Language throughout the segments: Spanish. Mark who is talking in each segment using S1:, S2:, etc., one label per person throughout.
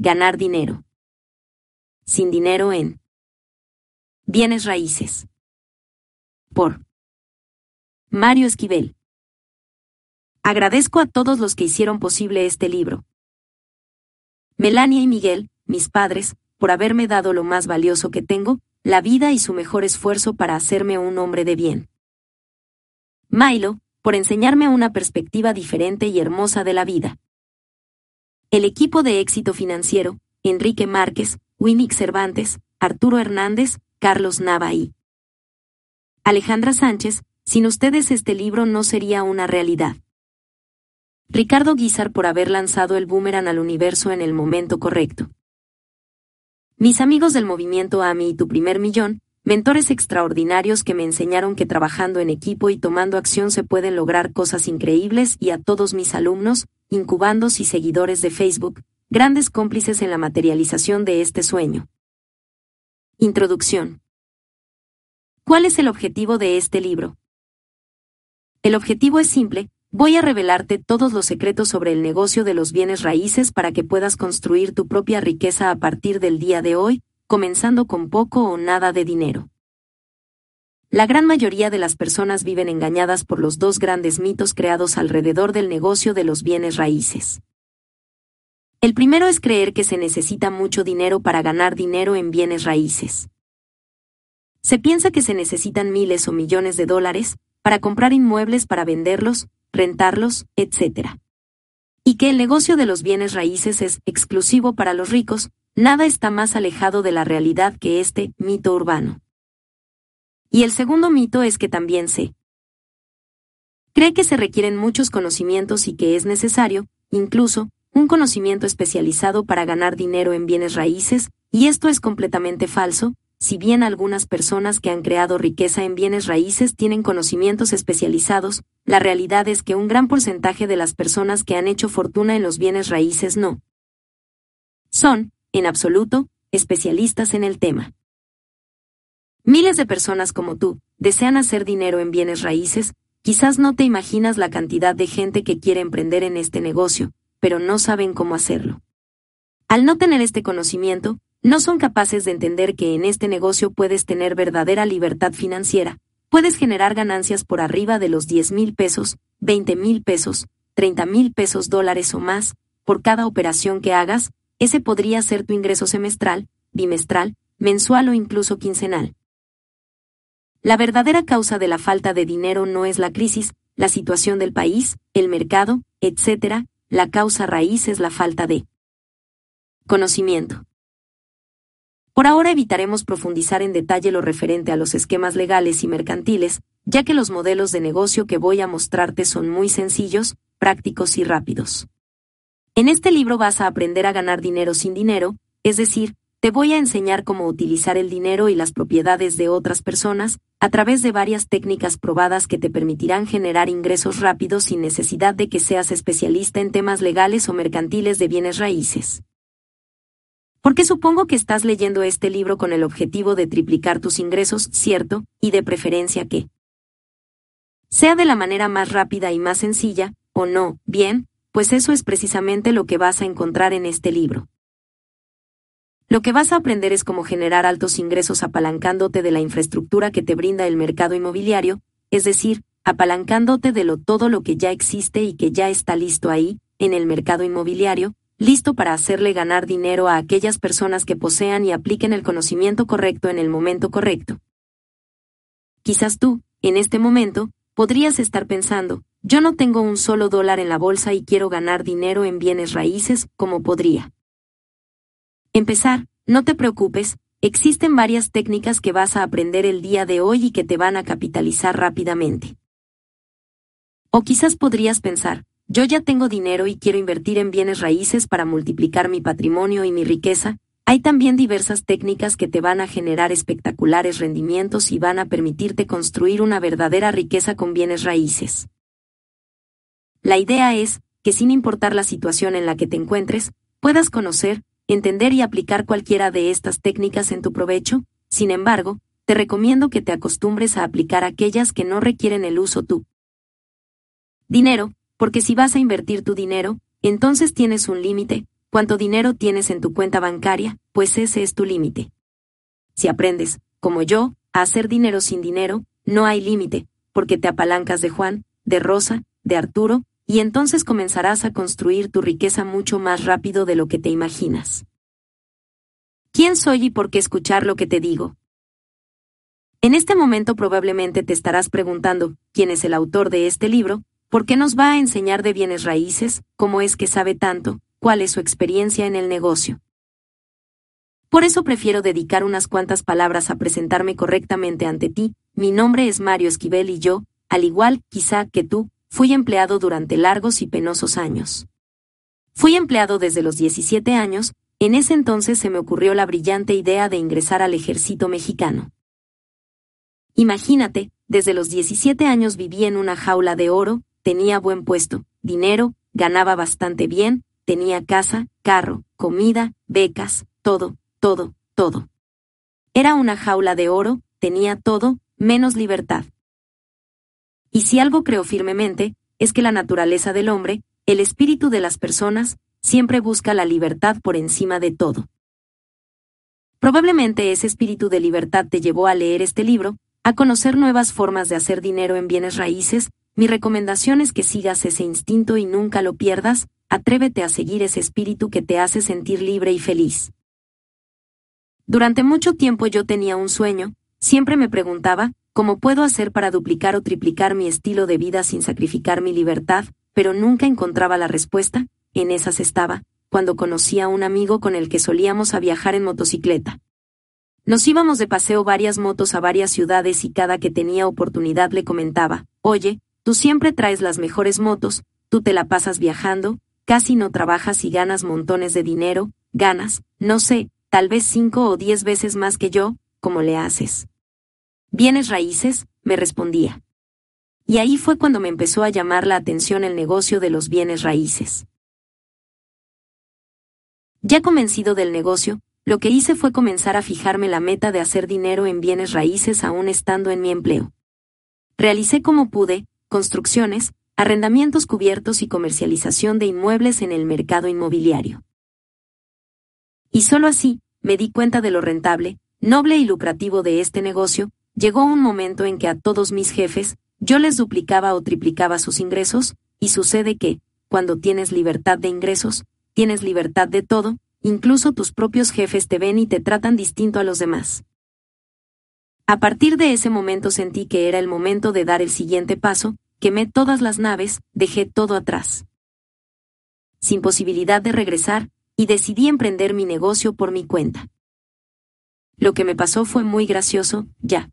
S1: ganar dinero. Sin dinero en bienes raíces. Por Mario Esquivel. Agradezco a todos los que hicieron posible este libro. Melania y Miguel, mis padres, por haberme dado lo más valioso que tengo, la vida y su mejor esfuerzo para hacerme un hombre de bien. Milo, por enseñarme una perspectiva diferente y hermosa de la vida. El equipo de éxito financiero, Enrique Márquez, Winnick Cervantes, Arturo Hernández, Carlos Nava y Alejandra Sánchez, sin ustedes este libro no sería una realidad. Ricardo Guizar por haber lanzado el boomerang al universo en el momento correcto. Mis amigos del movimiento AMI y Tu Primer Millón, mentores extraordinarios que me enseñaron que trabajando en equipo y tomando acción se pueden lograr cosas increíbles y a todos mis alumnos, incubandos y seguidores de Facebook, grandes cómplices en la materialización de este sueño. Introducción. ¿Cuál es el objetivo de este libro? El objetivo es simple, Voy a revelarte todos los secretos sobre el negocio de los bienes raíces para que puedas construir tu propia riqueza a partir del día de hoy, comenzando con poco o nada de dinero. La gran mayoría de las personas viven engañadas por los dos grandes mitos creados alrededor del negocio de los bienes raíces. El primero es creer que se necesita mucho dinero para ganar dinero en bienes raíces. Se piensa que se necesitan miles o millones de dólares para comprar inmuebles para venderlos, rentarlos, etc. Y que el negocio de los bienes raíces es exclusivo para los ricos, nada está más alejado de la realidad que este mito urbano. Y el segundo mito es que también se cree que se requieren muchos conocimientos y que es necesario, incluso, un conocimiento especializado para ganar dinero en bienes raíces, y esto es completamente falso, si bien algunas personas que han creado riqueza en bienes raíces tienen conocimientos especializados, la realidad es que un gran porcentaje de las personas que han hecho fortuna en los bienes raíces no son, en absoluto, especialistas en el tema. Miles de personas como tú desean hacer dinero en bienes raíces, quizás no te imaginas la cantidad de gente que quiere emprender en este negocio, pero no saben cómo hacerlo. Al no tener este conocimiento, no son capaces de entender que en este negocio puedes tener verdadera libertad financiera, puedes generar ganancias por arriba de los 10 mil pesos, 20 mil pesos, 30 mil pesos dólares o más, por cada operación que hagas, ese podría ser tu ingreso semestral, bimestral, mensual o incluso quincenal. La verdadera causa de la falta de dinero no es la crisis, la situación del país, el mercado, etc., la causa raíz es la falta de conocimiento. Por ahora evitaremos profundizar en detalle lo referente a los esquemas legales y mercantiles, ya que los modelos de negocio que voy a mostrarte son muy sencillos, prácticos y rápidos. En este libro vas a aprender a ganar dinero sin dinero, es decir, te voy a enseñar cómo utilizar el dinero y las propiedades de otras personas, a través de varias técnicas probadas que te permitirán generar ingresos rápidos sin necesidad de que seas especialista en temas legales o mercantiles de bienes raíces. Porque supongo que estás leyendo este libro con el objetivo de triplicar tus ingresos, cierto, y de preferencia que sea de la manera más rápida y más sencilla, o no, bien, pues eso es precisamente lo que vas a encontrar en este libro. Lo que vas a aprender es cómo generar altos ingresos apalancándote de la infraestructura que te brinda el mercado inmobiliario, es decir, apalancándote de lo todo lo que ya existe y que ya está listo ahí, en el mercado inmobiliario, listo para hacerle ganar dinero a aquellas personas que posean y apliquen el conocimiento correcto en el momento correcto. Quizás tú, en este momento, podrías estar pensando, yo no tengo un solo dólar en la bolsa y quiero ganar dinero en bienes raíces, como podría. Empezar, no te preocupes, existen varias técnicas que vas a aprender el día de hoy y que te van a capitalizar rápidamente. O quizás podrías pensar, yo ya tengo dinero y quiero invertir en bienes raíces para multiplicar mi patrimonio y mi riqueza. Hay también diversas técnicas que te van a generar espectaculares rendimientos y van a permitirte construir una verdadera riqueza con bienes raíces. La idea es que sin importar la situación en la que te encuentres, puedas conocer, entender y aplicar cualquiera de estas técnicas en tu provecho, sin embargo, te recomiendo que te acostumbres a aplicar aquellas que no requieren el uso tú. Dinero, porque si vas a invertir tu dinero, entonces tienes un límite, cuánto dinero tienes en tu cuenta bancaria, pues ese es tu límite. Si aprendes, como yo, a hacer dinero sin dinero, no hay límite, porque te apalancas de Juan, de Rosa, de Arturo, y entonces comenzarás a construir tu riqueza mucho más rápido de lo que te imaginas. ¿Quién soy y por qué escuchar lo que te digo? En este momento probablemente te estarás preguntando, ¿quién es el autor de este libro? ¿Por qué nos va a enseñar de bienes raíces? ¿Cómo es que sabe tanto? ¿Cuál es su experiencia en el negocio? Por eso prefiero dedicar unas cuantas palabras a presentarme correctamente ante ti. Mi nombre es Mario Esquivel y yo, al igual, quizá, que tú, fui empleado durante largos y penosos años. Fui empleado desde los 17 años, en ese entonces se me ocurrió la brillante idea de ingresar al ejército mexicano. Imagínate, desde los 17 años viví en una jaula de oro, tenía buen puesto, dinero, ganaba bastante bien, tenía casa, carro, comida, becas, todo, todo, todo. Era una jaula de oro, tenía todo, menos libertad. Y si algo creo firmemente, es que la naturaleza del hombre, el espíritu de las personas, siempre busca la libertad por encima de todo. Probablemente ese espíritu de libertad te llevó a leer este libro, a conocer nuevas formas de hacer dinero en bienes raíces, mi recomendación es que sigas ese instinto y nunca lo pierdas, atrévete a seguir ese espíritu que te hace sentir libre y feliz. Durante mucho tiempo yo tenía un sueño, siempre me preguntaba, ¿cómo puedo hacer para duplicar o triplicar mi estilo de vida sin sacrificar mi libertad? Pero nunca encontraba la respuesta, en esas estaba, cuando conocí a un amigo con el que solíamos a viajar en motocicleta. Nos íbamos de paseo varias motos a varias ciudades y cada que tenía oportunidad le comentaba, oye, tú siempre traes las mejores motos, tú te la pasas viajando, casi no trabajas y ganas montones de dinero, ganas, no sé, tal vez cinco o diez veces más que yo, ¿cómo le haces? ¿Bienes raíces? me respondía. Y ahí fue cuando me empezó a llamar la atención el negocio de los bienes raíces. Ya convencido del negocio, lo que hice fue comenzar a fijarme la meta de hacer dinero en bienes raíces aún estando en mi empleo. Realicé como pude, construcciones, arrendamientos cubiertos y comercialización de inmuebles en el mercado inmobiliario. Y solo así, me di cuenta de lo rentable, noble y lucrativo de este negocio, llegó un momento en que a todos mis jefes, yo les duplicaba o triplicaba sus ingresos, y sucede que, cuando tienes libertad de ingresos, tienes libertad de todo, incluso tus propios jefes te ven y te tratan distinto a los demás. A partir de ese momento sentí que era el momento de dar el siguiente paso, quemé todas las naves, dejé todo atrás. Sin posibilidad de regresar, y decidí emprender mi negocio por mi cuenta. Lo que me pasó fue muy gracioso, ya.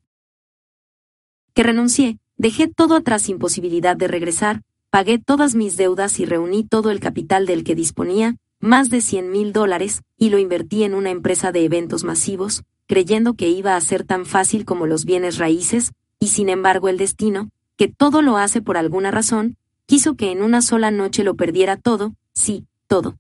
S1: Que renuncié, dejé todo atrás sin posibilidad de regresar, pagué todas mis deudas y reuní todo el capital del que disponía, más de 100 mil dólares, y lo invertí en una empresa de eventos masivos, creyendo que iba a ser tan fácil como los bienes raíces, y sin embargo el destino, que todo lo hace por alguna razón, quiso que en una sola noche lo perdiera todo, sí, todo.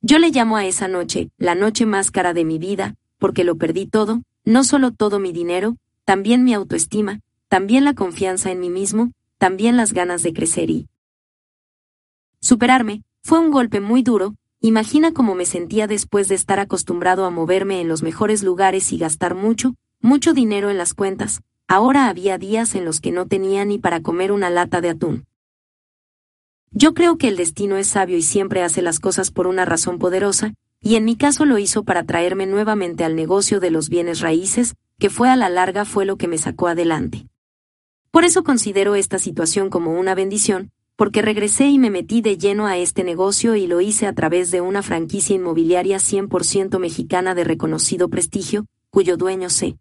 S1: Yo le llamo a esa noche, la noche más cara de mi vida, porque lo perdí todo, no solo todo mi dinero, también mi autoestima, también la confianza en mí mismo, también las ganas de crecer y superarme, fue un golpe muy duro, imagina cómo me sentía después de estar acostumbrado a moverme en los mejores lugares y gastar mucho, mucho dinero en las cuentas, ahora había días en los que no tenía ni para comer una lata de atún. Yo creo que el destino es sabio y siempre hace las cosas por una razón poderosa, y en mi caso lo hizo para traerme nuevamente al negocio de los bienes raíces, que fue a la larga fue lo que me sacó adelante. Por eso considero esta situación como una bendición, porque regresé y me metí de lleno a este negocio y lo hice a través de una franquicia inmobiliaria 100% mexicana de reconocido prestigio, cuyo dueño se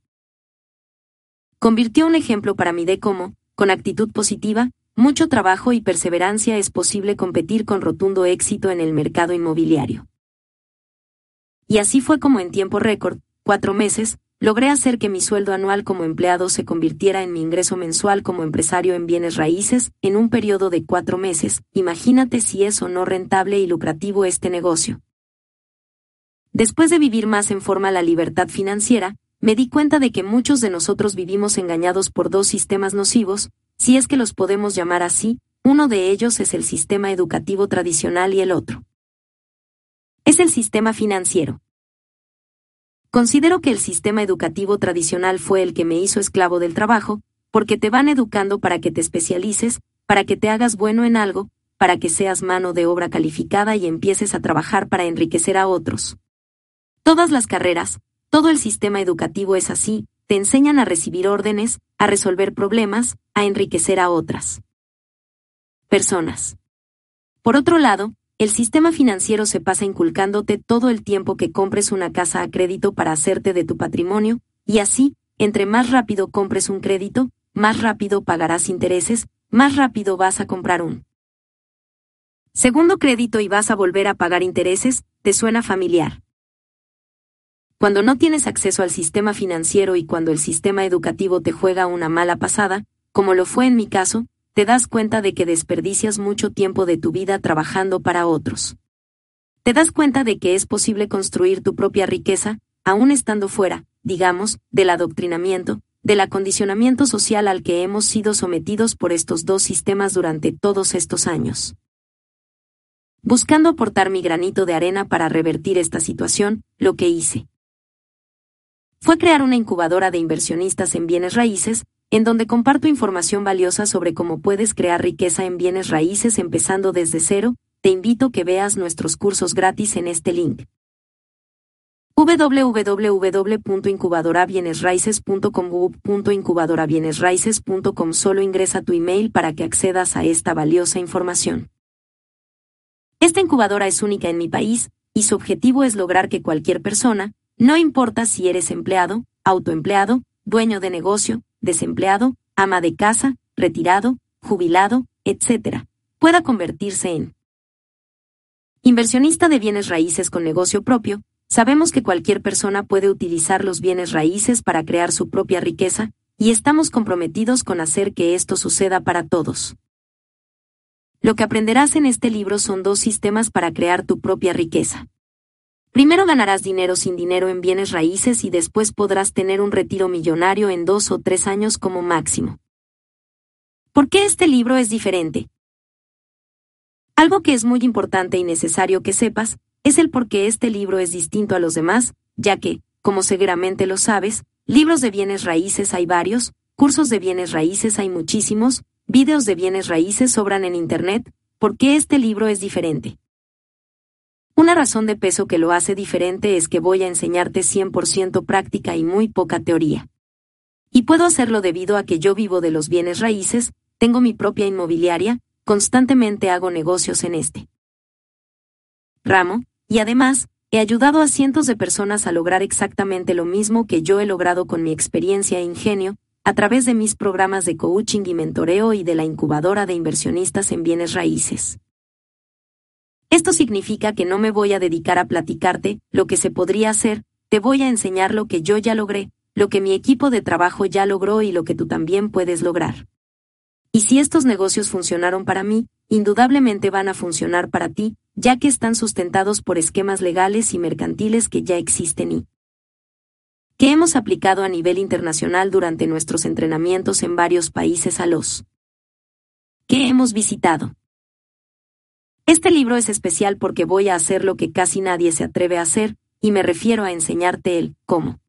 S1: convirtió un ejemplo para mí de cómo, con actitud positiva, mucho trabajo y perseverancia es posible competir con rotundo éxito en el mercado inmobiliario. Y así fue como en tiempo récord, cuatro meses, logré hacer que mi sueldo anual como empleado se convirtiera en mi ingreso mensual como empresario en bienes raíces, en un periodo de cuatro meses, imagínate si es o no rentable y lucrativo este negocio. Después de vivir más en forma la libertad financiera, me di cuenta de que muchos de nosotros vivimos engañados por dos sistemas nocivos, si es que los podemos llamar así, uno de ellos es el sistema educativo tradicional y el otro. es el sistema financiero. Considero que el sistema educativo tradicional fue el que me hizo esclavo del trabajo, porque te van educando para que te especialices, para que te hagas bueno en algo, para que seas mano de obra calificada y empieces a trabajar para enriquecer a otros. Todas las carreras, todo el sistema educativo es así, te enseñan a recibir órdenes, a resolver problemas, a enriquecer a otras personas. Por otro lado, el sistema financiero se pasa inculcándote todo el tiempo que compres una casa a crédito para hacerte de tu patrimonio, y así, entre más rápido compres un crédito, más rápido pagarás intereses, más rápido vas a comprar un segundo crédito y vas a volver a pagar intereses, ¿te suena familiar? Cuando no tienes acceso al sistema financiero y cuando el sistema educativo te juega una mala pasada, como lo fue en mi caso, te das cuenta de que desperdicias mucho tiempo de tu vida trabajando para otros. Te das cuenta de que es posible construir tu propia riqueza, aún estando fuera, digamos, del adoctrinamiento, del acondicionamiento social al que hemos sido sometidos por estos dos sistemas durante todos estos años. Buscando aportar mi granito de arena para revertir esta situación, lo que hice fue crear una incubadora de inversionistas en bienes raíces, en donde comparto información valiosa sobre cómo puedes crear riqueza en bienes raíces empezando desde cero, te invito a que veas nuestros cursos gratis en este link www.incubadorabienesraices.com Solo ingresa tu email para que accedas a esta valiosa información. Esta incubadora es única en mi país, y su objetivo es lograr que cualquier persona, no importa si eres empleado, autoempleado, dueño de negocio, desempleado, ama de casa, retirado, jubilado, etc., pueda convertirse en inversionista de bienes raíces con negocio propio, sabemos que cualquier persona puede utilizar los bienes raíces para crear su propia riqueza, y estamos comprometidos con hacer que esto suceda para todos. Lo que aprenderás en este libro son dos sistemas para crear tu propia riqueza. Primero ganarás dinero sin dinero en bienes raíces y después podrás tener un retiro millonario en dos o tres años como máximo. ¿Por qué este libro es diferente? Algo que es muy importante y necesario que sepas, es el por qué este libro es distinto a los demás, ya que, como seguramente lo sabes, libros de bienes raíces hay varios, cursos de bienes raíces hay muchísimos, videos de bienes raíces sobran en Internet, ¿por qué este libro es diferente? Una razón de peso que lo hace diferente es que voy a enseñarte 100% práctica y muy poca teoría. Y puedo hacerlo debido a que yo vivo de los bienes raíces, tengo mi propia inmobiliaria, constantemente hago negocios en este ramo, y además, he ayudado a cientos de personas a lograr exactamente lo mismo que yo he logrado con mi experiencia e ingenio, a través de mis programas de coaching y mentoreo y de la incubadora de inversionistas en bienes raíces. Esto significa que no me voy a dedicar a platicarte lo que se podría hacer, te voy a enseñar lo que yo ya logré, lo que mi equipo de trabajo ya logró y lo que tú también puedes lograr. Y si estos negocios funcionaron para mí, indudablemente van a funcionar para ti, ya que están sustentados por esquemas legales y mercantiles que ya existen y que hemos aplicado a nivel internacional durante nuestros entrenamientos en varios países a los que hemos visitado. Este libro es especial porque voy a hacer lo que casi nadie se atreve a hacer, y me refiero a enseñarte el cómo.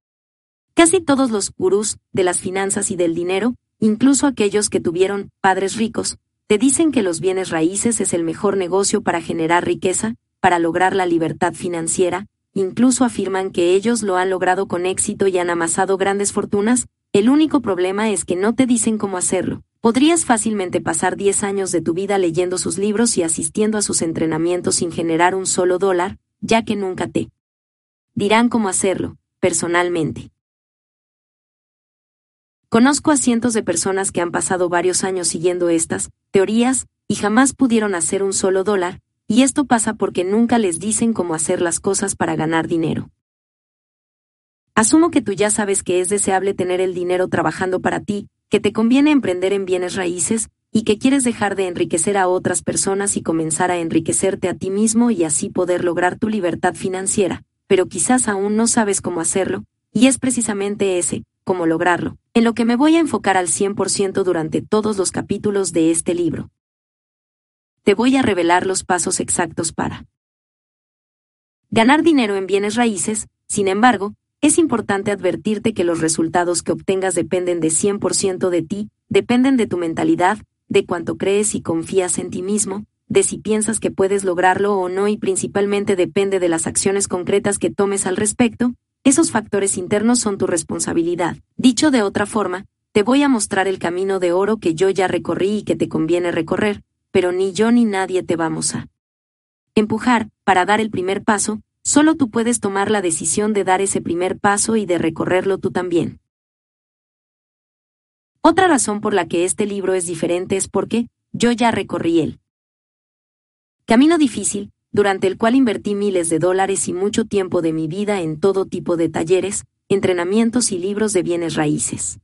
S1: Casi todos los gurús de las finanzas y del dinero, incluso aquellos que tuvieron padres ricos, te dicen que los bienes raíces es el mejor negocio para generar riqueza, para lograr la libertad financiera, incluso afirman que ellos lo han logrado con éxito y han amasado grandes fortunas, el único problema es que no te dicen cómo hacerlo. Podrías fácilmente pasar 10 años de tu vida leyendo sus libros y asistiendo a sus entrenamientos sin generar un solo dólar, ya que nunca te dirán cómo hacerlo, personalmente. Conozco a cientos de personas que han pasado varios años siguiendo estas teorías y jamás pudieron hacer un solo dólar, y esto pasa porque nunca les dicen cómo hacer las cosas para ganar dinero. Asumo que tú ya sabes que es deseable tener el dinero trabajando para ti, que te conviene emprender en bienes raíces, y que quieres dejar de enriquecer a otras personas y comenzar a enriquecerte a ti mismo y así poder lograr tu libertad financiera, pero quizás aún no sabes cómo hacerlo, y es precisamente ese, cómo lograrlo, en lo que me voy a enfocar al 100% durante todos los capítulos de este libro. Te voy a revelar los pasos exactos para ganar dinero en bienes raíces, sin embargo, es importante advertirte que los resultados que obtengas dependen de 100% de ti, dependen de tu mentalidad, de cuánto crees y confías en ti mismo, de si piensas que puedes lograrlo o no y principalmente depende de las acciones concretas que tomes al respecto, esos factores internos son tu responsabilidad. Dicho de otra forma, te voy a mostrar el camino de oro que yo ya recorrí y que te conviene recorrer, pero ni yo ni nadie te vamos a empujar, para dar el primer paso, solo tú puedes tomar la decisión de dar ese primer paso y de recorrerlo tú también. Otra razón por la que este libro es diferente es porque yo ya recorrí él. Camino difícil, durante el cual invertí miles de dólares y mucho tiempo de mi vida en todo tipo de talleres, entrenamientos y libros de bienes raíces.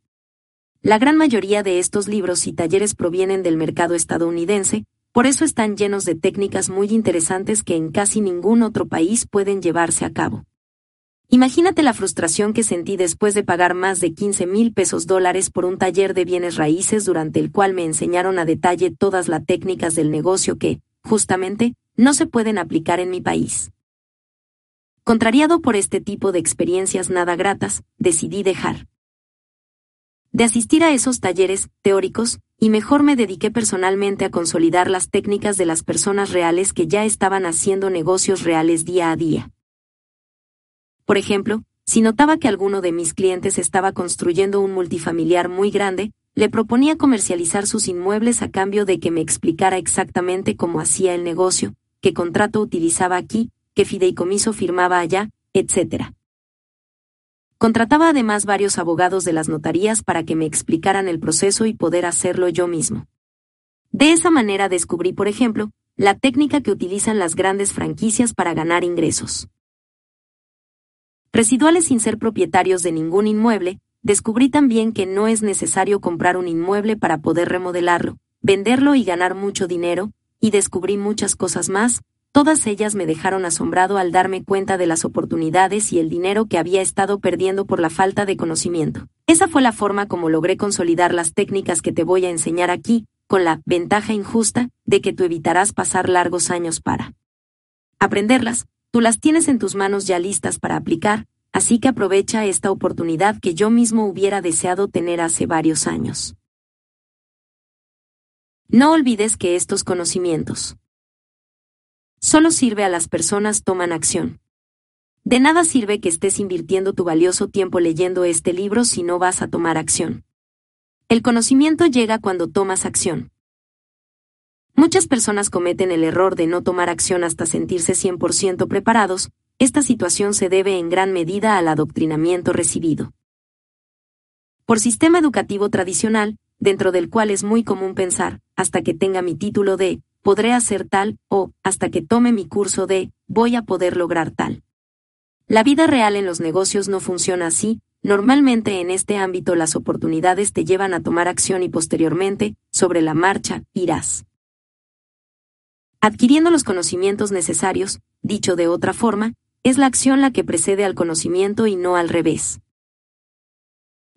S1: La gran mayoría de estos libros y talleres provienen del mercado estadounidense, por eso están llenos de técnicas muy interesantes que en casi ningún otro país pueden llevarse a cabo. Imagínate la frustración que sentí después de pagar más de 15 mil pesos dólares por un taller de bienes raíces durante el cual me enseñaron a detalle todas las técnicas del negocio que, justamente, no se pueden aplicar en mi país. Contrariado por este tipo de experiencias nada gratas, decidí dejar de asistir a esos talleres teóricos, y mejor me dediqué personalmente a consolidar las técnicas de las personas reales que ya estaban haciendo negocios reales día a día. Por ejemplo, si notaba que alguno de mis clientes estaba construyendo un multifamiliar muy grande, le proponía comercializar sus inmuebles a cambio de que me explicara exactamente cómo hacía el negocio, qué contrato utilizaba aquí, qué fideicomiso firmaba allá, etc. Contrataba además varios abogados de las notarías para que me explicaran el proceso y poder hacerlo yo mismo. De esa manera descubrí, por ejemplo, la técnica que utilizan las grandes franquicias para ganar ingresos. Residuales sin ser propietarios de ningún inmueble, descubrí también que no es necesario comprar un inmueble para poder remodelarlo, venderlo y ganar mucho dinero, y descubrí muchas cosas más, Todas ellas me dejaron asombrado al darme cuenta de las oportunidades y el dinero que había estado perdiendo por la falta de conocimiento. Esa fue la forma como logré consolidar las técnicas que te voy a enseñar aquí, con la ventaja injusta de que tú evitarás pasar largos años para aprenderlas, tú las tienes en tus manos ya listas para aplicar, así que aprovecha esta oportunidad que yo mismo hubiera deseado tener hace varios años. No olvides que estos conocimientos solo sirve a las personas toman acción. De nada sirve que estés invirtiendo tu valioso tiempo leyendo este libro si no vas a tomar acción. El conocimiento llega cuando tomas acción. Muchas personas cometen el error de no tomar acción hasta sentirse 100% preparados, esta situación se debe en gran medida al adoctrinamiento recibido. Por sistema educativo tradicional, dentro del cual es muy común pensar, hasta que tenga mi título de podré hacer tal, o, hasta que tome mi curso de, voy a poder lograr tal. La vida real en los negocios no funciona así, normalmente en este ámbito las oportunidades te llevan a tomar acción y posteriormente, sobre la marcha, irás. Adquiriendo los conocimientos necesarios, dicho de otra forma, es la acción la que precede al conocimiento y no al revés.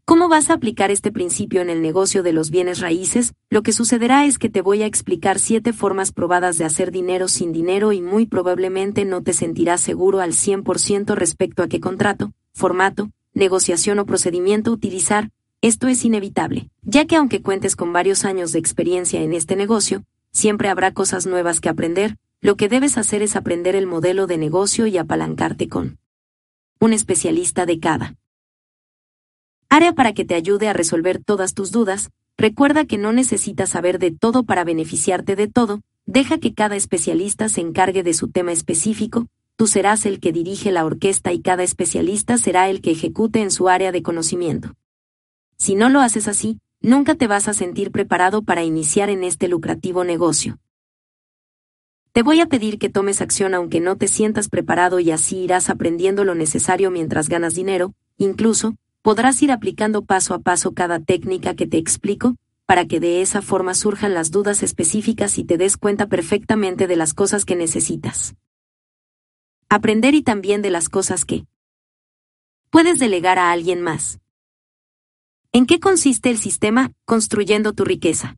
S1: ¿Cómo vas a aplicar este principio en el negocio de los bienes raíces? Lo que sucederá es que te voy a explicar siete formas probadas de hacer dinero sin dinero y muy probablemente no te sentirás seguro al 100% respecto a qué contrato, formato, negociación o procedimiento utilizar. Esto es inevitable, ya que aunque cuentes con varios años de experiencia en este negocio, siempre habrá cosas nuevas que aprender, lo que debes hacer es aprender el modelo de negocio y apalancarte con un especialista de cada área para que te ayude a resolver todas tus dudas, recuerda que no necesitas saber de todo para beneficiarte de todo, deja que cada especialista se encargue de su tema específico, tú serás el que dirige la orquesta y cada especialista será el que ejecute en su área de conocimiento. Si no lo haces así, nunca te vas a sentir preparado para iniciar en este lucrativo negocio. Te voy a pedir que tomes acción aunque no te sientas preparado y así irás aprendiendo lo necesario mientras ganas dinero, incluso, podrás ir aplicando paso a paso cada técnica que te explico, para que de esa forma surjan las dudas específicas y te des cuenta perfectamente de las cosas que necesitas. Aprender y también de las cosas que puedes delegar a alguien más. ¿En qué consiste el sistema construyendo tu riqueza?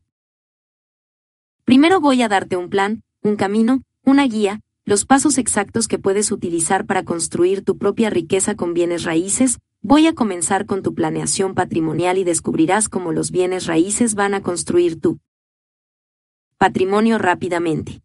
S1: Primero voy a darte un plan, un camino, una guía, los pasos exactos que puedes utilizar para construir tu propia riqueza con bienes raíces, voy a comenzar con tu planeación patrimonial y descubrirás cómo los bienes raíces van a construir tu patrimonio rápidamente.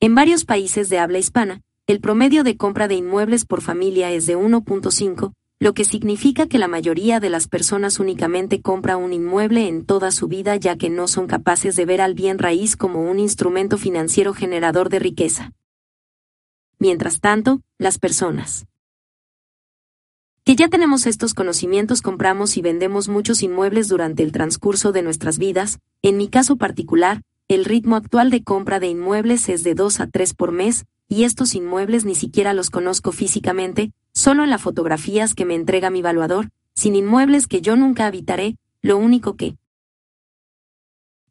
S1: En varios países de habla hispana, el promedio de compra de inmuebles por familia es de 1.5, lo que significa que la mayoría de las personas únicamente compra un inmueble en toda su vida ya que no son capaces de ver al bien raíz como un instrumento financiero generador de riqueza. Mientras tanto, las personas que ya tenemos estos conocimientos compramos y vendemos muchos inmuebles durante el transcurso de nuestras vidas, en mi caso particular, el ritmo actual de compra de inmuebles es de 2 a 3 por mes, y estos inmuebles ni siquiera los conozco físicamente, solo en las fotografías que me entrega mi evaluador, sin inmuebles que yo nunca habitaré, lo único que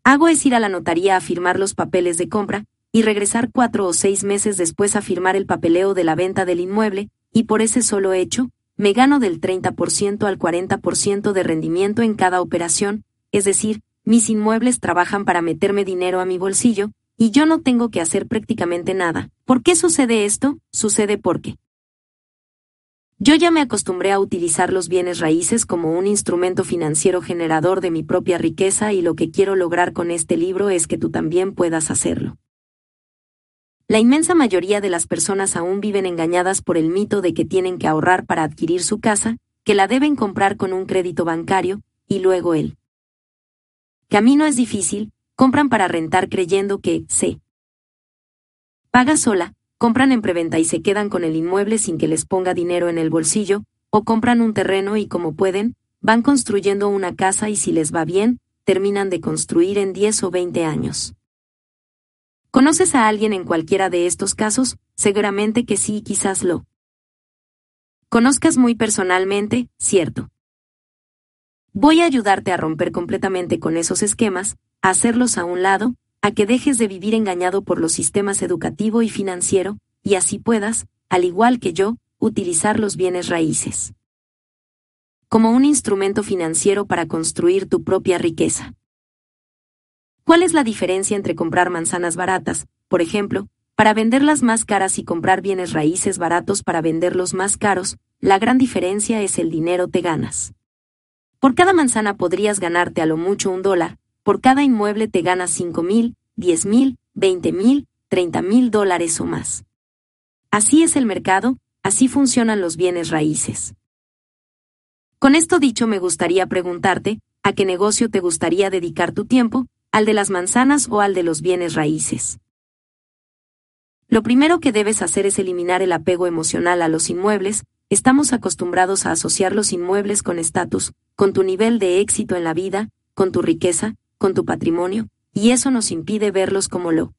S1: hago es ir a la notaría a firmar los papeles de compra, y regresar cuatro o seis meses después a firmar el papeleo de la venta del inmueble, y por ese solo hecho, me gano del 30% al 40% de rendimiento en cada operación, es decir, mis inmuebles trabajan para meterme dinero a mi bolsillo, y yo no tengo que hacer prácticamente nada. ¿Por qué sucede esto? Sucede porque yo ya me acostumbré a utilizar los bienes raíces como un instrumento financiero generador de mi propia riqueza y lo que quiero lograr con este libro es que tú también puedas hacerlo. La inmensa mayoría de las personas aún viven engañadas por el mito de que tienen que ahorrar para adquirir su casa, que la deben comprar con un crédito bancario, y luego el camino es difícil, compran para rentar creyendo que se paga sola, compran en preventa y se quedan con el inmueble sin que les ponga dinero en el bolsillo, o compran un terreno y como pueden, van construyendo una casa y si les va bien, terminan de construir en 10 o 20 años. ¿Conoces a alguien en cualquiera de estos casos? Seguramente que sí, quizás lo conozcas muy personalmente, cierto. Voy a ayudarte a romper completamente con esos esquemas, a hacerlos a un lado, a que dejes de vivir engañado por los sistemas educativo y financiero, y así puedas, al igual que yo, utilizar los bienes raíces como un instrumento financiero para construir tu propia riqueza. ¿Cuál es la diferencia entre comprar manzanas baratas, por ejemplo, para venderlas más caras y comprar bienes raíces baratos para venderlos más caros? La gran diferencia es el dinero te ganas. Por cada manzana podrías ganarte a lo mucho un dólar, por cada inmueble te ganas 5 mil, 10 mil, 20 mil, 30 mil dólares o más. Así es el mercado, así funcionan los bienes raíces. Con esto dicho me gustaría preguntarte, ¿a qué negocio te gustaría dedicar tu tiempo, al de las manzanas o al de los bienes raíces? Lo primero que debes hacer es eliminar el apego emocional a los inmuebles, estamos acostumbrados a asociar los inmuebles con estatus, con tu nivel de éxito en la vida, con tu riqueza, con tu patrimonio, y eso nos impide verlos como lo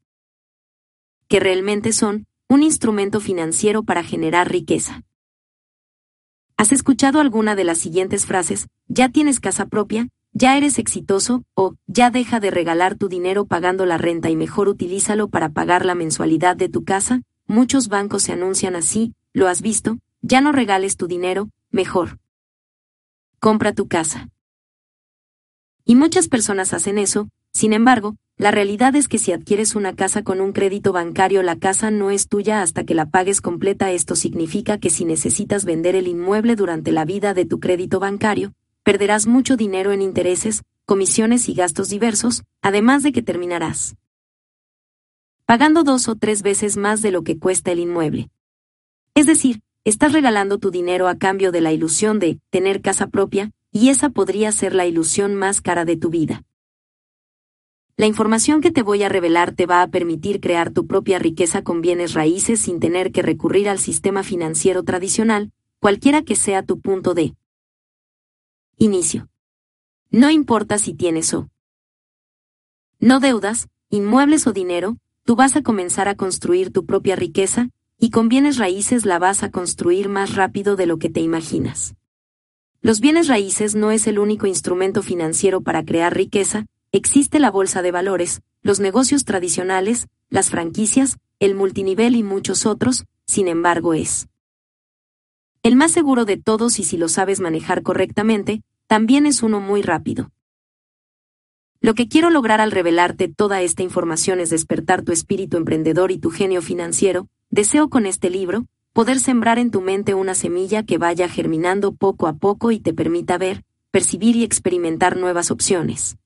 S1: que realmente son, un instrumento financiero para generar riqueza. ¿Has escuchado alguna de las siguientes frases? Ya tienes casa propia, ya eres exitoso, o ya deja de regalar tu dinero pagando la renta y mejor utilízalo para pagar la mensualidad de tu casa. Muchos bancos se anuncian así, ¿lo has visto? Ya no regales tu dinero, mejor. Compra tu casa. Y muchas personas hacen eso, sin embargo, la realidad es que si adquieres una casa con un crédito bancario la casa no es tuya hasta que la pagues completa. Esto significa que si necesitas vender el inmueble durante la vida de tu crédito bancario, perderás mucho dinero en intereses, comisiones y gastos diversos, además de que terminarás pagando dos o tres veces más de lo que cuesta el inmueble. Es decir, estás regalando tu dinero a cambio de la ilusión de tener casa propia, y esa podría ser la ilusión más cara de tu vida. La información que te voy a revelar te va a permitir crear tu propia riqueza con bienes raíces sin tener que recurrir al sistema financiero tradicional, cualquiera que sea tu punto de inicio. No importa si tienes o no deudas, inmuebles o dinero, tú vas a comenzar a construir tu propia riqueza, y con bienes raíces la vas a construir más rápido de lo que te imaginas. Los bienes raíces no es el único instrumento financiero para crear riqueza, existe la bolsa de valores, los negocios tradicionales, las franquicias, el multinivel y muchos otros, sin embargo es el más seguro de todos y si lo sabes manejar correctamente, también es uno muy rápido. Lo que quiero lograr al revelarte toda esta información es despertar tu espíritu emprendedor y tu genio financiero. Deseo con este libro, poder sembrar en tu mente una semilla que vaya germinando poco a poco y te permita ver, percibir y experimentar nuevas opciones.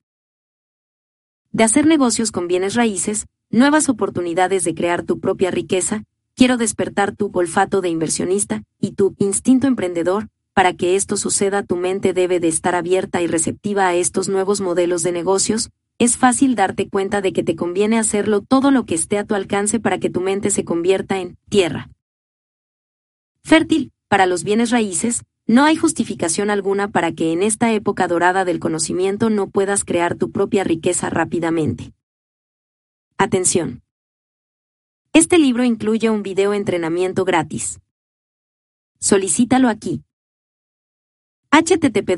S1: De hacer negocios con bienes raíces, nuevas oportunidades de crear tu propia riqueza, quiero despertar tu olfato de inversionista y tu instinto emprendedor, para que esto suceda tu mente debe de estar abierta y receptiva a estos nuevos modelos de negocios, es fácil darte cuenta de que te conviene hacerlo todo lo que esté a tu alcance para que tu mente se convierta en tierra. Fértil, para los bienes raíces, no hay justificación alguna para que en esta época dorada del conocimiento no puedas crear tu propia riqueza rápidamente. Atención. Este libro incluye un video entrenamiento gratis. Solicítalo aquí. http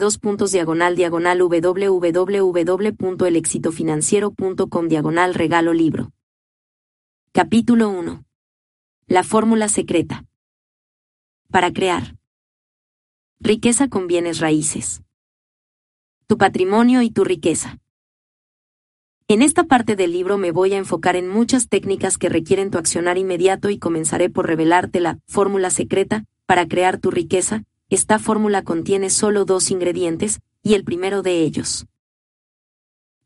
S1: diagonal diagonal www.elexitofinanciero.com diagonal regalo libro. Capítulo 1. La fórmula secreta. Para crear. Riqueza con bienes raíces. Tu patrimonio y tu riqueza. En esta parte del libro me voy a enfocar en muchas técnicas que requieren tu accionar inmediato y comenzaré por revelarte la fórmula secreta para crear tu riqueza. Esta fórmula contiene solo dos ingredientes, y el primero de ellos.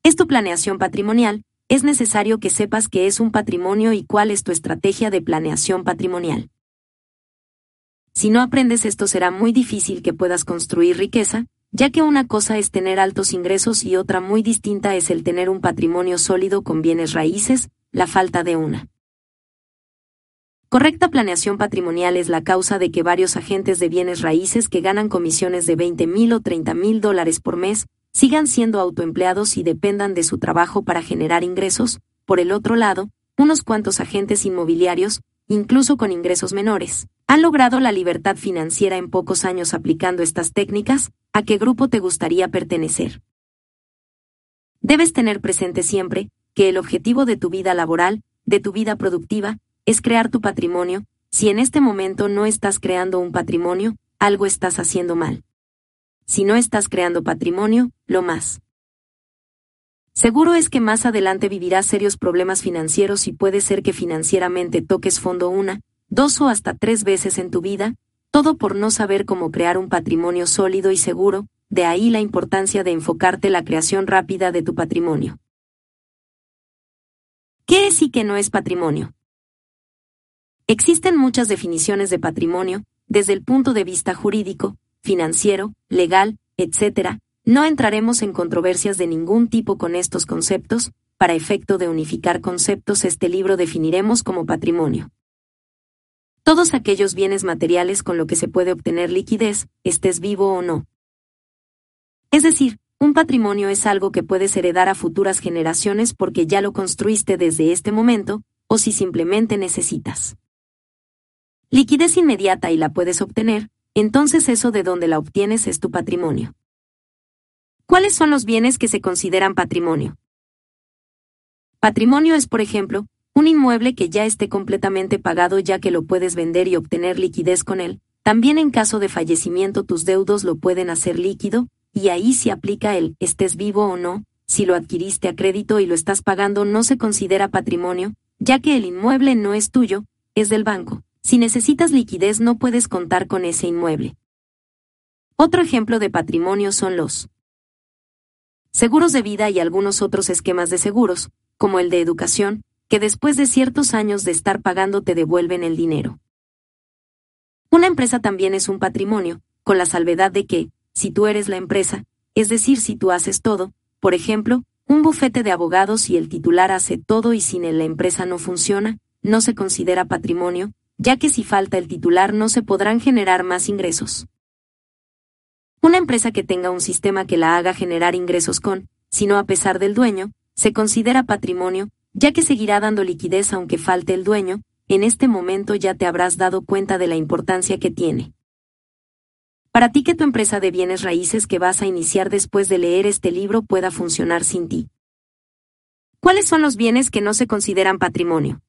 S1: Es tu planeación patrimonial, es necesario que sepas qué es un patrimonio y cuál es tu estrategia de planeación patrimonial. Si no aprendes esto será muy difícil que puedas construir riqueza, ya que una cosa es tener altos ingresos y otra muy distinta es el tener un patrimonio sólido con bienes raíces, la falta de una. Correcta planeación patrimonial es la causa de que varios agentes de bienes raíces que ganan comisiones de 20 mil o 30 mil dólares por mes sigan siendo autoempleados y dependan de su trabajo para generar ingresos. Por el otro lado, unos cuantos agentes inmobiliarios, incluso con ingresos menores, han logrado la libertad financiera en pocos años aplicando estas técnicas, ¿a qué grupo te gustaría pertenecer? Debes tener presente siempre que el objetivo de tu vida laboral, de tu vida productiva, es crear tu patrimonio, si en este momento no estás creando un patrimonio, algo estás haciendo mal. Si no estás creando patrimonio, lo más. Seguro es que más adelante vivirás serios problemas financieros y puede ser que financieramente toques fondo una, dos o hasta tres veces en tu vida, todo por no saber cómo crear un patrimonio sólido y seguro, de ahí la importancia de enfocarte la creación rápida de tu patrimonio. ¿Qué es y qué no es patrimonio? Existen muchas definiciones de patrimonio, desde el punto de vista jurídico, financiero, legal, etc. No entraremos en controversias de ningún tipo con estos conceptos, para efecto de unificar conceptos este libro definiremos como patrimonio todos aquellos bienes materiales con lo que se puede obtener liquidez, estés vivo o no. Es decir, un patrimonio es algo que puedes heredar a futuras generaciones porque ya lo construiste desde este momento, o si simplemente necesitas. Liquidez inmediata y la puedes obtener, entonces eso de donde la obtienes es tu patrimonio. ¿Cuáles son los bienes que se consideran patrimonio? Patrimonio es, por ejemplo, un inmueble que ya esté completamente pagado ya que lo puedes vender y obtener liquidez con él. También en caso de fallecimiento tus deudos lo pueden hacer líquido, y ahí se aplica el estés vivo o no, si lo adquiriste a crédito y lo estás pagando no se considera patrimonio, ya que el inmueble no es tuyo, es del banco. Si necesitas liquidez no puedes contar con ese inmueble. Otro ejemplo de patrimonio son los seguros de vida y algunos otros esquemas de seguros, como el de educación, que después de ciertos años de estar pagando te devuelven el dinero. Una empresa también es un patrimonio, con la salvedad de que, si tú eres la empresa, es decir, si tú haces todo, por ejemplo, un bufete de abogados y el titular hace todo y sin él la empresa no funciona, no se considera patrimonio, ya que si falta el titular no se podrán generar más ingresos. Una empresa que tenga un sistema que la haga generar ingresos con, sino a pesar del dueño, se considera patrimonio, ya que seguirá dando liquidez aunque falte el dueño, en este momento ya te habrás dado cuenta de la importancia que tiene. Para ti que tu empresa de bienes raíces que vas a iniciar después de leer este libro pueda funcionar sin ti. ¿Cuáles son los bienes que no se consideran patrimonio?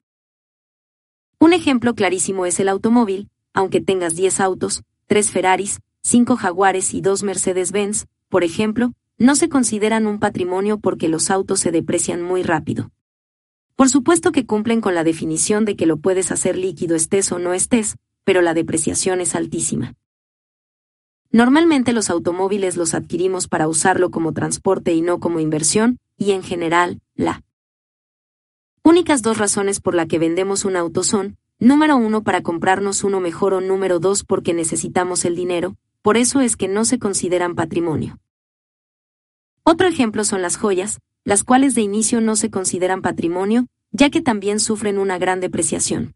S1: Un ejemplo clarísimo es el automóvil, aunque tengas 10 autos, 3 Ferraris, 5 Jaguares y 2 Mercedes-Benz, por ejemplo, no se consideran un patrimonio porque los autos se deprecian muy rápido. Por supuesto que cumplen con la definición de que lo puedes hacer líquido estés o no estés, pero la depreciación es altísima. Normalmente los automóviles los adquirimos para usarlo como transporte y no como inversión, y en general, la únicas dos razones por la que vendemos un auto son, número uno para comprarnos uno mejor o número dos porque necesitamos el dinero, por eso es que no se consideran patrimonio. Otro ejemplo son las joyas, las cuales de inicio no se consideran patrimonio, ya que también sufren una gran depreciación.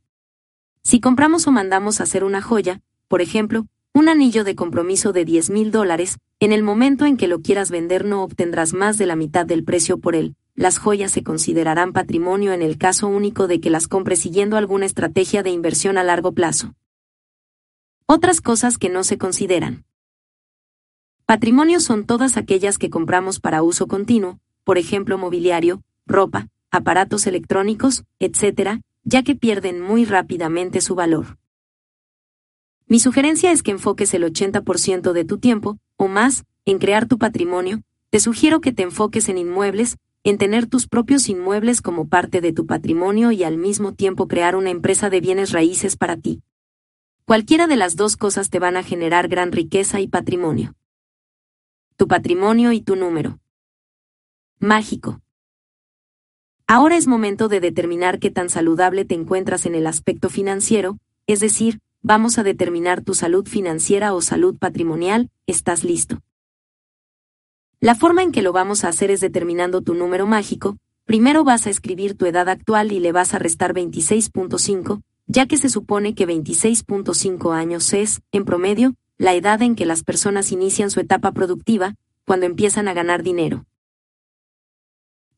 S1: Si compramos o mandamos hacer una joya, por ejemplo, un anillo de compromiso de 10 mil dólares, en el momento en que lo quieras vender no obtendrás más de la mitad del precio por él. Las joyas se considerarán patrimonio en el caso único de que las compres siguiendo alguna estrategia de inversión a largo plazo. Otras cosas que no se consideran. Patrimonio son todas aquellas que compramos para uso continuo, por ejemplo mobiliario, ropa, aparatos electrónicos, etc., ya que pierden muy rápidamente su valor. Mi sugerencia es que enfoques el 80% de tu tiempo, o más, en crear tu patrimonio, te sugiero que te enfoques en inmuebles, en tener tus propios inmuebles como parte de tu patrimonio y al mismo tiempo crear una empresa de bienes raíces para ti. Cualquiera de las dos cosas te van a generar gran riqueza y patrimonio. Tu patrimonio y tu número. Mágico. Ahora es momento de determinar qué tan saludable te encuentras en el aspecto financiero, es decir, vamos a determinar tu salud financiera o salud patrimonial, ¿estás listo? La forma en que lo vamos a hacer es determinando tu número mágico, primero vas a escribir tu edad actual y le vas a restar 26.5, ya que se supone que 26.5 años es, en promedio, la edad en que las personas inician su etapa productiva, cuando empiezan a ganar dinero.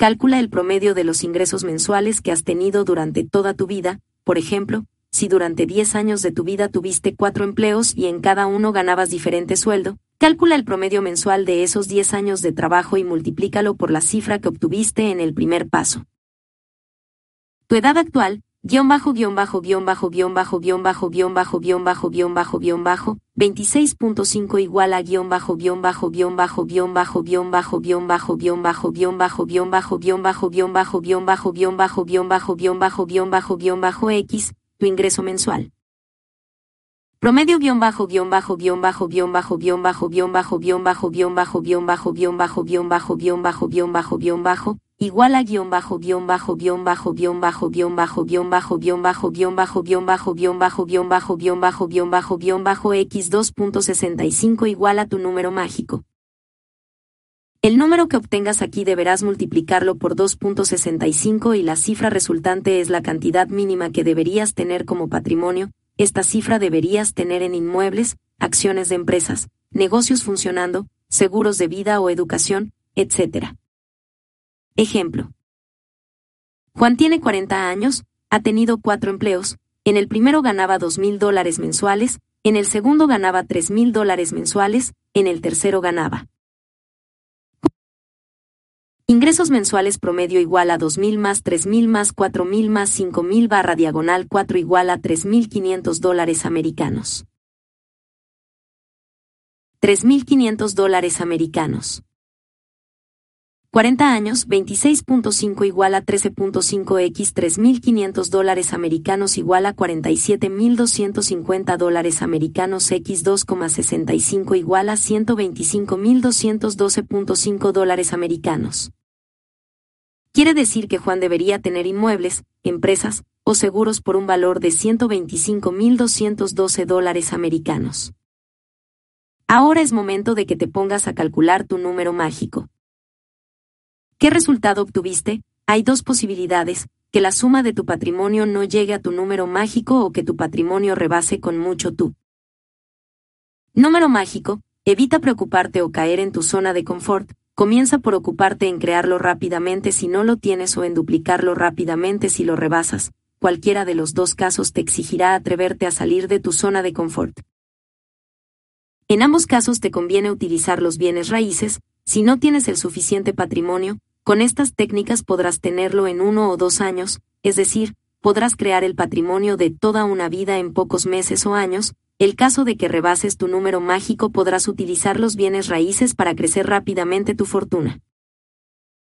S1: calcula el promedio de los ingresos mensuales que has tenido durante toda tu vida, por ejemplo, si durante 10 años de tu vida tuviste cuatro empleos y en cada uno ganabas diferente sueldo, calcula el promedio mensual de esos 10 años de trabajo y multiplícalo por la cifra que obtuviste en el primer paso. Tu edad actual, guion bajo guion bajo guion bajo guion bajo guion bajo guion bajo guion bajo guion bajo guion bajo 26.5 igual a guion bajo guion bajo guion bajo guion bajo guion bajo guion bajo guion bajo guion bajo guion bajo guion bajo guion bajo guion bajo guion bajo guion bajo guion bajo guion bajo guion bajo x tu ingreso mensual. Promedio guion bajo guion bajo guion bajo guion bajo guion bajo guion bajo guion bajo guion bajo guion bajo guion bajo guion bajo guion bajo guion bajo bajo igual a guion bajo guion bajo guion bajo guion bajo guion bajo guion bajo guion bajo guion bajo guion bajo guion bajo guion bajo guion bajo guion bajo guion bajo x 2.65 igual a tu número mágico. El número que obtengas aquí deberás multiplicarlo por 2.65 y la cifra resultante es la cantidad mínima que deberías tener como patrimonio, esta cifra deberías tener en inmuebles, acciones de empresas, negocios funcionando, seguros de vida o educación, etc. Ejemplo. Juan tiene 40 años, ha tenido cuatro empleos, en el primero ganaba 2.000 dólares mensuales, en el segundo ganaba 3.000 dólares mensuales, en el tercero ganaba Ingresos mensuales promedio igual a 2.000 más 3.000 más 4.000 más 5.000 barra diagonal 4 igual a 3.500 dólares americanos. 3.500 dólares americanos. 40 años, 26.5 igual a 13.5x 3.500 dólares americanos igual a 47.250 dólares americanos x 2,65 igual a 125.212.5 dólares americanos. Quiere decir que Juan debería tener inmuebles, empresas o seguros por un valor de 125.212 dólares americanos. Ahora es momento de que te pongas a calcular tu número mágico. ¿Qué resultado obtuviste? Hay dos posibilidades, que la suma de tu patrimonio no llegue a tu número mágico o que tu patrimonio rebase con mucho tú. Número mágico, evita preocuparte o caer en tu zona de confort, comienza por ocuparte en crearlo rápidamente si no lo tienes o en duplicarlo rápidamente si lo rebasas. Cualquiera de los dos casos te exigirá atreverte a salir de tu zona de confort. En ambos casos te conviene utilizar los bienes raíces, si no tienes el suficiente patrimonio, con estas técnicas podrás tenerlo en uno o dos años, es decir, podrás crear el patrimonio de toda una vida en pocos meses o años, el caso de que rebases tu número mágico podrás utilizar los bienes raíces para crecer rápidamente tu fortuna.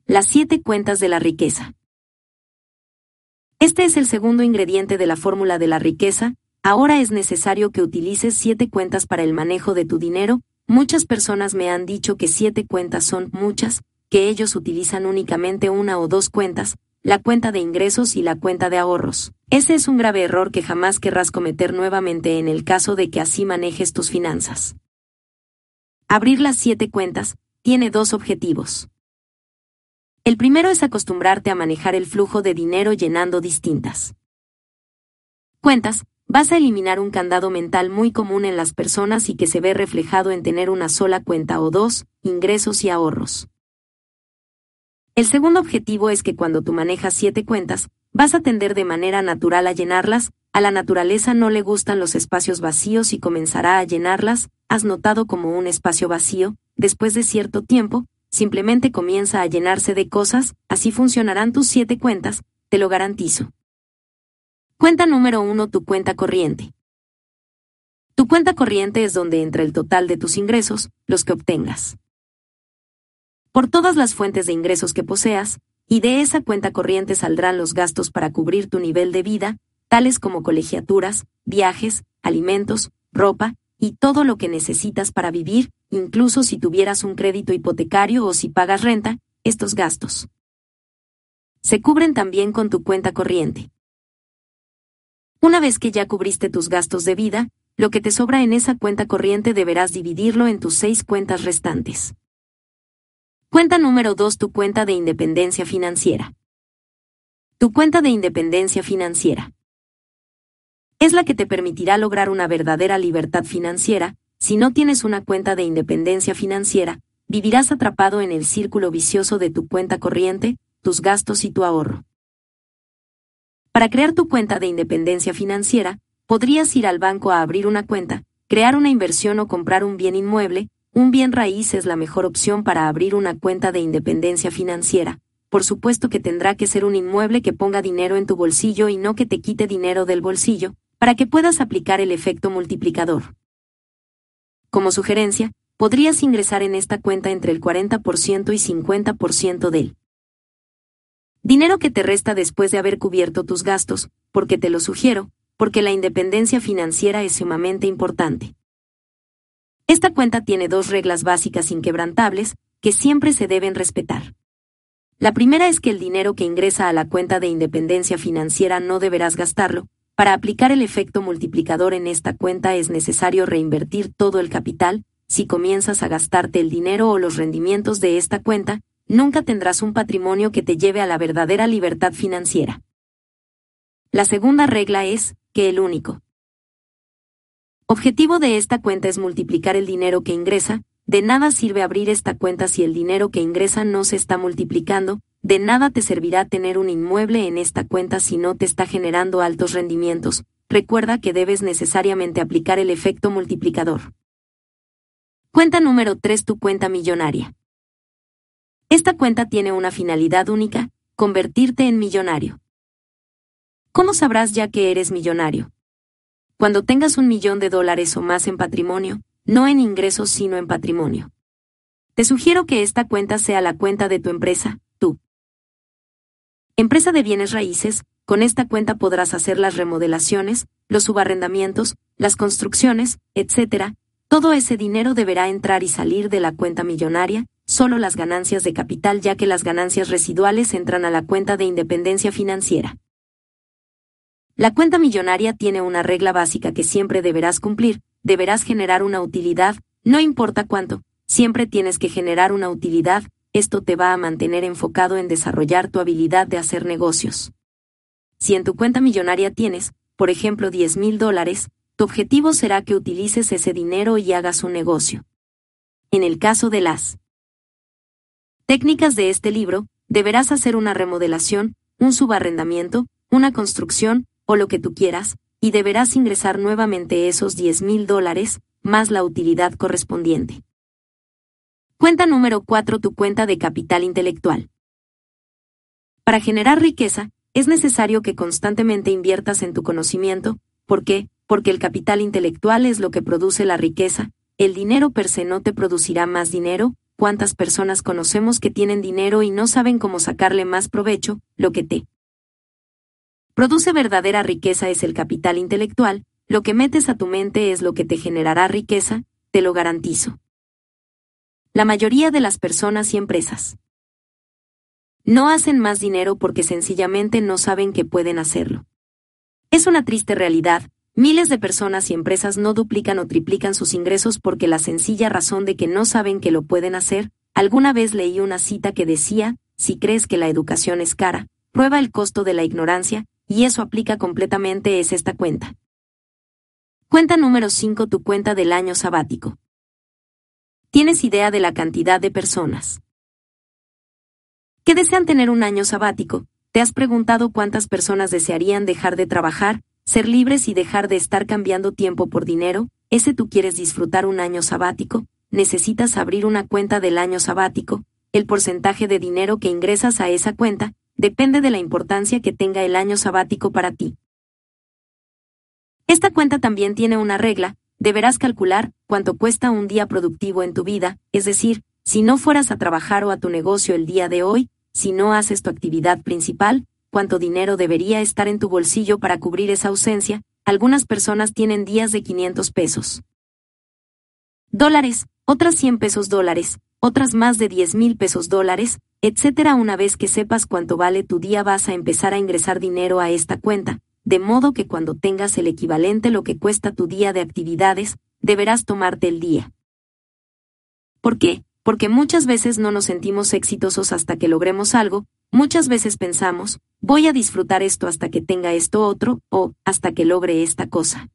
S1: Las siete cuentas de la riqueza. Este es el segundo ingrediente de la fórmula de la riqueza, ahora es necesario que utilices siete cuentas para el manejo de tu dinero, muchas personas me han dicho que siete cuentas son muchas, que ellos utilizan únicamente una o dos cuentas, la cuenta de ingresos y la cuenta de ahorros. Ese es un grave error que jamás querrás cometer nuevamente en el caso de que así manejes tus finanzas. Abrir las siete cuentas tiene dos objetivos. El primero es acostumbrarte a manejar el flujo de dinero llenando distintas cuentas, vas a eliminar un candado mental muy común en las personas y que se ve reflejado en tener una sola cuenta o dos, ingresos y ahorros. El segundo objetivo es que cuando tú manejas siete cuentas, vas a tender de manera natural a llenarlas, a la naturaleza no le gustan los espacios vacíos y comenzará a llenarlas, has notado como un espacio vacío, después de cierto tiempo, simplemente comienza a llenarse de cosas, así funcionarán tus siete cuentas, te lo garantizo. Cuenta número uno, tu cuenta corriente. Tu cuenta corriente es donde entra el total de tus ingresos, los que obtengas por todas las fuentes de ingresos que poseas, y de esa cuenta corriente saldrán los gastos para cubrir tu nivel de vida, tales como colegiaturas, viajes, alimentos, ropa, y todo lo que necesitas para vivir, incluso si tuvieras un crédito hipotecario o si pagas renta, estos gastos. Se cubren también con tu cuenta corriente. Una vez que ya cubriste tus gastos de vida, lo que te sobra en esa cuenta corriente deberás dividirlo en tus seis cuentas restantes. Cuenta número 2. Tu cuenta de independencia financiera. Tu cuenta de independencia financiera. Es la que te permitirá lograr una verdadera libertad financiera. Si no tienes una cuenta de independencia financiera, vivirás atrapado en el círculo vicioso de tu cuenta corriente, tus gastos y tu ahorro. Para crear tu cuenta de independencia financiera, podrías ir al banco a abrir una cuenta, crear una inversión o comprar un bien inmueble, un bien raíz es la mejor opción para abrir una cuenta de independencia financiera. Por supuesto que tendrá que ser un inmueble que ponga dinero en tu bolsillo y no que te quite dinero del bolsillo, para que puedas aplicar el efecto multiplicador. Como sugerencia, podrías ingresar en esta cuenta entre el 40% y 50% del dinero que te resta después de haber cubierto tus gastos, porque te lo sugiero, porque la independencia financiera es sumamente importante. Esta cuenta tiene dos reglas básicas inquebrantables que siempre se deben respetar. La primera es que el dinero que ingresa a la cuenta de independencia financiera no deberás gastarlo. Para aplicar el efecto multiplicador en esta cuenta es necesario reinvertir todo el capital. Si comienzas a gastarte el dinero o los rendimientos de esta cuenta, nunca tendrás un patrimonio que te lleve a la verdadera libertad financiera. La segunda regla es que el único Objetivo de esta cuenta es multiplicar el dinero que ingresa, de nada sirve abrir esta cuenta si el dinero que ingresa no se está multiplicando, de nada te servirá tener un inmueble en esta cuenta si no te está generando altos rendimientos. Recuerda que debes necesariamente aplicar el efecto multiplicador. Cuenta número 3. Tu cuenta millonaria. Esta cuenta tiene una finalidad única, convertirte en millonario. ¿Cómo sabrás ya que eres millonario? Cuando tengas un millón de dólares o más en patrimonio, no en ingresos sino en patrimonio. Te sugiero que esta cuenta sea la cuenta de tu empresa, tú. Empresa de bienes raíces, con esta cuenta podrás hacer las remodelaciones, los subarrendamientos, las construcciones, etc. Todo ese dinero deberá entrar y salir de la cuenta millonaria, solo las ganancias de capital ya que las ganancias residuales entran a la cuenta de independencia financiera. La cuenta millonaria tiene una regla básica que siempre deberás cumplir, deberás generar una utilidad, no importa cuánto, siempre tienes que generar una utilidad, esto te va a mantener enfocado en desarrollar tu habilidad de hacer negocios. Si en tu cuenta millonaria tienes, por ejemplo, 10 mil dólares, tu objetivo será que utilices ese dinero y hagas un negocio. En el caso de las Técnicas de este libro, deberás hacer una remodelación, un subarrendamiento, una construcción, o lo que tú quieras, y deberás ingresar nuevamente esos 10 mil dólares, más la utilidad correspondiente. Cuenta número 4. Tu cuenta de capital intelectual. Para generar riqueza, es necesario que constantemente inviertas en tu conocimiento, ¿por qué? Porque el capital intelectual es lo que produce la riqueza, el dinero per se no te producirá más dinero, cuántas personas conocemos que tienen dinero y no saben cómo sacarle más provecho, lo que te produce verdadera riqueza es el capital intelectual, lo que metes a tu mente es lo que te generará riqueza, te lo garantizo. La mayoría de las personas y empresas no hacen más dinero porque sencillamente no saben que pueden hacerlo. Es una triste realidad, miles de personas y empresas no duplican o triplican sus ingresos porque la sencilla razón de que no saben que lo pueden hacer, alguna vez leí una cita que decía, si crees que la educación es cara, prueba el costo de la ignorancia, y eso aplica completamente es esta cuenta. Cuenta número 5 Tu cuenta del año sabático. ¿Tienes idea de la cantidad de personas que desean tener un año sabático? ¿Te has preguntado cuántas personas desearían dejar de trabajar, ser libres y dejar de estar cambiando tiempo por dinero? ¿Ese tú quieres disfrutar un año sabático? Necesitas abrir una cuenta del año sabático. El porcentaje de dinero que ingresas a esa cuenta depende de la importancia que tenga el año sabático para ti. Esta cuenta también tiene una regla, deberás calcular cuánto cuesta un día productivo en tu vida, es decir, si no fueras a trabajar o a tu negocio el día de hoy, si no haces tu actividad principal, cuánto dinero debería estar en tu bolsillo para cubrir esa ausencia, algunas personas tienen días de 500 pesos. Dólares, otras 100 pesos dólares, otras más de 10 mil pesos dólares, etcétera. Una vez que sepas cuánto vale tu día vas a empezar a ingresar dinero a esta cuenta, de modo que cuando tengas el equivalente lo que cuesta tu día de actividades, deberás tomarte el día. ¿Por qué? Porque muchas veces no nos sentimos exitosos hasta que logremos algo, muchas veces pensamos, voy a disfrutar esto hasta que tenga esto otro, o hasta que logre esta cosa.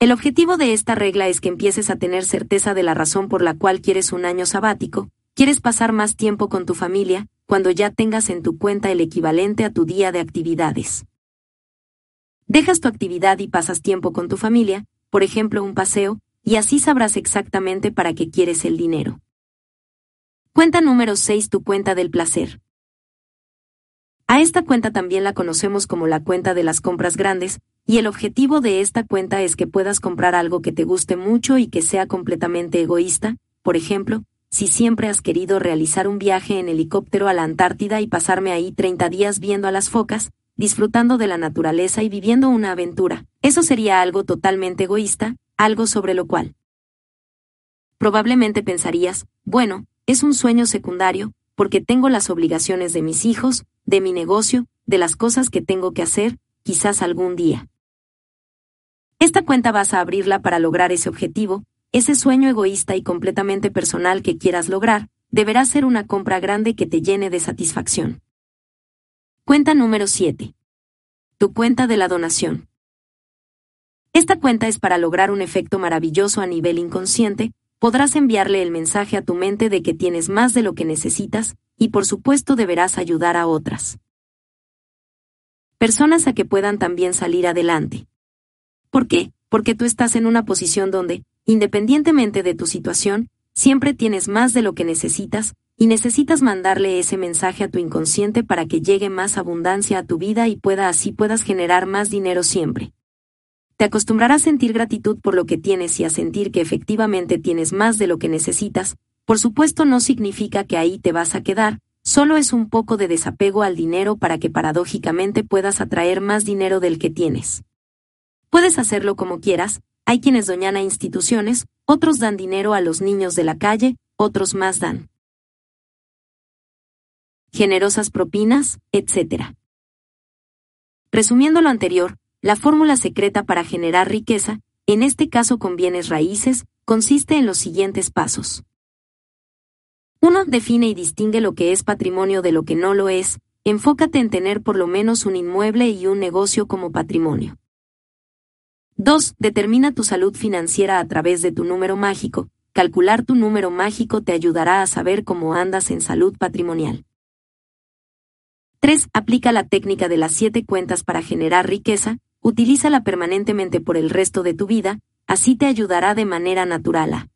S1: El objetivo de esta regla es que empieces a tener certeza de la razón por la cual quieres un año sabático, quieres pasar más tiempo con tu familia, cuando ya tengas en tu cuenta el equivalente a tu día de actividades. Dejas tu actividad y pasas tiempo con tu familia, por ejemplo un paseo, y así sabrás exactamente para qué quieres el dinero. Cuenta número 6 Tu cuenta del placer. A esta cuenta también la conocemos como la cuenta de las compras grandes, y el objetivo de esta cuenta es que puedas comprar algo que te guste mucho y que sea completamente egoísta, por ejemplo, si siempre has querido realizar un viaje en helicóptero a la Antártida y pasarme ahí 30 días viendo a las focas, disfrutando de la naturaleza y viviendo una aventura. Eso sería algo totalmente egoísta, algo sobre lo cual. Probablemente pensarías, bueno, es un sueño secundario, porque tengo las obligaciones de mis hijos, de mi negocio, de las cosas que tengo que hacer, quizás algún día. Esta cuenta vas a abrirla para lograr ese objetivo, ese sueño egoísta y completamente personal que quieras lograr, deberá ser una compra grande que te llene de satisfacción. Cuenta número 7. Tu cuenta de la donación. Esta cuenta es para lograr un efecto maravilloso a nivel inconsciente, podrás enviarle el mensaje a tu mente de que tienes más de lo que necesitas, y por supuesto deberás ayudar a otras personas a que puedan también salir adelante. ¿Por qué? Porque tú estás en una posición donde, independientemente de tu situación, siempre tienes más de lo que necesitas, y necesitas mandarle ese mensaje a tu inconsciente para que llegue más abundancia a tu vida y pueda así puedas generar más dinero siempre. Te acostumbrarás a sentir gratitud por lo que tienes y a sentir que efectivamente tienes más de lo que necesitas, por supuesto no significa que ahí te vas a quedar, solo es un poco de desapego al dinero para que paradójicamente puedas atraer más dinero del que tienes. Puedes hacerlo como quieras, hay quienes doñan a instituciones, otros dan dinero a los niños de la calle, otros más dan generosas propinas, etc. Resumiendo lo anterior, la fórmula secreta para generar riqueza, en este caso con bienes raíces, consiste en los siguientes pasos. 1. Define y distingue lo que es patrimonio de lo que no lo es, enfócate en tener por lo menos un inmueble y un negocio como patrimonio. 2. Determina tu salud financiera a través de tu número mágico, calcular tu número mágico te ayudará a saber cómo andas en salud patrimonial. 3. Aplica la técnica de las siete cuentas para generar riqueza, utilízala permanentemente por el resto de tu vida, así te ayudará de manera natural a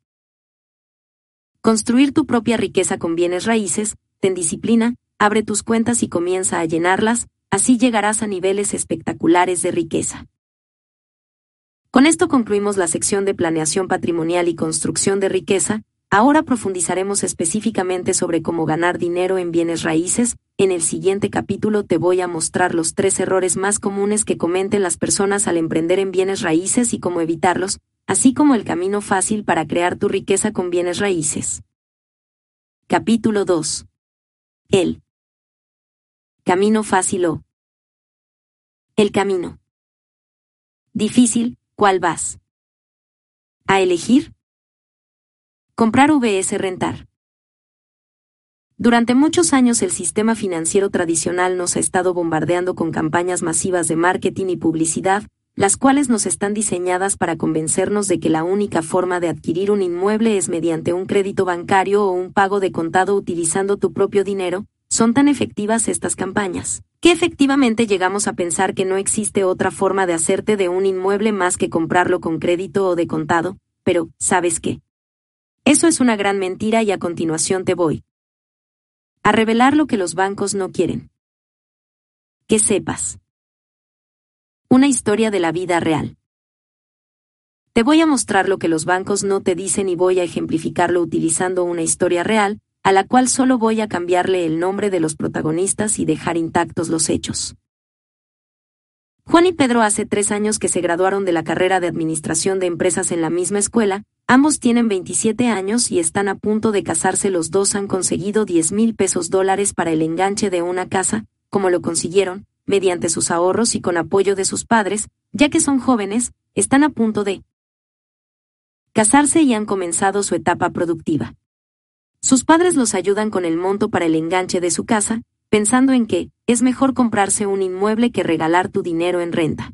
S1: construir tu propia riqueza con bienes raíces, ten disciplina, abre tus cuentas y comienza a llenarlas, así llegarás a niveles espectaculares de riqueza. Con esto concluimos la sección de planeación patrimonial y construcción de riqueza, ahora profundizaremos específicamente sobre cómo ganar dinero en bienes raíces, en el siguiente capítulo te voy a mostrar los tres errores más comunes que cometen las personas al emprender en bienes raíces y cómo evitarlos, así como el camino fácil para crear tu riqueza con bienes raíces. Capítulo 2. El camino fácil o el camino difícil, ¿cuál vas? ¿A elegir? Comprar VS rentar. Durante muchos años el sistema financiero tradicional nos ha estado bombardeando con campañas masivas de marketing y publicidad, las cuales nos están diseñadas para convencernos de que la única forma de adquirir un inmueble es mediante un crédito bancario o un pago de contado utilizando tu propio dinero, son tan efectivas estas campañas, que efectivamente llegamos a pensar que no existe otra forma de hacerte de un inmueble más que comprarlo con crédito o de contado, pero, ¿sabes qué? Eso es una gran mentira y a continuación te voy a revelar lo que los bancos no quieren. Que sepas. Una historia de la vida real. Te voy a mostrar lo que los bancos no te dicen y voy a ejemplificarlo utilizando una historia real, a la cual solo voy a cambiarle el nombre de los protagonistas y dejar intactos los hechos. Juan y Pedro hace tres años que se graduaron de la carrera de Administración de Empresas en la misma escuela, ambos tienen 27 años y están a punto de casarse los dos han conseguido 10 mil pesos dólares para el enganche de una casa, como lo consiguieron, mediante sus ahorros y con apoyo de sus padres, ya que son jóvenes, están a punto de casarse y han comenzado su etapa productiva. Sus padres los ayudan con el monto para el enganche de su casa, pensando en que es mejor comprarse un inmueble que regalar tu dinero en renta.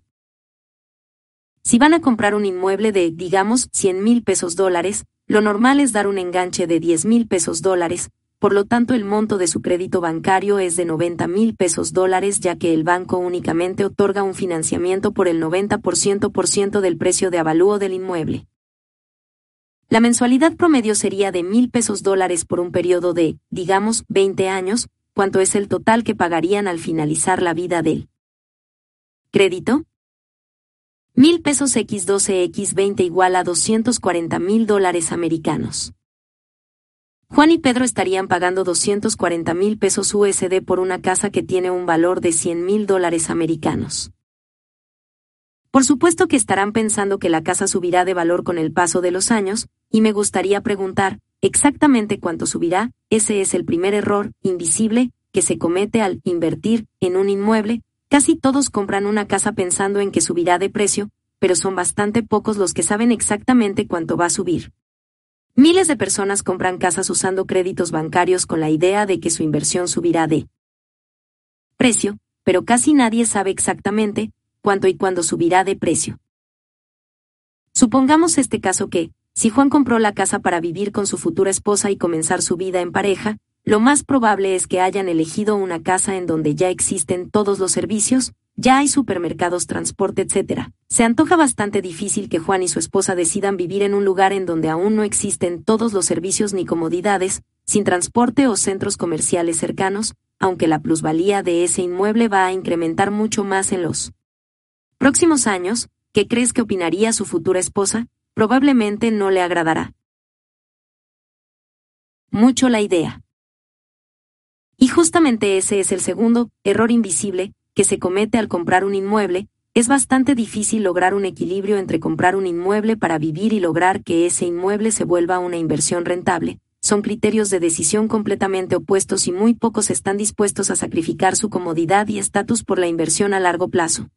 S1: Si van a comprar un inmueble de, digamos, 100 mil pesos dólares, lo normal es dar un enganche de 10 mil pesos dólares, por lo tanto el monto de su crédito bancario es de 90 mil pesos dólares ya que el banco únicamente otorga un financiamiento por el 90% por ciento del precio de avalúo del inmueble. La mensualidad promedio sería de mil pesos dólares por un periodo de, digamos, 20 años, cuánto es el total que pagarían al finalizar la vida del crédito. Mil pesos X12 X20 igual a 240 mil dólares americanos. Juan y Pedro estarían pagando 240 mil pesos USD por una casa que tiene un valor de 100 mil dólares americanos. Por supuesto que estarán pensando que la casa subirá de valor con el paso de los años, y me gustaría preguntar, exactamente cuánto subirá, ese es el primer error, invisible, que se comete al invertir en un inmueble, casi todos compran una casa pensando en que subirá de precio, pero son bastante pocos los que saben exactamente cuánto va a subir. Miles de personas compran casas usando créditos bancarios con la idea de que su inversión subirá de precio, pero casi nadie sabe exactamente cuánto y cuándo subirá de precio. Supongamos este caso que, si Juan compró la casa para vivir con su futura esposa y comenzar su vida en pareja, lo más probable es que hayan elegido una casa en donde ya existen todos los servicios, ya hay supermercados, transporte, etc. Se antoja bastante difícil que Juan y su esposa decidan vivir en un lugar en donde aún no existen todos los servicios ni comodidades, sin transporte o centros comerciales cercanos, aunque la plusvalía de ese inmueble va a incrementar mucho más en los próximos años, ¿qué crees que opinaría su futura esposa? Probablemente no le agradará mucho la idea. Y justamente ese es el segundo error invisible, que se comete al comprar un inmueble, es bastante difícil lograr un equilibrio entre comprar un inmueble para vivir y lograr que ese inmueble se vuelva una inversión rentable. Son criterios de decisión completamente opuestos y muy pocos están dispuestos a sacrificar su comodidad y estatus por la inversión a largo plazo.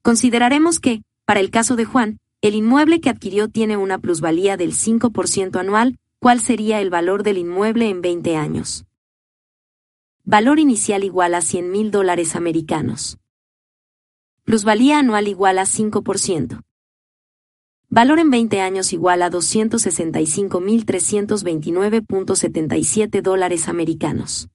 S1: Consideraremos que, para el caso de Juan, el inmueble que adquirió tiene una plusvalía del 5% anual, ¿cuál sería el valor del inmueble en 20 años? Valor inicial igual a 100 mil dólares americanos. Plusvalía anual igual a 5%. Valor en 20 años igual a 265.329.77 dólares americanos.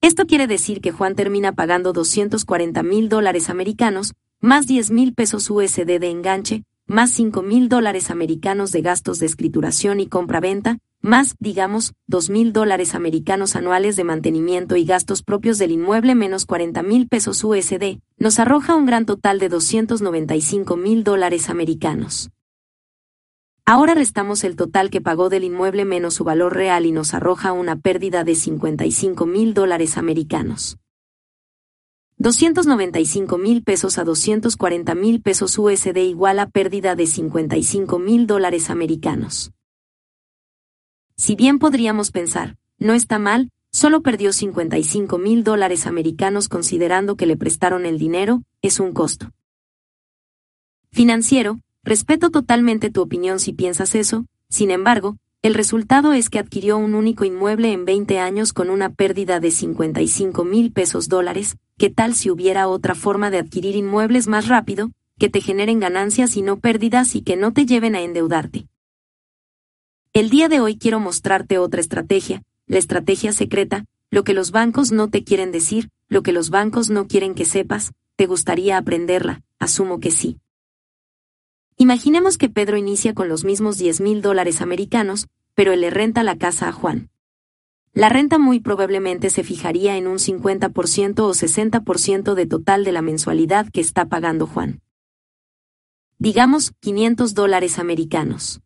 S1: Esto quiere decir que Juan termina pagando 240 mil dólares americanos, más 10 mil pesos USD de enganche, más 5 mil dólares americanos de gastos de escrituración y compra-venta, más, digamos, 2 mil dólares americanos anuales de mantenimiento y gastos propios del inmueble menos 40 mil pesos USD, nos arroja un gran total de 295 mil dólares americanos. Ahora restamos el total que pagó del inmueble menos su valor real y nos arroja una pérdida de 55 mil dólares americanos. 295 mil pesos a 240 mil pesos USD igual a pérdida de 55 mil dólares americanos. Si bien podríamos pensar, no está mal, solo perdió 55 mil dólares americanos considerando que le prestaron el dinero, es un costo. Financiero, Respeto totalmente tu opinión si piensas eso, sin embargo, el resultado es que adquirió un único inmueble en 20 años con una pérdida de 55 mil pesos dólares, ¿qué tal si hubiera otra forma de adquirir inmuebles más rápido, que te generen ganancias y no pérdidas y que no te lleven a endeudarte? El día de hoy quiero mostrarte otra estrategia, la estrategia secreta, lo que los bancos no te quieren decir, lo que los bancos no quieren que sepas, ¿te gustaría aprenderla? Asumo que sí. Imaginemos que Pedro inicia con los mismos 10 mil dólares americanos, pero él le renta la casa a Juan. La renta muy probablemente se fijaría en un 50% o 60% de total de la mensualidad que está pagando Juan. Digamos, 500 dólares americanos.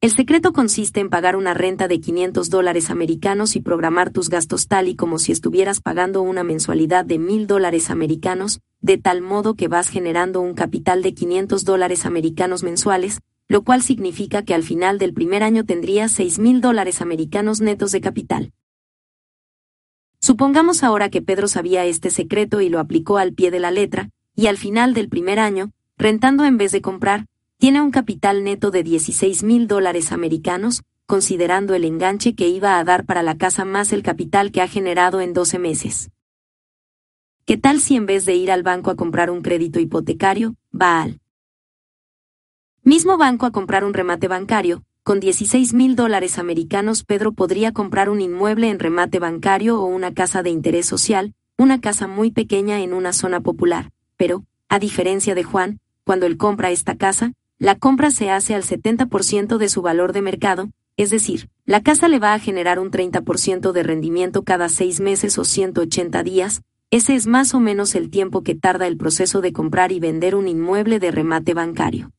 S1: El secreto consiste en pagar una renta de 500 dólares americanos y programar tus gastos tal y como si estuvieras pagando una mensualidad de 1000 dólares americanos, de tal modo que vas generando un capital de 500 dólares americanos mensuales, lo cual significa que al final del primer año tendrías 6.000 dólares americanos netos de capital. Supongamos ahora que Pedro sabía este secreto y lo aplicó al pie de la letra, y al final del primer año, rentando en vez de comprar, tiene un capital neto de 16 mil dólares americanos, considerando el enganche que iba a dar para la casa más el capital que ha generado en 12 meses. ¿Qué tal si en vez de ir al banco a comprar un crédito hipotecario, va al mismo banco a comprar un remate bancario? Con 16 mil dólares americanos Pedro podría comprar un inmueble en remate bancario o una casa de interés social, una casa muy pequeña en una zona popular, pero, a diferencia de Juan, cuando él compra esta casa, la compra se hace al 70% de su valor de mercado, es decir, la casa le va a generar un 30% de rendimiento cada seis meses o 180 días, ese es más o menos el tiempo que tarda el proceso de comprar y vender un inmueble de remate bancario.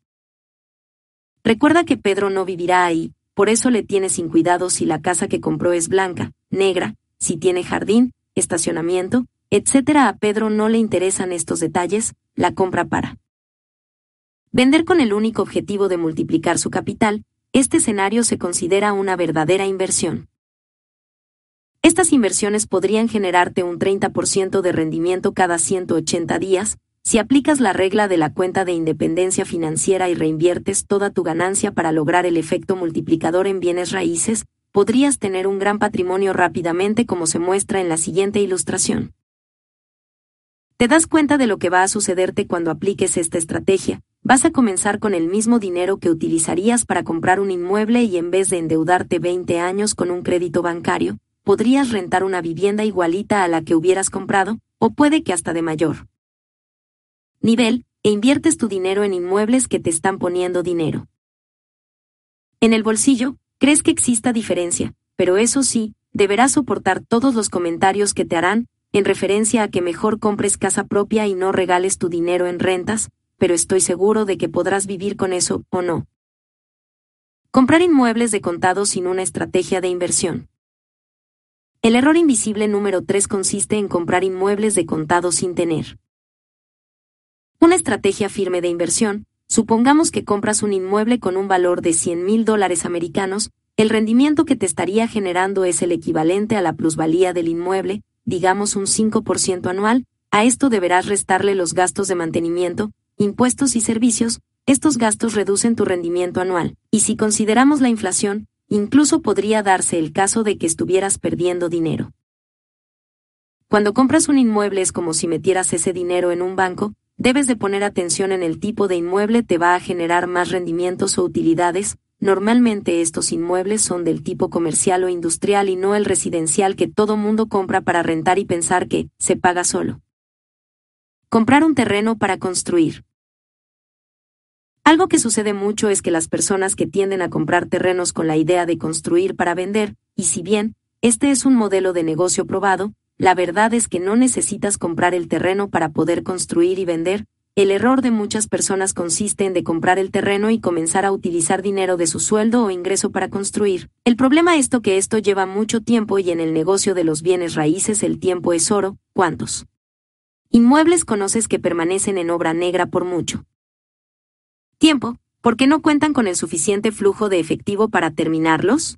S1: Recuerda que Pedro no vivirá ahí, por eso le tiene sin cuidado si la casa que compró es blanca, negra, si tiene jardín, estacionamiento, etc. A Pedro no le interesan estos detalles, la compra para Vender con el único objetivo de multiplicar su capital, este escenario se considera una verdadera inversión. Estas inversiones podrían generarte un 30% de rendimiento cada 180 días, si aplicas la regla de la cuenta de independencia financiera y reinviertes toda tu ganancia para lograr el efecto multiplicador en bienes raíces, podrías tener un gran patrimonio rápidamente como se muestra en la siguiente ilustración. Te das cuenta de lo que va a sucederte cuando apliques esta estrategia, vas a comenzar con el mismo dinero que utilizarías para comprar un inmueble y en vez de endeudarte 20 años con un crédito bancario, podrías rentar una vivienda igualita a la que hubieras comprado, o puede que hasta de mayor nivel, e inviertes tu dinero en inmuebles que te están poniendo dinero. En el bolsillo, crees que exista diferencia, pero eso sí, deberás soportar todos los comentarios que te harán, en referencia a que mejor compres casa propia y no regales tu dinero en rentas, pero estoy seguro de que podrás vivir con eso, ¿o no? Comprar inmuebles de contado sin una estrategia de inversión. El error invisible número 3 consiste en comprar inmuebles de contado sin tener. Una estrategia firme de inversión. Supongamos que compras un inmueble con un valor de 100 mil dólares americanos, el rendimiento que te estaría generando es el equivalente a la plusvalía del inmueble, digamos un 5% anual, a esto deberás restarle los gastos de mantenimiento, impuestos y servicios, estos gastos reducen tu rendimiento anual, y si consideramos la inflación, incluso podría darse el caso de que estuvieras perdiendo dinero. Cuando compras un inmueble es como si metieras ese dinero en un banco, debes de poner atención en el tipo de inmueble te va a generar más rendimientos o utilidades, Normalmente estos inmuebles son del tipo comercial o industrial y no el residencial que todo mundo compra para rentar y pensar que se paga solo. Comprar un terreno para construir. Algo que sucede mucho es que las personas que tienden a comprar terrenos con la idea de construir para vender, y si bien, este es un modelo de negocio probado, la verdad es que no necesitas comprar el terreno para poder construir y vender, el error de muchas personas consiste en de comprar el terreno y comenzar a utilizar dinero de su sueldo o ingreso para construir. El problema es que esto lleva mucho tiempo y en el negocio de los bienes raíces el tiempo es oro. ¿Cuántos? Inmuebles conoces que permanecen en obra negra por mucho tiempo, porque no cuentan con el suficiente flujo de efectivo para terminarlos?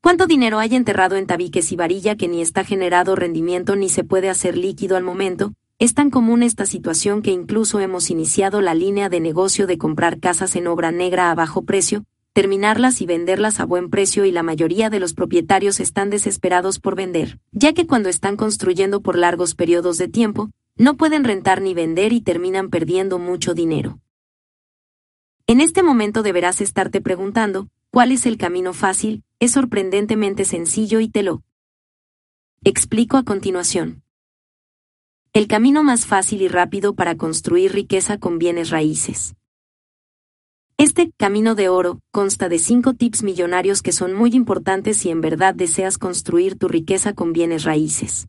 S1: ¿Cuánto dinero hay enterrado en tabiques y varilla que ni está generado rendimiento ni se puede hacer líquido al momento? Es tan común esta situación que incluso hemos iniciado la línea de negocio de comprar casas en obra negra a bajo precio, terminarlas y venderlas a buen precio y la mayoría de los propietarios están desesperados por vender, ya que cuando están construyendo por largos periodos de tiempo, no pueden rentar ni vender y terminan perdiendo mucho dinero. En este momento deberás estarte preguntando, ¿cuál es el camino fácil? Es sorprendentemente sencillo y te lo explico a continuación. El camino más fácil y rápido para construir riqueza con bienes raíces. Este camino de oro consta de cinco tips millonarios que son muy importantes si en verdad deseas construir tu riqueza con bienes raíces.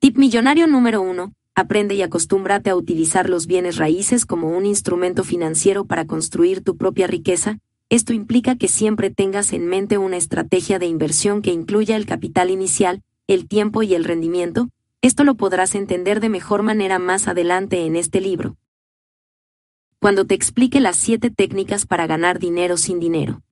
S1: Tip millonario número 1. Aprende y acostúmbrate a utilizar los bienes raíces como un instrumento financiero para construir tu propia riqueza. Esto implica que siempre tengas en mente una estrategia de inversión que incluya el capital inicial, el tiempo y el rendimiento, esto lo podrás entender de mejor manera más adelante en este libro. Cuando te explique las siete técnicas para ganar dinero sin dinero.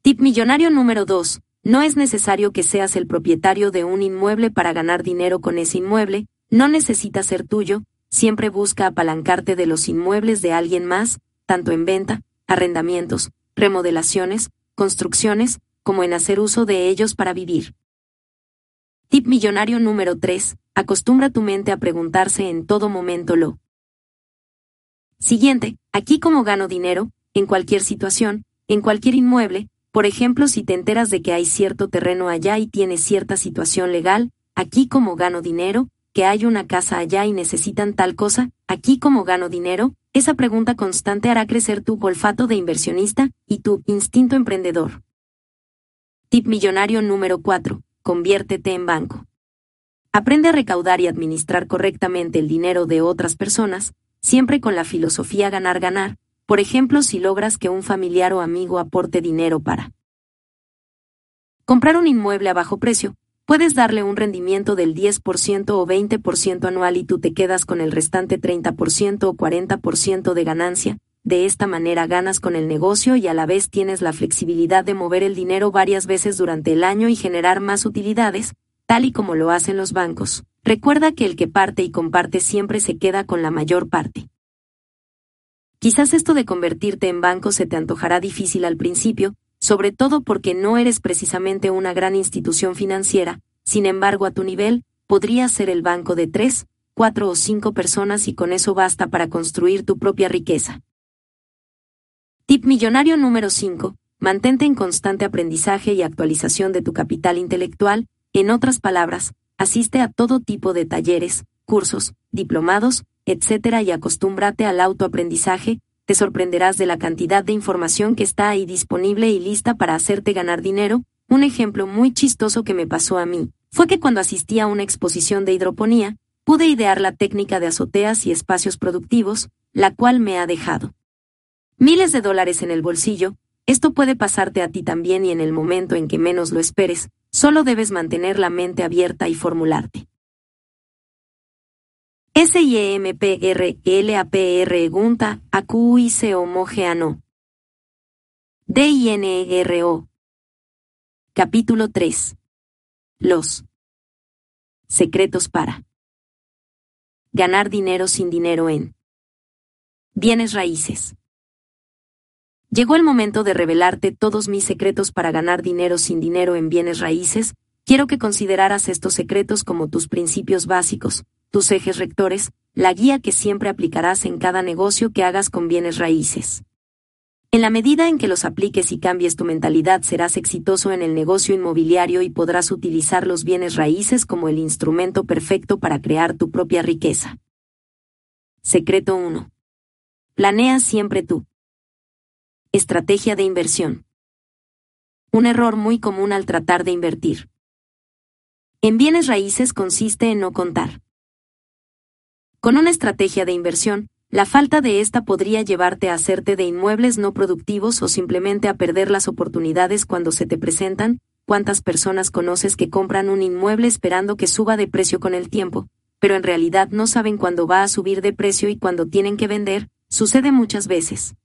S1: Tip millonario número 2. No es necesario que seas el propietario de un inmueble para ganar dinero con ese inmueble, no necesita ser tuyo, siempre busca apalancarte de los inmuebles de alguien más, tanto en venta, arrendamientos, remodelaciones, construcciones, como en hacer uso de ellos para vivir. Tip millonario número 3. Acostumbra tu mente a preguntarse en todo momento lo siguiente, aquí cómo gano dinero, en cualquier situación, en cualquier inmueble, por ejemplo si te enteras de que hay cierto terreno allá y tienes cierta situación legal, aquí cómo gano dinero, que hay una casa allá y necesitan tal cosa, aquí cómo gano dinero, esa pregunta constante hará crecer tu olfato de inversionista y tu instinto emprendedor. Tip millonario número 4 conviértete en banco. Aprende a recaudar y administrar correctamente el dinero de otras personas, siempre con la filosofía ganar-ganar, por ejemplo si logras que un familiar o amigo aporte dinero para comprar un inmueble a bajo precio, puedes darle un rendimiento del 10% o 20% anual y tú te quedas con el restante 30% o 40% de ganancia, de esta manera ganas con el negocio y a la vez tienes la flexibilidad de mover el dinero varias veces durante el año y generar más utilidades, tal y como lo hacen los bancos. Recuerda que el que parte y comparte siempre se queda con la mayor parte. Quizás esto de convertirte en banco se te antojará difícil al principio, sobre todo porque no eres precisamente una gran institución financiera, sin embargo a tu nivel, podrías ser el banco de tres, cuatro o cinco personas y con eso basta para construir tu propia riqueza. Tip millonario número 5. Mantente en constante aprendizaje y actualización de tu capital intelectual, en otras palabras, asiste a todo tipo de talleres, cursos, diplomados, etc. y acostúmbrate al autoaprendizaje, te sorprenderás de la cantidad de información que está ahí disponible y lista para hacerte ganar dinero. Un ejemplo muy chistoso que me pasó a mí fue que cuando asistí a una exposición de hidroponía, pude idear la técnica de azoteas y espacios productivos, la cual me ha dejado miles de dólares en el bolsillo, esto puede pasarte a ti también y en el momento en que menos lo esperes, solo debes mantener la mente abierta y formularte. S-I-E-M-P-R-L-A-P-R Gunta, A-Q-I-C homogéano. D-I-N-E-R-O. Capítulo 3. Los secretos para ganar dinero sin dinero en bienes raíces. Llegó el momento de revelarte todos mis secretos para ganar dinero sin dinero en bienes raíces, quiero que consideraras estos secretos como tus principios básicos, tus ejes rectores, la guía que siempre aplicarás en cada negocio que hagas con bienes raíces. En la medida en que los apliques y cambies tu mentalidad serás exitoso en el negocio inmobiliario y podrás utilizar los bienes raíces como el instrumento perfecto para crear tu propia riqueza. Secreto 1. Planea siempre tú. Estrategia de inversión. Un error muy común al tratar de invertir. En bienes raíces consiste en no contar. Con una estrategia de inversión, la falta de esta podría llevarte a hacerte de inmuebles no productivos o simplemente a perder las oportunidades cuando se te presentan. ¿Cuántas personas conoces que compran un inmueble esperando que suba de precio con el tiempo, pero en realidad no saben cuándo va a subir de precio y cuándo tienen que vender? Sucede muchas veces.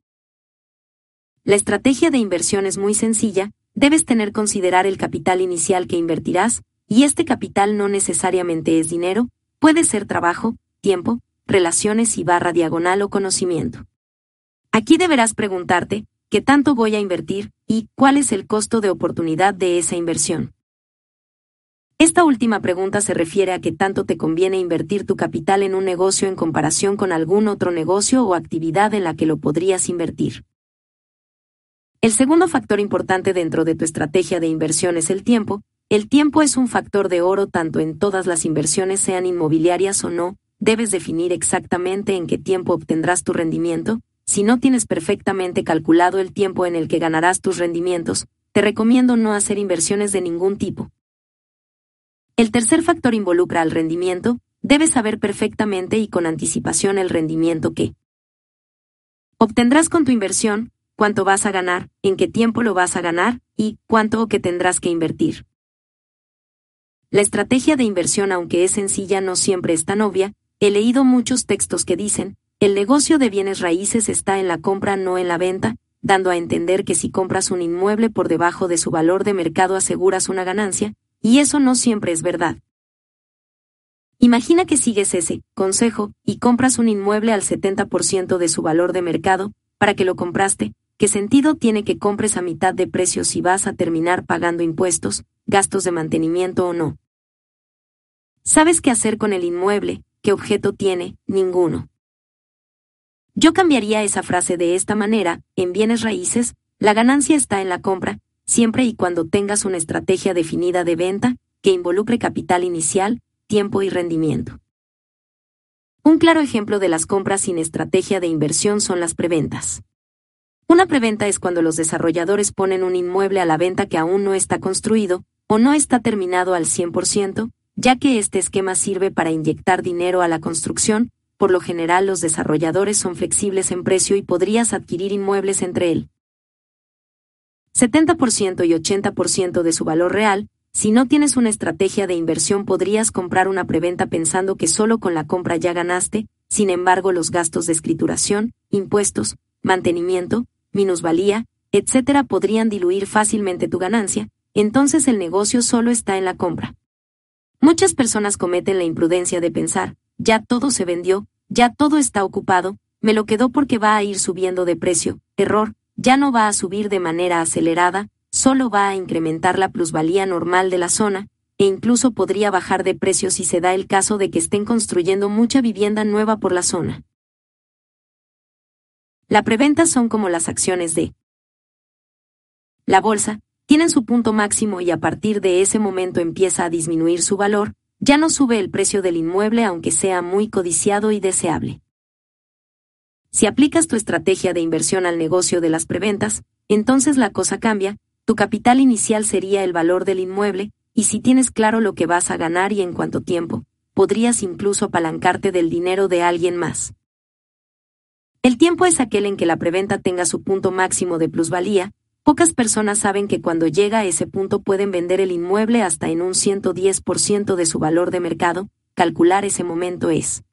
S1: La estrategia de inversión es muy sencilla, debes tener considerar el capital inicial que invertirás, y este capital no necesariamente es dinero, puede ser trabajo, tiempo, relaciones y barra diagonal o conocimiento. Aquí deberás preguntarte, ¿qué tanto voy a invertir y cuál es el costo de oportunidad de esa inversión? Esta última pregunta se refiere a qué tanto te conviene invertir tu capital en un negocio en comparación con algún otro negocio o actividad en la que lo podrías invertir. El segundo factor importante dentro de tu estrategia de inversión es el tiempo. El tiempo es un factor de oro tanto en todas las inversiones sean inmobiliarias o no, debes definir exactamente en qué tiempo obtendrás tu rendimiento, si no tienes perfectamente calculado el tiempo en el que ganarás tus rendimientos, te recomiendo no hacer inversiones de ningún tipo. El tercer factor involucra al rendimiento, debes saber perfectamente y con anticipación el rendimiento que obtendrás con tu inversión, cuánto vas a ganar, en qué tiempo lo vas a ganar y cuánto o que tendrás que invertir. La estrategia de inversión, aunque es sencilla, no siempre es tan obvia, He leído muchos textos que dicen, el negocio de bienes raíces está en la compra no en la venta, dando a entender que si compras un inmueble por debajo de su valor de mercado aseguras una ganancia, y eso no siempre es verdad. Imagina que sigues ese consejo y compras un inmueble al 70% de su valor de mercado, para que lo compraste, ¿qué sentido tiene que compres a mitad de precio si vas a terminar pagando impuestos, gastos de mantenimiento o no? ¿Sabes qué hacer con el inmueble? ¿Qué objeto tiene? Ninguno. Yo cambiaría esa frase de esta manera, en bienes raíces, la ganancia está en la compra, siempre y cuando tengas una estrategia definida de venta, que involucre capital inicial, tiempo y rendimiento. Un claro ejemplo de las compras sin estrategia de inversión son las preventas. Una preventa es cuando los desarrolladores ponen un inmueble a la venta que aún no está construido, o no está terminado al 100%, ya que este esquema sirve para inyectar dinero a la construcción, por lo general los desarrolladores son flexibles en precio y podrías adquirir inmuebles entre el 70% y 80% de su valor real, si no tienes una estrategia de inversión podrías comprar una preventa pensando que solo con la compra ya ganaste, sin embargo los gastos de escrituración, impuestos, mantenimiento, minusvalía, etc. podrían diluir fácilmente tu ganancia, entonces el negocio solo está en la compra. Muchas personas cometen la imprudencia de pensar, ya todo se vendió, ya todo está ocupado, me lo quedó porque va a ir subiendo de precio. Error, ya no va a subir de manera acelerada, solo va a incrementar la plusvalía normal de la zona, e incluso podría bajar de precio si se da el caso de que estén construyendo mucha vivienda nueva por la zona. La preventa son como las acciones de la bolsa, tienen su punto máximo y a partir de ese momento empieza a disminuir su valor, ya no sube el precio del inmueble aunque sea muy codiciado y deseable. Si aplicas tu estrategia de inversión al negocio de las preventas, entonces la cosa cambia, tu capital inicial sería el valor del inmueble, y si tienes claro lo que vas a ganar y en cuánto tiempo, podrías incluso apalancarte del dinero de alguien más. El tiempo es aquel en que la preventa tenga su punto máximo de plusvalía, Pocas personas saben que cuando llega a ese punto pueden vender el inmueble hasta en un 110% de su valor de mercado, calcular ese momento es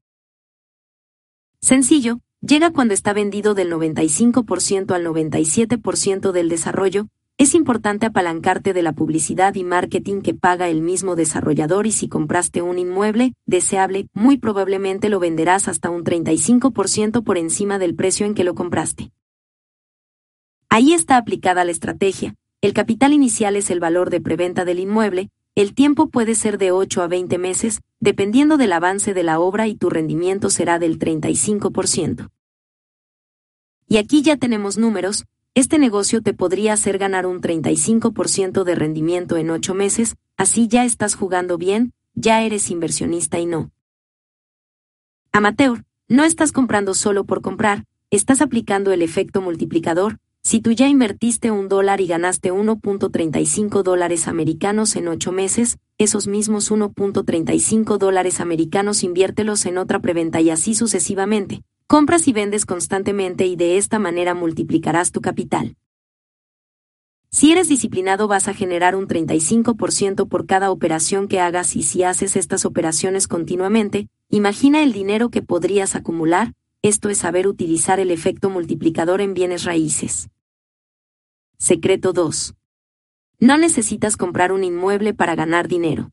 S1: sencillo, llega cuando está vendido del 95% al 97% del desarrollo, es importante apalancarte de la publicidad y marketing que paga el mismo desarrollador y si compraste un inmueble deseable, muy probablemente lo venderás hasta un 35% por encima del precio en que lo compraste. Ahí está aplicada la estrategia. El capital inicial es el valor de preventa del inmueble, el tiempo puede ser de 8 a 20 meses, dependiendo del avance de la obra y tu rendimiento será del 35%. Y aquí ya tenemos números, este negocio te podría hacer ganar un 35% de rendimiento en 8 meses, así ya estás jugando bien, ya eres inversionista y no. Amateur, no estás comprando solo por comprar, estás aplicando el efecto multiplicador, si tú ya invertiste un dólar y ganaste 1.35 dólares americanos en 8 meses, esos mismos 1.35 dólares americanos inviértelos en otra preventa y así sucesivamente. Compras y vendes constantemente y de esta manera multiplicarás tu capital. Si eres disciplinado vas a generar un 35% por cada operación que hagas y si haces estas operaciones continuamente, imagina el dinero que podrías acumular, esto es saber utilizar el efecto multiplicador en bienes raíces. Secreto 2. No necesitas comprar un inmueble para ganar dinero.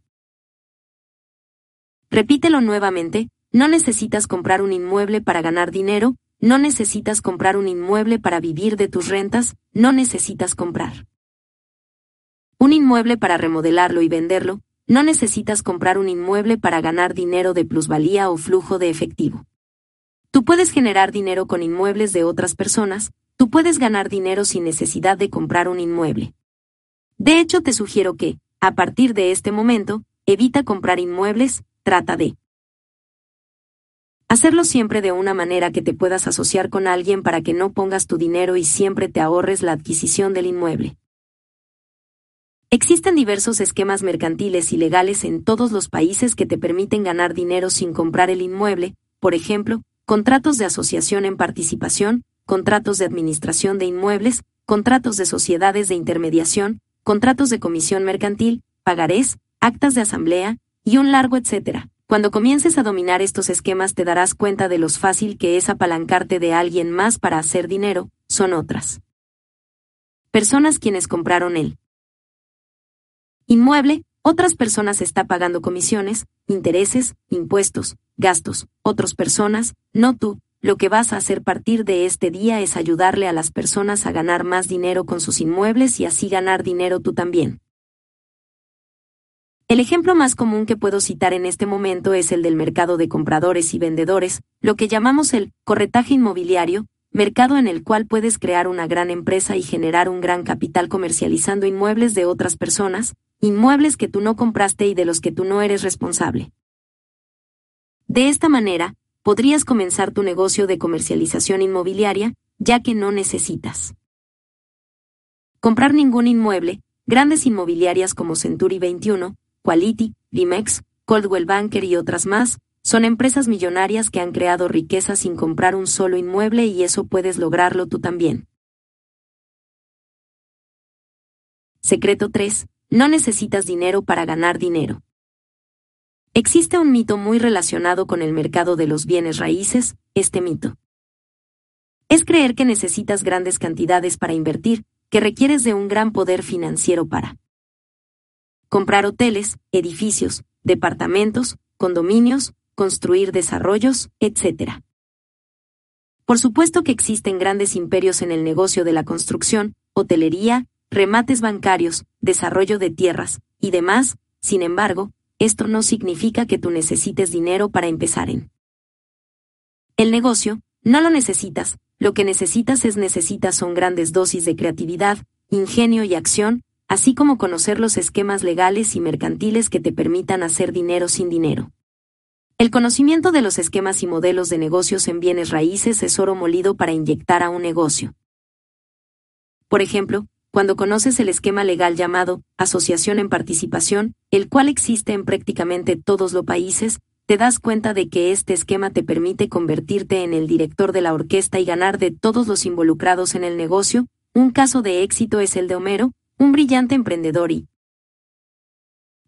S1: Repítelo nuevamente, no necesitas comprar un inmueble para ganar dinero, no necesitas comprar un inmueble para vivir de tus rentas, no necesitas comprar un inmueble para remodelarlo y venderlo, no necesitas comprar un inmueble para ganar dinero de plusvalía o flujo de efectivo. Tú puedes generar dinero con inmuebles de otras personas, tú puedes ganar dinero sin necesidad de comprar un inmueble. De hecho, te sugiero que, a partir de este momento, evita comprar inmuebles, trata de Hacerlo siempre de una manera que te puedas asociar con alguien para que no pongas tu dinero y siempre te ahorres la adquisición del inmueble. Existen diversos esquemas mercantiles y legales en todos los países que te permiten ganar dinero sin comprar el inmueble, por ejemplo, contratos de asociación en participación, contratos de administración de inmuebles, contratos de sociedades de intermediación, contratos de comisión mercantil, pagarés, actas de asamblea, y un largo etcétera. Cuando comiences a dominar estos esquemas te darás cuenta de lo fácil que es apalancarte de alguien más para hacer dinero, son otras. Personas quienes compraron el inmueble, otras personas está pagando comisiones, intereses, impuestos, gastos, otras personas, no tú, lo que vas a hacer partir de este día es ayudarle a las personas a ganar más dinero con sus inmuebles y así ganar dinero tú también. El ejemplo más común que puedo citar en este momento es el del mercado de compradores y vendedores, lo que llamamos el corretaje inmobiliario, mercado en el cual puedes crear una gran empresa y generar un gran capital comercializando inmuebles de otras personas, inmuebles que tú no compraste y de los que tú no eres responsable. De esta manera, podrías comenzar tu negocio de comercialización inmobiliaria, ya que no necesitas comprar ningún inmueble, grandes inmobiliarias como Century 21, Quality, Limex, Coldwell Banker y otras más, son empresas millonarias que han creado riqueza sin comprar un solo inmueble y eso puedes lograrlo tú también. Secreto 3. No necesitas dinero para ganar dinero. Existe un mito muy relacionado con el mercado de los bienes raíces, este mito. Es creer que necesitas grandes cantidades para invertir, que requieres de un gran poder financiero para comprar hoteles, edificios, departamentos, condominios, construir desarrollos, etc. Por supuesto que existen grandes imperios en el negocio de la construcción, hotelería, remates bancarios, desarrollo de tierras, y demás, sin embargo, esto no significa que tú necesites dinero para empezar en el negocio, no lo necesitas, lo que necesitas es necesitas son grandes dosis de creatividad, ingenio y acción, así como conocer los esquemas legales y mercantiles que te permitan hacer dinero sin dinero. El conocimiento de los esquemas y modelos de negocios en bienes raíces es oro molido para inyectar a un negocio. Por ejemplo, cuando conoces el esquema legal llamado asociación en participación, el cual existe en prácticamente todos los países, te das cuenta de que este esquema te permite convertirte en el director de la orquesta y ganar de todos los involucrados en el negocio. Un caso de éxito es el de Homero, un brillante emprendedor y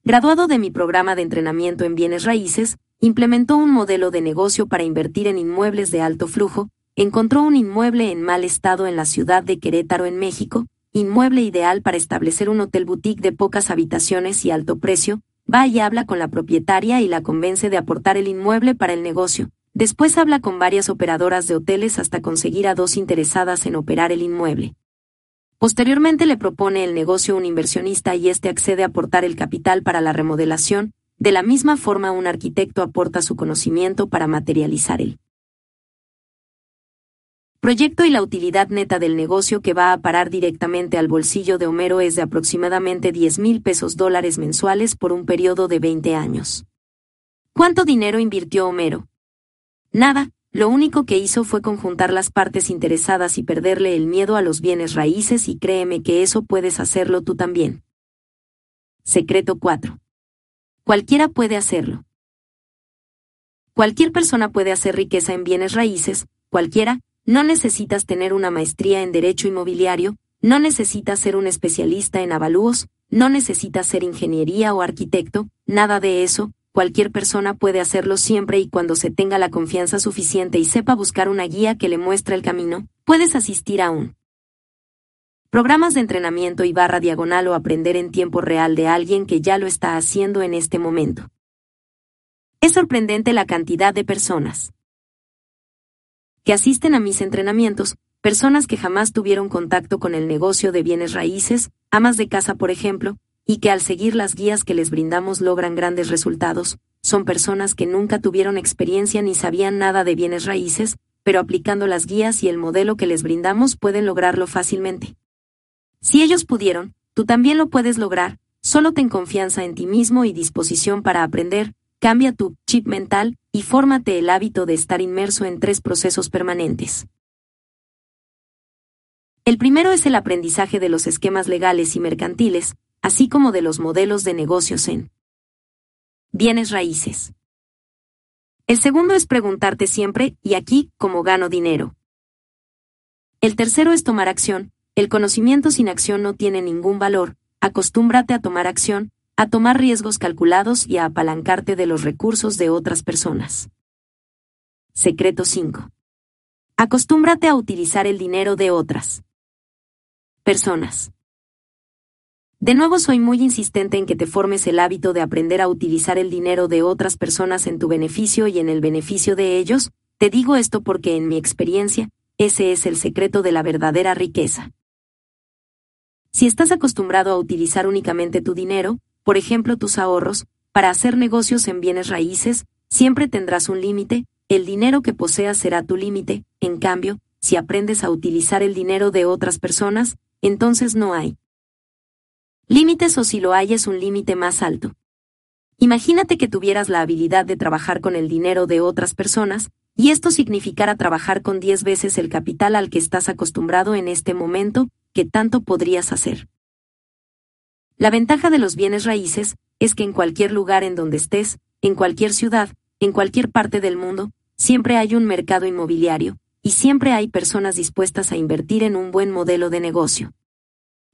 S1: graduado de mi programa de entrenamiento en bienes raíces, implementó un modelo de negocio para invertir en inmuebles de alto flujo, encontró un inmueble en mal estado en la ciudad de Querétaro en México, inmueble ideal para establecer un hotel boutique de pocas habitaciones y alto precio, va y habla con la propietaria y la convence de aportar el inmueble para el negocio. Después habla con varias operadoras de hoteles hasta conseguir a dos interesadas en operar el inmueble. Posteriormente le propone el negocio un inversionista y éste accede a aportar el capital para la remodelación, de la misma forma un arquitecto aporta su conocimiento para materializar el proyecto y la utilidad neta del negocio que va a parar directamente al bolsillo de Homero es de aproximadamente 10 mil pesos dólares mensuales por un periodo de 20 años. ¿Cuánto dinero invirtió Homero? Nada, lo único que hizo fue conjuntar las partes interesadas y perderle el miedo a los bienes raíces y créeme que eso puedes hacerlo tú también. Secreto 4. Cualquiera puede hacerlo. Cualquier persona puede hacer riqueza en bienes raíces, cualquiera, no necesitas tener una maestría en derecho inmobiliario, no necesitas ser un especialista en avalúos, no necesitas ser ingeniería o arquitecto, nada de eso, cualquier persona puede hacerlo siempre y cuando se tenga la confianza suficiente y sepa buscar una guía que le muestre el camino, puedes asistir a un programas de entrenamiento y barra diagonal o aprender en tiempo real de alguien que ya lo está haciendo en este momento. Es sorprendente la cantidad de personas que asisten a mis entrenamientos, personas que jamás tuvieron contacto con el negocio de bienes raíces, amas de casa por ejemplo, y que al seguir las guías que les brindamos logran grandes resultados, son personas que nunca tuvieron experiencia ni sabían nada de bienes raíces, pero aplicando las guías y el modelo que les brindamos pueden lograrlo fácilmente. Si ellos pudieron, tú también lo puedes lograr, solo ten confianza en ti mismo y disposición para aprender, cambia tu chip mental, y fórmate el hábito de estar inmerso en tres procesos permanentes. El primero es el aprendizaje de los esquemas legales y mercantiles, así como de los modelos de negocios en bienes raíces. El segundo es preguntarte siempre, ¿y aquí cómo gano dinero? El tercero es tomar acción, el conocimiento sin acción no tiene ningún valor, acostúmbrate a tomar acción, a tomar riesgos calculados y a apalancarte de los recursos de otras personas. Secreto 5. Acostúmbrate a utilizar el dinero de otras personas. De nuevo soy muy insistente en que te formes el hábito de aprender a utilizar el dinero de otras personas en tu beneficio y en el beneficio de ellos, te digo esto porque en mi experiencia, ese es el secreto de la verdadera riqueza. Si estás acostumbrado a utilizar únicamente tu dinero, por ejemplo tus ahorros, para hacer negocios en bienes raíces, siempre tendrás un límite, el dinero que poseas será tu límite, en cambio, si aprendes a utilizar el dinero de otras personas, entonces no hay límites o si lo hay es un límite más alto. Imagínate que tuvieras la habilidad de trabajar con el dinero de otras personas, y esto significara trabajar con 10 veces el capital al que estás acostumbrado en este momento, ¿qué tanto podrías hacer? La ventaja de los bienes raíces es que en cualquier lugar en donde estés, en cualquier ciudad, en cualquier parte del mundo, siempre hay un mercado inmobiliario, y siempre hay personas dispuestas a invertir en un buen modelo de negocio.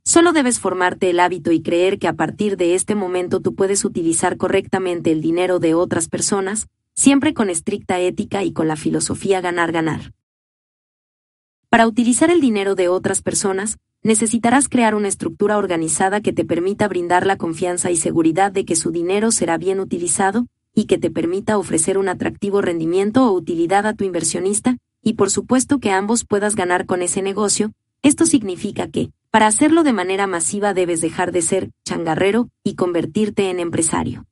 S1: Solo debes formarte el hábito y creer que a partir de este momento tú puedes utilizar correctamente el dinero de otras personas, siempre con estricta ética y con la filosofía ganar-ganar. Para utilizar el dinero de otras personas, necesitarás crear una estructura organizada que te permita brindar la confianza y seguridad de que su dinero será bien utilizado, y que te permita ofrecer un atractivo rendimiento o utilidad a tu inversionista, y por supuesto que ambos puedas ganar con ese negocio, esto significa que, para hacerlo de manera masiva debes dejar de ser changarrero y convertirte en empresario.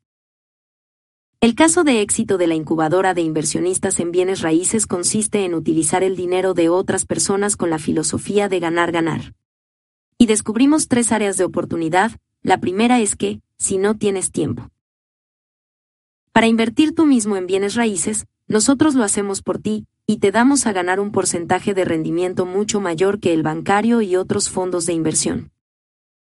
S1: El caso de éxito de la incubadora de inversionistas en bienes raíces consiste en utilizar el dinero de otras personas con la filosofía de ganar-ganar y descubrimos tres áreas de oportunidad. La primera es que, si no tienes tiempo. Para invertir tú mismo en bienes raíces, nosotros lo hacemos por ti, y te damos a ganar un porcentaje de rendimiento mucho mayor que el bancario y otros fondos de inversión.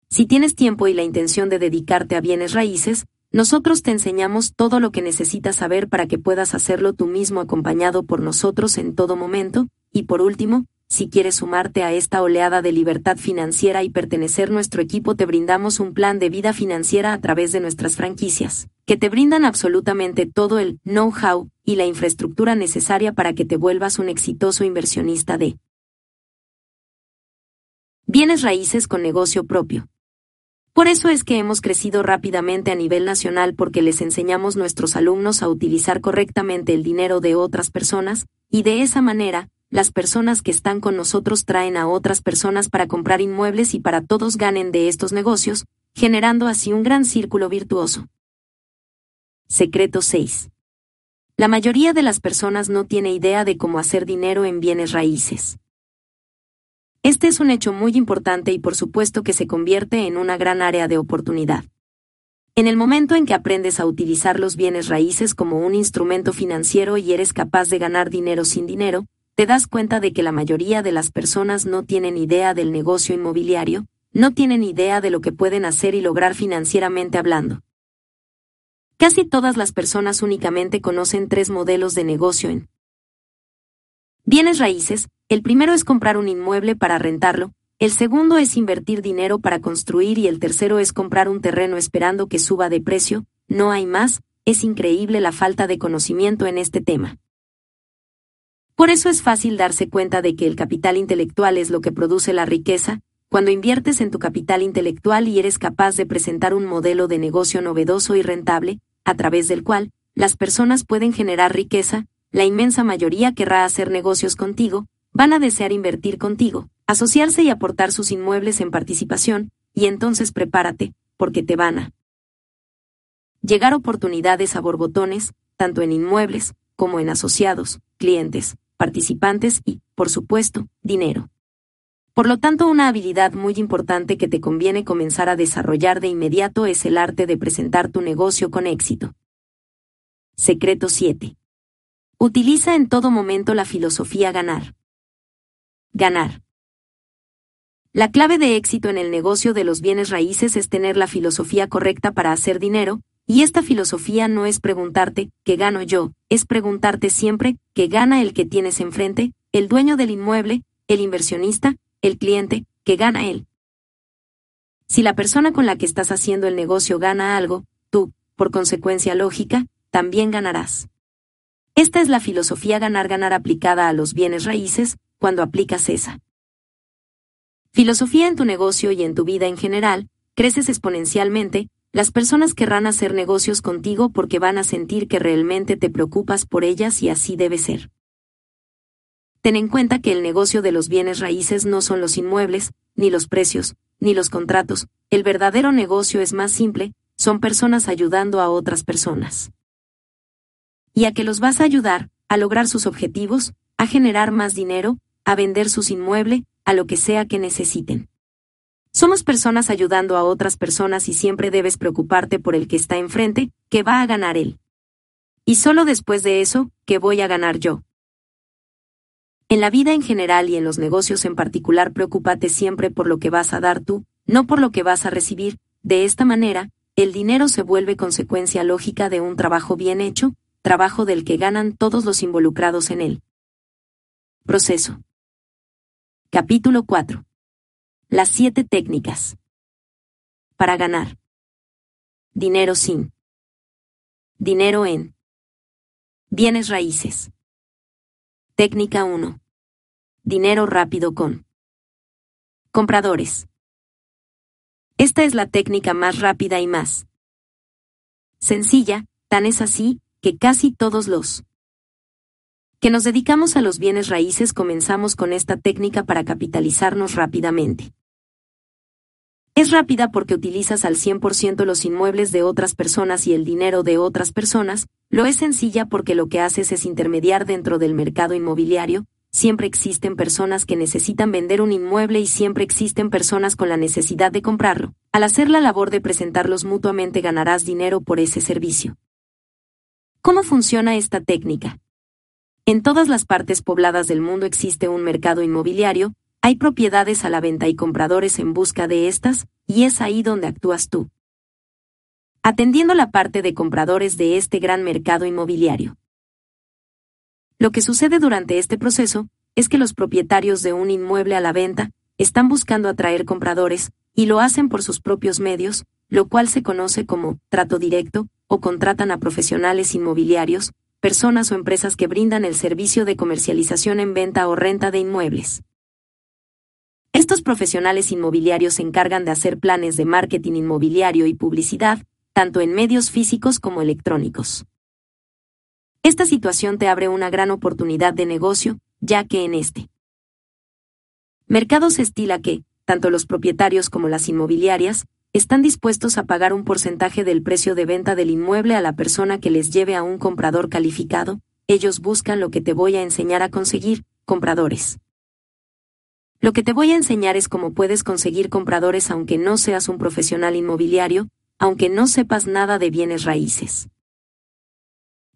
S1: Si tienes tiempo y la intención de dedicarte a bienes raíces, nosotros te enseñamos todo lo que necesitas saber para que puedas hacerlo tú mismo acompañado por nosotros en todo momento, y por último, si quieres sumarte a esta oleada de libertad financiera y pertenecer nuestro equipo, te brindamos un plan de vida financiera a través de nuestras franquicias, que te brindan absolutamente todo el know-how y la infraestructura necesaria para que te vuelvas un exitoso inversionista de bienes raíces con negocio propio. Por eso es que hemos crecido rápidamente a nivel nacional porque les enseñamos nuestros alumnos a utilizar correctamente el dinero de otras personas, y de esa manera, las personas que están con nosotros traen a otras personas para comprar inmuebles y para todos ganen de estos negocios, generando así un gran círculo virtuoso. Secreto 6. La mayoría de las personas no tiene idea de cómo hacer dinero en bienes raíces. Este es un hecho muy importante y por supuesto que se convierte en una gran área de oportunidad. En el momento en que aprendes a utilizar los bienes raíces como un instrumento financiero y eres capaz de ganar dinero sin dinero, te das cuenta de que la mayoría de las personas no tienen idea del negocio inmobiliario, no tienen idea de lo que pueden hacer y lograr financieramente hablando. Casi todas las personas únicamente conocen tres modelos de negocio en bienes raíces, el primero es comprar un inmueble para rentarlo, el segundo es invertir dinero para construir y el tercero es comprar un terreno esperando que suba de precio, no hay más, es increíble la falta de conocimiento en este tema. Por eso es fácil darse cuenta de que el capital intelectual es lo que produce la riqueza, cuando inviertes en tu capital intelectual y eres capaz de presentar un modelo de negocio novedoso y rentable, a través del cual las personas pueden generar riqueza, la inmensa mayoría querrá hacer negocios contigo, van a desear invertir contigo, asociarse y aportar sus inmuebles en participación, y entonces prepárate, porque te van a llegar oportunidades a borbotones, tanto en inmuebles, como en asociados, clientes, participantes y, por supuesto, dinero. Por lo tanto, una habilidad muy importante que te conviene comenzar a desarrollar de inmediato es el arte de presentar tu negocio con éxito. Secreto 7. Utiliza en todo momento la filosofía ganar. Ganar. La clave de éxito en el negocio de los bienes raíces es tener la filosofía correcta para hacer dinero, y esta filosofía no es preguntarte, ¿qué gano yo? Es preguntarte siempre, ¿qué gana el que tienes enfrente, el dueño del inmueble, el inversionista, el cliente, que gana él. Si la persona con la que estás haciendo el negocio gana algo, tú, por consecuencia lógica, también ganarás. Esta es la filosofía ganar-ganar aplicada a los bienes raíces, cuando aplicas esa filosofía en tu negocio y en tu vida en general, creces exponencialmente, las personas querrán hacer negocios contigo porque van a sentir que realmente te preocupas por ellas y así debe ser. Ten en cuenta que el negocio de los bienes raíces no son los inmuebles, ni los precios, ni los contratos, el verdadero negocio es más simple, son personas ayudando a otras personas. Y a que los vas a ayudar, a lograr sus objetivos, a generar más dinero, a vender sus inmuebles, a lo que sea que necesiten. Somos personas ayudando a otras personas y siempre debes preocuparte por el que está enfrente, que va a ganar él. Y solo después de eso, que voy a ganar yo. En la vida en general y en los negocios en particular, preocúpate siempre por lo que vas a dar tú, no por lo que vas a recibir. De esta manera, el dinero se vuelve consecuencia lógica de un trabajo bien hecho, trabajo del que ganan todos los involucrados en él. Proceso. Capítulo 4. Las siete técnicas. Para ganar. Dinero sin. Dinero en. Bienes raíces. Técnica 1. Dinero rápido con. Compradores. Esta es la técnica más rápida y más sencilla, tan es así, que casi todos los que nos dedicamos a los bienes raíces comenzamos con esta técnica para capitalizarnos rápidamente. Es rápida porque utilizas al 100% los inmuebles de otras personas y el dinero de otras personas, lo es sencilla porque lo que haces es intermediar dentro del mercado inmobiliario, siempre existen personas que necesitan vender un inmueble y siempre existen personas con la necesidad de comprarlo. Al hacer la labor de presentarlos mutuamente ganarás dinero por ese servicio. ¿Cómo funciona esta técnica? En todas las partes pobladas del mundo existe un mercado inmobiliario, hay propiedades a la venta y compradores en busca de estas, y es ahí donde actúas tú. Atendiendo la parte de compradores de este gran mercado inmobiliario. Lo que sucede durante este proceso es que los propietarios de un inmueble a la venta están buscando atraer compradores, y lo hacen por sus propios medios, lo cual se conoce como trato directo, o contratan a profesionales inmobiliarios, personas o empresas que brindan el servicio de comercialización en venta o renta de inmuebles. Estos profesionales inmobiliarios se encargan de hacer planes de marketing inmobiliario y publicidad, tanto en medios físicos como electrónicos. Esta situación te abre una gran oportunidad de negocio, ya que en este mercado se estila que, tanto los propietarios como las inmobiliarias, están dispuestos a pagar un porcentaje del precio de venta del inmueble a la persona que les lleve a un comprador calificado, ellos buscan lo que te voy a enseñar a conseguir, compradores. Lo que te voy a enseñar es cómo puedes conseguir compradores aunque no seas un profesional inmobiliario, aunque no sepas nada de bienes raíces.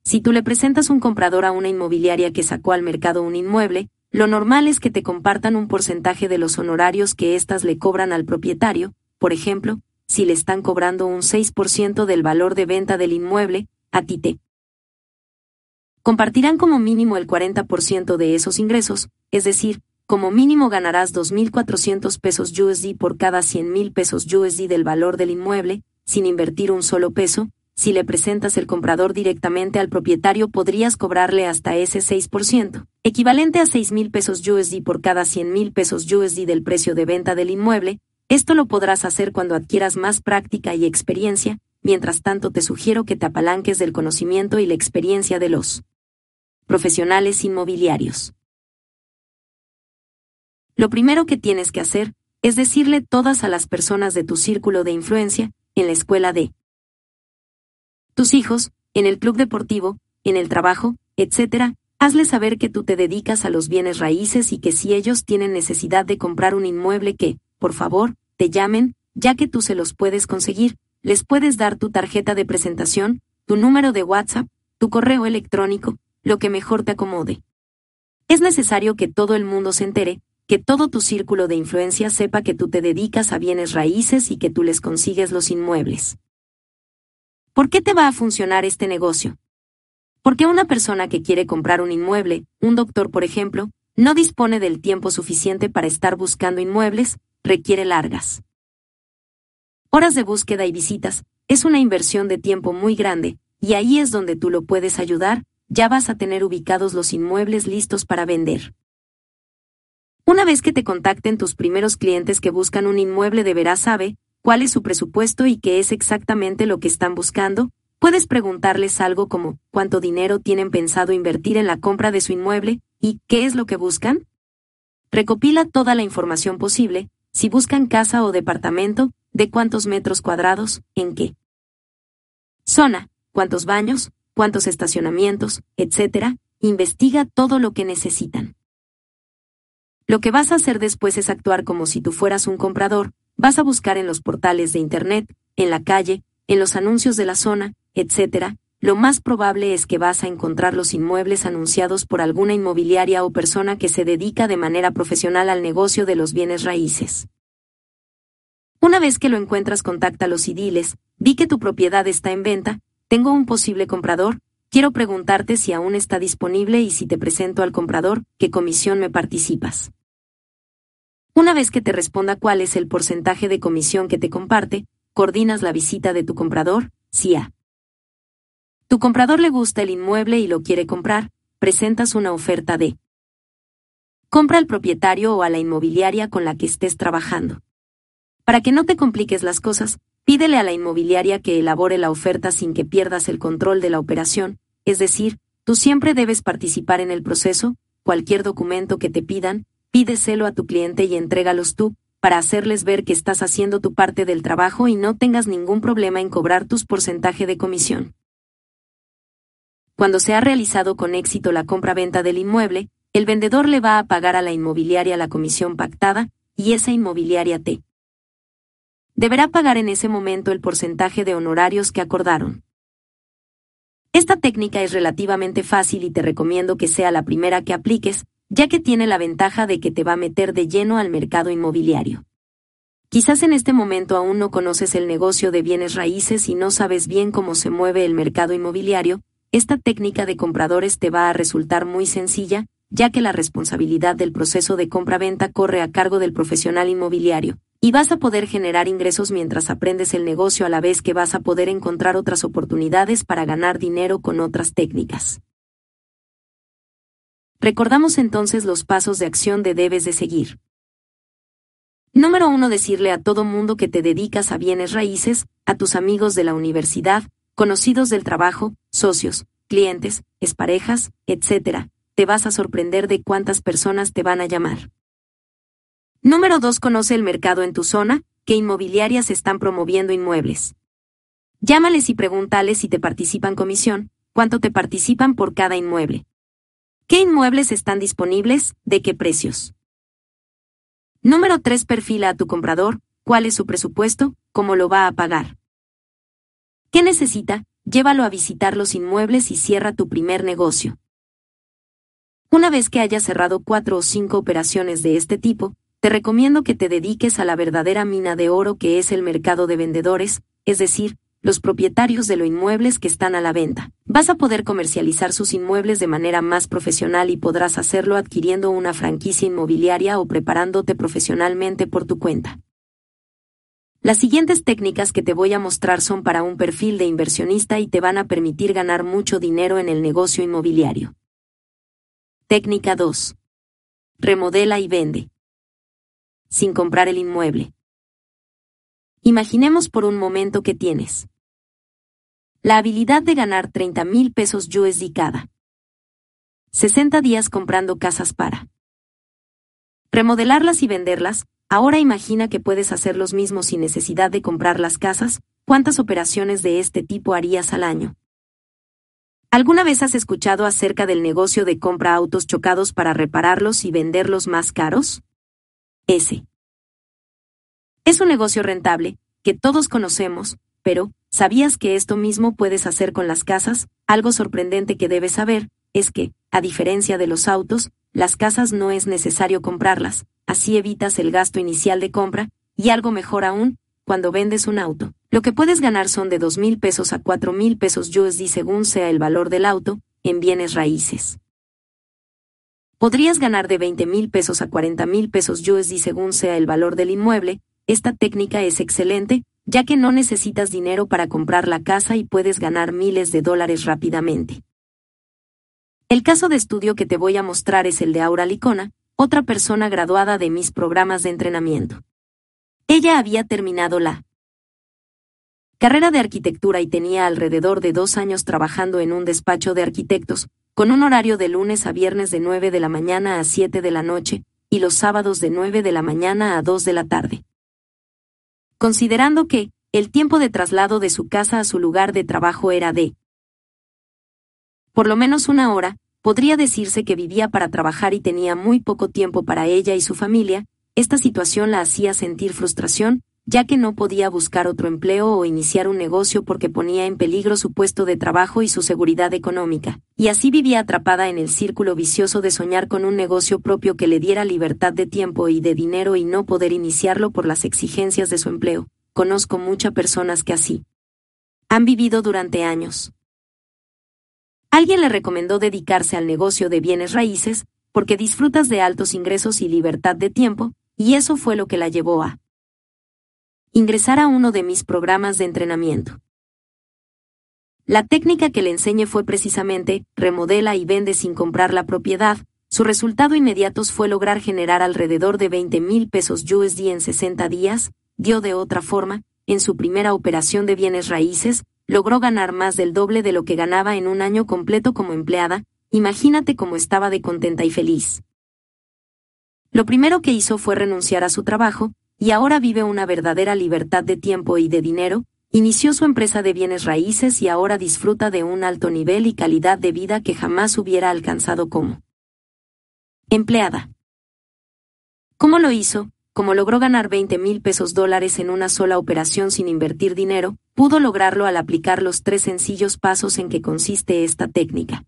S1: Si tú le presentas un comprador a una inmobiliaria que sacó al mercado un inmueble, lo normal es que te compartan un porcentaje de los honorarios que éstas le cobran al propietario, por ejemplo, si le están cobrando un 6% del valor de venta del inmueble, a ti te compartirán como mínimo el 40% de esos ingresos, es decir, como mínimo ganarás 2.400 pesos USD por cada 100.000 pesos USD del valor del inmueble, sin invertir un solo peso, si le presentas el comprador directamente al propietario podrías cobrarle hasta ese 6%, equivalente a 6 mil pesos USD por cada 100 mil pesos USD del precio de venta del inmueble, esto lo podrás hacer cuando adquieras más práctica y experiencia, mientras tanto te sugiero que te apalanques del conocimiento y la experiencia de los profesionales inmobiliarios. Lo primero que tienes que hacer es decirle todas a las personas de tu círculo de influencia, en la escuela de tus hijos, en el club deportivo, en el trabajo, etc., hazles saber que tú te dedicas a los bienes raíces y que si ellos tienen necesidad de comprar un inmueble que, por favor, te llamen, ya que tú se los puedes conseguir, les puedes dar tu tarjeta de presentación, tu número de WhatsApp, tu correo electrónico, lo que mejor te acomode. Es necesario que todo el mundo se entere, que todo tu círculo de influencia sepa que tú te dedicas a bienes raíces y que tú les consigues los inmuebles. ¿Por qué te va a funcionar este negocio? Porque una persona que quiere comprar un inmueble, un doctor por ejemplo, no dispone del tiempo suficiente para estar buscando inmuebles, requiere largas horas de búsqueda y visitas, es una inversión de tiempo muy grande, y ahí es donde tú lo puedes ayudar, ya vas a tener ubicados los inmuebles listos para vender. Una vez que te contacten tus primeros clientes que buscan un inmueble deberás saber, cuál es su presupuesto y qué es exactamente lo que están buscando, puedes preguntarles algo como cuánto dinero tienen pensado invertir en la compra de su inmueble y qué es lo que buscan. Recopila toda la información posible, si buscan casa o departamento, de cuántos metros cuadrados, en qué zona, cuántos baños, cuántos estacionamientos, etc., investiga todo lo que necesitan. Lo que vas a hacer después es actuar como si tú fueras un comprador, Vas a buscar en los portales de Internet, en la calle, en los anuncios de la zona, etc. Lo más probable es que vas a encontrar los inmuebles anunciados por alguna inmobiliaria o persona que se dedica de manera profesional al negocio de los bienes raíces. Una vez que lo encuentras, contáctalos y diles, di que tu propiedad está en venta, tengo un posible comprador, quiero preguntarte si aún está disponible y si te presento al comprador, ¿qué comisión me participas? Una vez que te responda cuál es el porcentaje de comisión que te comparte, coordinas la visita de tu comprador, si tu comprador le gusta el inmueble y lo quiere comprar, presentas una oferta de compra al propietario o a la inmobiliaria con la que estés trabajando. Para que no te compliques las cosas, pídele a la inmobiliaria que elabore la oferta sin que pierdas el control de la operación, es decir, tú siempre debes participar en el proceso, cualquier documento que te pidan, pídeselo a tu cliente y entrégalos tú, para hacerles ver que estás haciendo tu parte del trabajo y no tengas ningún problema en cobrar tus porcentaje de comisión. Cuando se ha realizado con éxito la compra-venta del inmueble, el vendedor le va a pagar a la inmobiliaria la comisión pactada, y esa inmobiliaria te deberá pagar en ese momento el porcentaje de honorarios que acordaron. Esta técnica es relativamente fácil y te recomiendo que sea la primera que apliques, ya que tiene la ventaja de que te va a meter de lleno al mercado inmobiliario. Quizás en este momento aún no conoces el negocio de bienes raíces y no sabes bien cómo se mueve el mercado inmobiliario, esta técnica de compradores te va a resultar muy sencilla, ya que la responsabilidad del proceso de compra-venta corre a cargo del profesional inmobiliario, y vas a poder generar ingresos mientras aprendes el negocio a la vez que vas a poder encontrar otras oportunidades para ganar dinero con otras técnicas. Recordamos entonces los pasos de acción de debes de seguir. Número 1. Decirle a todo mundo que te dedicas a bienes raíces, a tus amigos de la universidad, conocidos del trabajo, socios, clientes, exparejas, etc. te vas a sorprender de cuántas personas te van a llamar. Número 2. Conoce el mercado en tu zona, qué inmobiliarias están promoviendo inmuebles. Llámales y pregúntales si te participan comisión, cuánto te participan por cada inmueble. ¿Qué inmuebles están disponibles? ¿De qué precios? Número 3. Perfila a tu comprador, cuál es su presupuesto, cómo lo va a pagar. ¿Qué necesita? Llévalo a visitar los inmuebles y cierra tu primer negocio. Una vez que hayas cerrado cuatro o cinco operaciones de este tipo, te recomiendo que te dediques a la verdadera mina de oro que es el mercado de vendedores, es decir, los propietarios de los inmuebles que están a la venta. Vas a poder comercializar sus inmuebles de manera más profesional y podrás hacerlo adquiriendo una franquicia inmobiliaria o preparándote profesionalmente por tu cuenta. Las siguientes técnicas que te voy a mostrar son para un perfil de inversionista y te van a permitir ganar mucho dinero en el negocio inmobiliario. Técnica 2. Remodela y vende sin comprar el inmueble. Imaginemos por un momento que tienes la habilidad de ganar 30 mil pesos USD cada 60 días comprando casas para remodelarlas y venderlas. Ahora imagina que puedes hacer los mismos sin necesidad de comprar las casas. ¿Cuántas operaciones de este tipo harías al año? ¿Alguna vez has escuchado acerca del negocio de compra autos chocados para repararlos y venderlos más caros? S. Es un negocio rentable, que todos conocemos, pero, ¿sabías que esto mismo puedes hacer con las casas? Algo sorprendente que debes saber, es que, a diferencia de los autos, las casas no es necesario comprarlas, así evitas el gasto inicial de compra, y algo mejor aún, cuando vendes un auto. Lo que puedes ganar son de dos mil pesos a cuatro mil pesos USD según sea el valor del auto, en bienes raíces. Podrías ganar de 20 mil pesos a 40 mil pesos USD según sea el valor del inmueble. Esta técnica es excelente, ya que no necesitas dinero para comprar la casa y puedes ganar miles de dólares rápidamente. El caso de estudio que te voy a mostrar es el de Aura Licona, otra persona graduada de mis programas de entrenamiento. Ella había terminado la carrera de arquitectura y tenía alrededor de dos años trabajando en un despacho de arquitectos, con un horario de lunes a viernes de 9 de la mañana a 7 de la noche, y los sábados de 9 de la mañana a 2 de la tarde. Considerando que, el tiempo de traslado de su casa a su lugar de trabajo era de por lo menos una hora, podría decirse que vivía para trabajar y tenía muy poco tiempo para ella y su familia, esta situación la hacía sentir frustración, ya que no podía buscar otro empleo o iniciar un negocio porque ponía en peligro su puesto de trabajo y su seguridad económica, y así vivía atrapada en el círculo vicioso de soñar con un negocio propio que le diera libertad de tiempo y de dinero y no poder iniciarlo por las exigencias de su empleo. Conozco muchas personas que así han vivido durante años. Alguien le recomendó dedicarse al negocio de bienes raíces, porque disfrutas de altos ingresos y libertad de tiempo, y eso fue lo que la llevó a ingresar a uno de mis programas de entrenamiento. La técnica que le enseñé fue precisamente, remodela y vende sin comprar la propiedad. Su resultado inmediato fue lograr generar alrededor de 20 mil pesos USD en 60 días, dio de otra forma, en su primera operación de bienes raíces, logró ganar más del doble de lo que ganaba en un año completo como empleada, imagínate cómo estaba de contenta y feliz. Lo primero que hizo fue renunciar a su trabajo, y ahora vive una verdadera libertad de tiempo y de dinero, inició su empresa de bienes raíces y ahora disfruta de un alto nivel y calidad de vida que jamás hubiera alcanzado como empleada. ¿Cómo lo hizo? Como logró ganar 20 mil pesos dólares en una sola operación sin invertir dinero, pudo lograrlo al aplicar los tres sencillos pasos en que consiste esta técnica.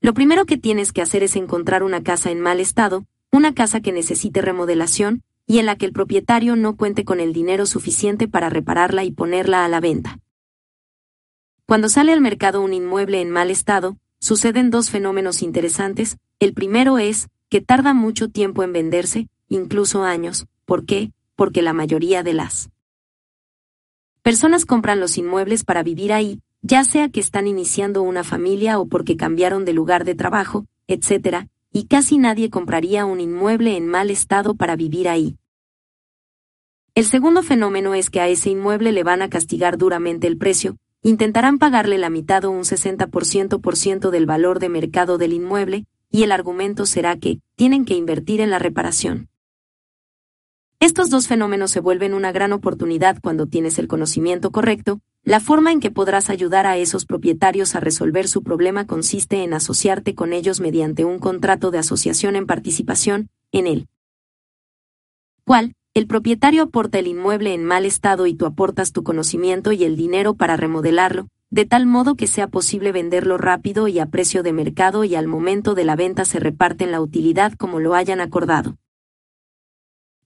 S1: Lo primero que tienes que hacer es encontrar una casa en mal estado, una casa que necesite remodelación, y en la que el propietario no cuente con el dinero suficiente para repararla y ponerla a la venta. Cuando sale al mercado un inmueble en mal estado, suceden dos fenómenos interesantes. El primero es, que tarda mucho tiempo en venderse, incluso años. ¿Por qué? Porque la mayoría de las personas compran los inmuebles para vivir ahí, ya sea que están iniciando una familia o porque cambiaron de lugar de trabajo, etc., y casi nadie compraría un inmueble en mal estado para vivir ahí. El segundo fenómeno es que a ese inmueble le van a castigar duramente el precio, intentarán pagarle la mitad o un 60% del valor de mercado del inmueble, y el argumento será que tienen que invertir en la reparación. Estos dos fenómenos se vuelven una gran oportunidad cuando tienes el conocimiento correcto, la forma en que podrás ayudar a esos propietarios a resolver su problema consiste en asociarte con ellos mediante un contrato de asociación en participación, en el cual, el propietario aporta el inmueble en mal estado y tú aportas tu conocimiento y el dinero para remodelarlo, de tal modo que sea posible venderlo rápido y a precio de mercado y al momento de la venta se reparten la utilidad como lo hayan acordado.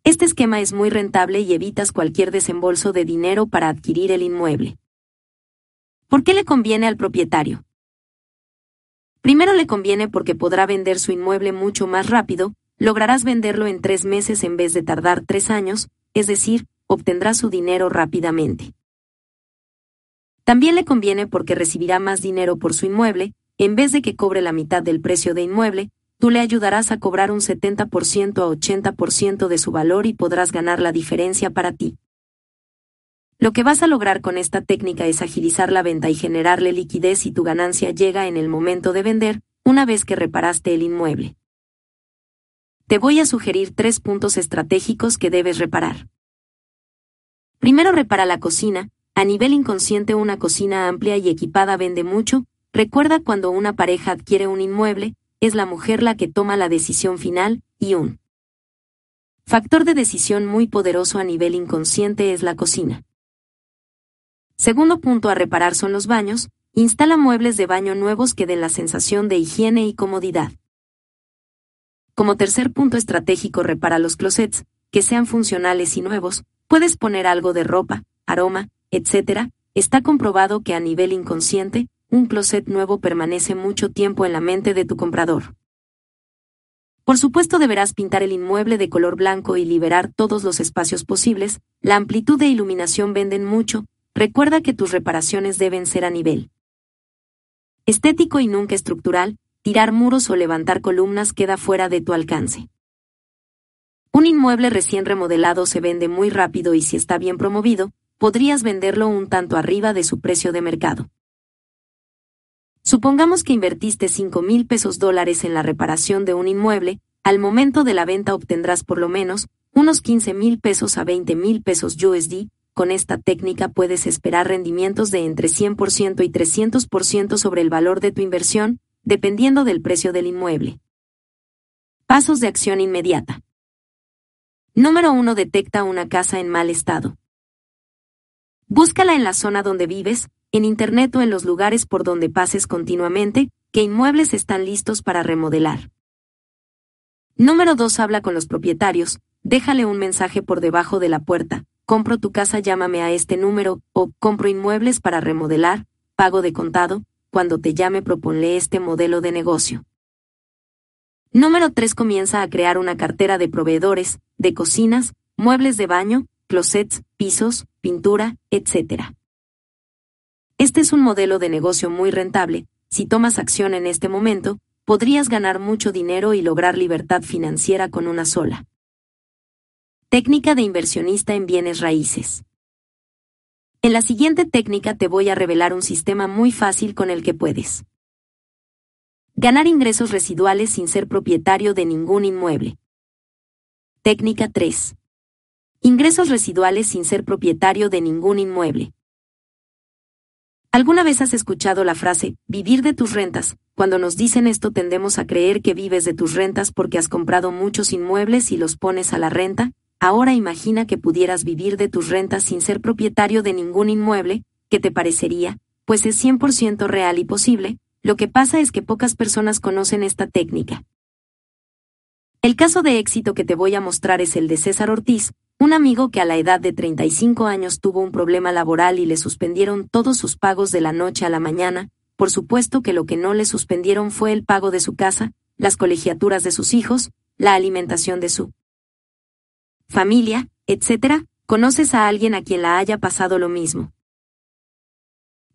S1: Este esquema es muy rentable y evitas cualquier desembolso de dinero para adquirir el inmueble. ¿Por qué le conviene al propietario? Primero le conviene porque podrá vender su inmueble mucho más rápido, lograrás venderlo en tres meses en vez de tardar tres años, es decir, obtendrá su dinero rápidamente. También le conviene porque recibirá más dinero por su inmueble, en vez de que cobre la mitad del precio de inmueble, tú le ayudarás a cobrar un 70% a 80% de su valor y podrás ganar la diferencia para ti. Lo que vas a lograr con esta técnica es agilizar la venta y generarle liquidez y tu ganancia llega en el momento de vender, una vez que reparaste el inmueble. Te voy a sugerir tres puntos estratégicos que debes reparar. Primero repara la cocina, a nivel inconsciente una cocina amplia y equipada vende mucho, recuerda cuando una pareja adquiere un inmueble, es la mujer la que toma la decisión final, y un factor de decisión muy poderoso a nivel inconsciente es la cocina. Segundo punto a reparar son los baños, instala muebles de baño nuevos que den la sensación de higiene y comodidad. Como tercer punto estratégico repara los closets, que sean funcionales y nuevos, puedes poner algo de ropa, aroma, etc. Está comprobado que a nivel inconsciente, un closet nuevo permanece mucho tiempo en la mente de tu comprador. Por supuesto deberás pintar el inmueble de color blanco y liberar todos los espacios posibles, la amplitud de iluminación venden mucho, recuerda que tus reparaciones deben ser a nivel estético y nunca estructural, tirar muros o levantar columnas queda fuera de tu alcance. Un inmueble recién remodelado se vende muy rápido y si está bien promovido, podrías venderlo un tanto arriba de su precio de mercado. Supongamos que invertiste 5 mil pesos dólares en la reparación de un inmueble, al momento de la venta obtendrás por lo menos unos 15 mil pesos a 20 mil pesos USD, con esta técnica puedes esperar rendimientos de entre 100% y 300% sobre el valor de tu inversión, dependiendo del precio del inmueble. Pasos de acción inmediata. Número 1. Detecta una casa en mal estado. Búscala en la zona donde vives, en Internet o en los lugares por donde pases continuamente, que inmuebles están listos para remodelar. Número 2. Habla con los propietarios, déjale un mensaje por debajo de la puerta, compro tu casa llámame a este número, o compro inmuebles para remodelar, pago de contado, cuando te llame proponle este modelo de negocio. Número 3. Comienza a crear una cartera de proveedores, de cocinas, muebles de baño, closets, pisos, pintura, etc. Este es un modelo de negocio muy rentable, si tomas acción en este momento, podrías ganar mucho dinero y lograr libertad financiera con una sola. Técnica de inversionista en bienes raíces. En la siguiente técnica te voy a revelar un sistema muy fácil con el que puedes ganar ingresos residuales sin ser propietario de ningún inmueble. Técnica 3. Ingresos residuales sin ser propietario de ningún inmueble. ¿Alguna vez has escuchado la frase, vivir de tus rentas? Cuando nos dicen esto tendemos a creer que vives de tus rentas porque has comprado muchos inmuebles y los pones a la renta. Ahora imagina que pudieras vivir de tus rentas sin ser propietario de ningún inmueble, ¿qué te parecería? Pues es 100% real y posible, lo que pasa es que pocas personas conocen esta técnica. El caso de éxito que te voy a mostrar es el de César Ortiz, un amigo que a la edad de 35 años tuvo un problema laboral y le suspendieron todos sus pagos de la noche a la mañana, por supuesto que lo que no le suspendieron fue el pago de su casa, las colegiaturas de sus hijos, la alimentación de su familia, etc. ¿Conoces a alguien a quien la haya pasado lo mismo?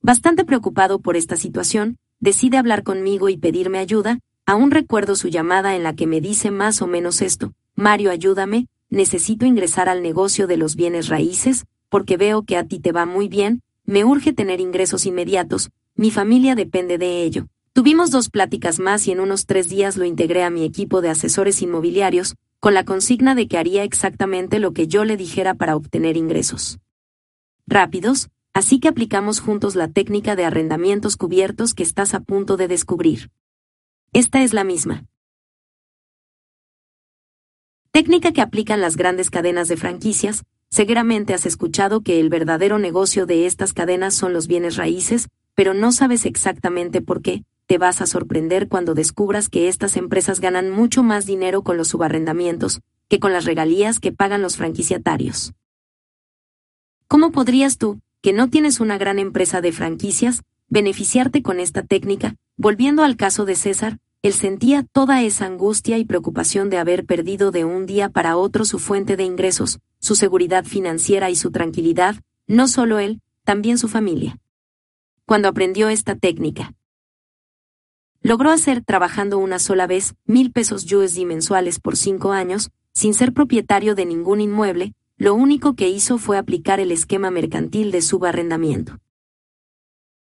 S1: Bastante preocupado por esta situación, decide hablar conmigo y pedirme ayuda, aún recuerdo su llamada en la que me dice más o menos esto, Mario ayúdame, necesito ingresar al negocio de los bienes raíces, porque veo que a ti te va muy bien, me urge tener ingresos inmediatos, mi familia depende de ello. Tuvimos dos pláticas más y en unos tres días lo integré a mi equipo de asesores inmobiliarios, con la consigna de que haría exactamente lo que yo le dijera para obtener ingresos rápidos, así que aplicamos juntos la técnica de arrendamientos cubiertos que estás a punto de descubrir. Esta es la misma. Técnica que aplican las grandes cadenas de franquicias, seguramente has escuchado que el verdadero negocio de estas cadenas son los bienes raíces, pero no sabes exactamente por qué, te vas a sorprender cuando descubras que estas empresas ganan mucho más dinero con los subarrendamientos que con las regalías que pagan los franquiciatarios. ¿Cómo podrías tú, que no tienes una gran empresa de franquicias, beneficiarte con esta técnica? Volviendo al caso de César, él sentía toda esa angustia y preocupación de haber perdido de un día para otro su fuente de ingresos, su seguridad financiera y su tranquilidad, no solo él, también su familia. Cuando aprendió esta técnica, logró hacer trabajando una sola vez mil pesos USD mensuales por cinco años, sin ser propietario de ningún inmueble, lo único que hizo fue aplicar el esquema mercantil de subarrendamiento.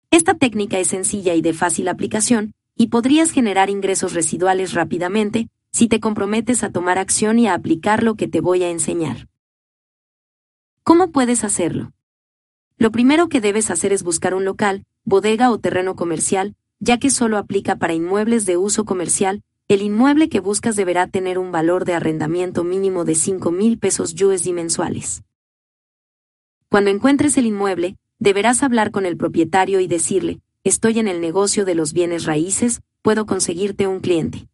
S1: Esta técnica es sencilla y de fácil aplicación, y podrías generar ingresos residuales rápidamente si te comprometes a tomar acción y a aplicar lo que te voy a enseñar. ¿Cómo puedes hacerlo? Lo primero que debes hacer es buscar un local, bodega o terreno comercial, ya que solo aplica para inmuebles de uso comercial, el inmueble que buscas deberá tener un valor de arrendamiento mínimo de 5 mil pesos USD mensuales. Cuando encuentres el inmueble, deberás hablar con el propietario y decirle, estoy en el negocio de los bienes raíces, puedo conseguirte un cliente.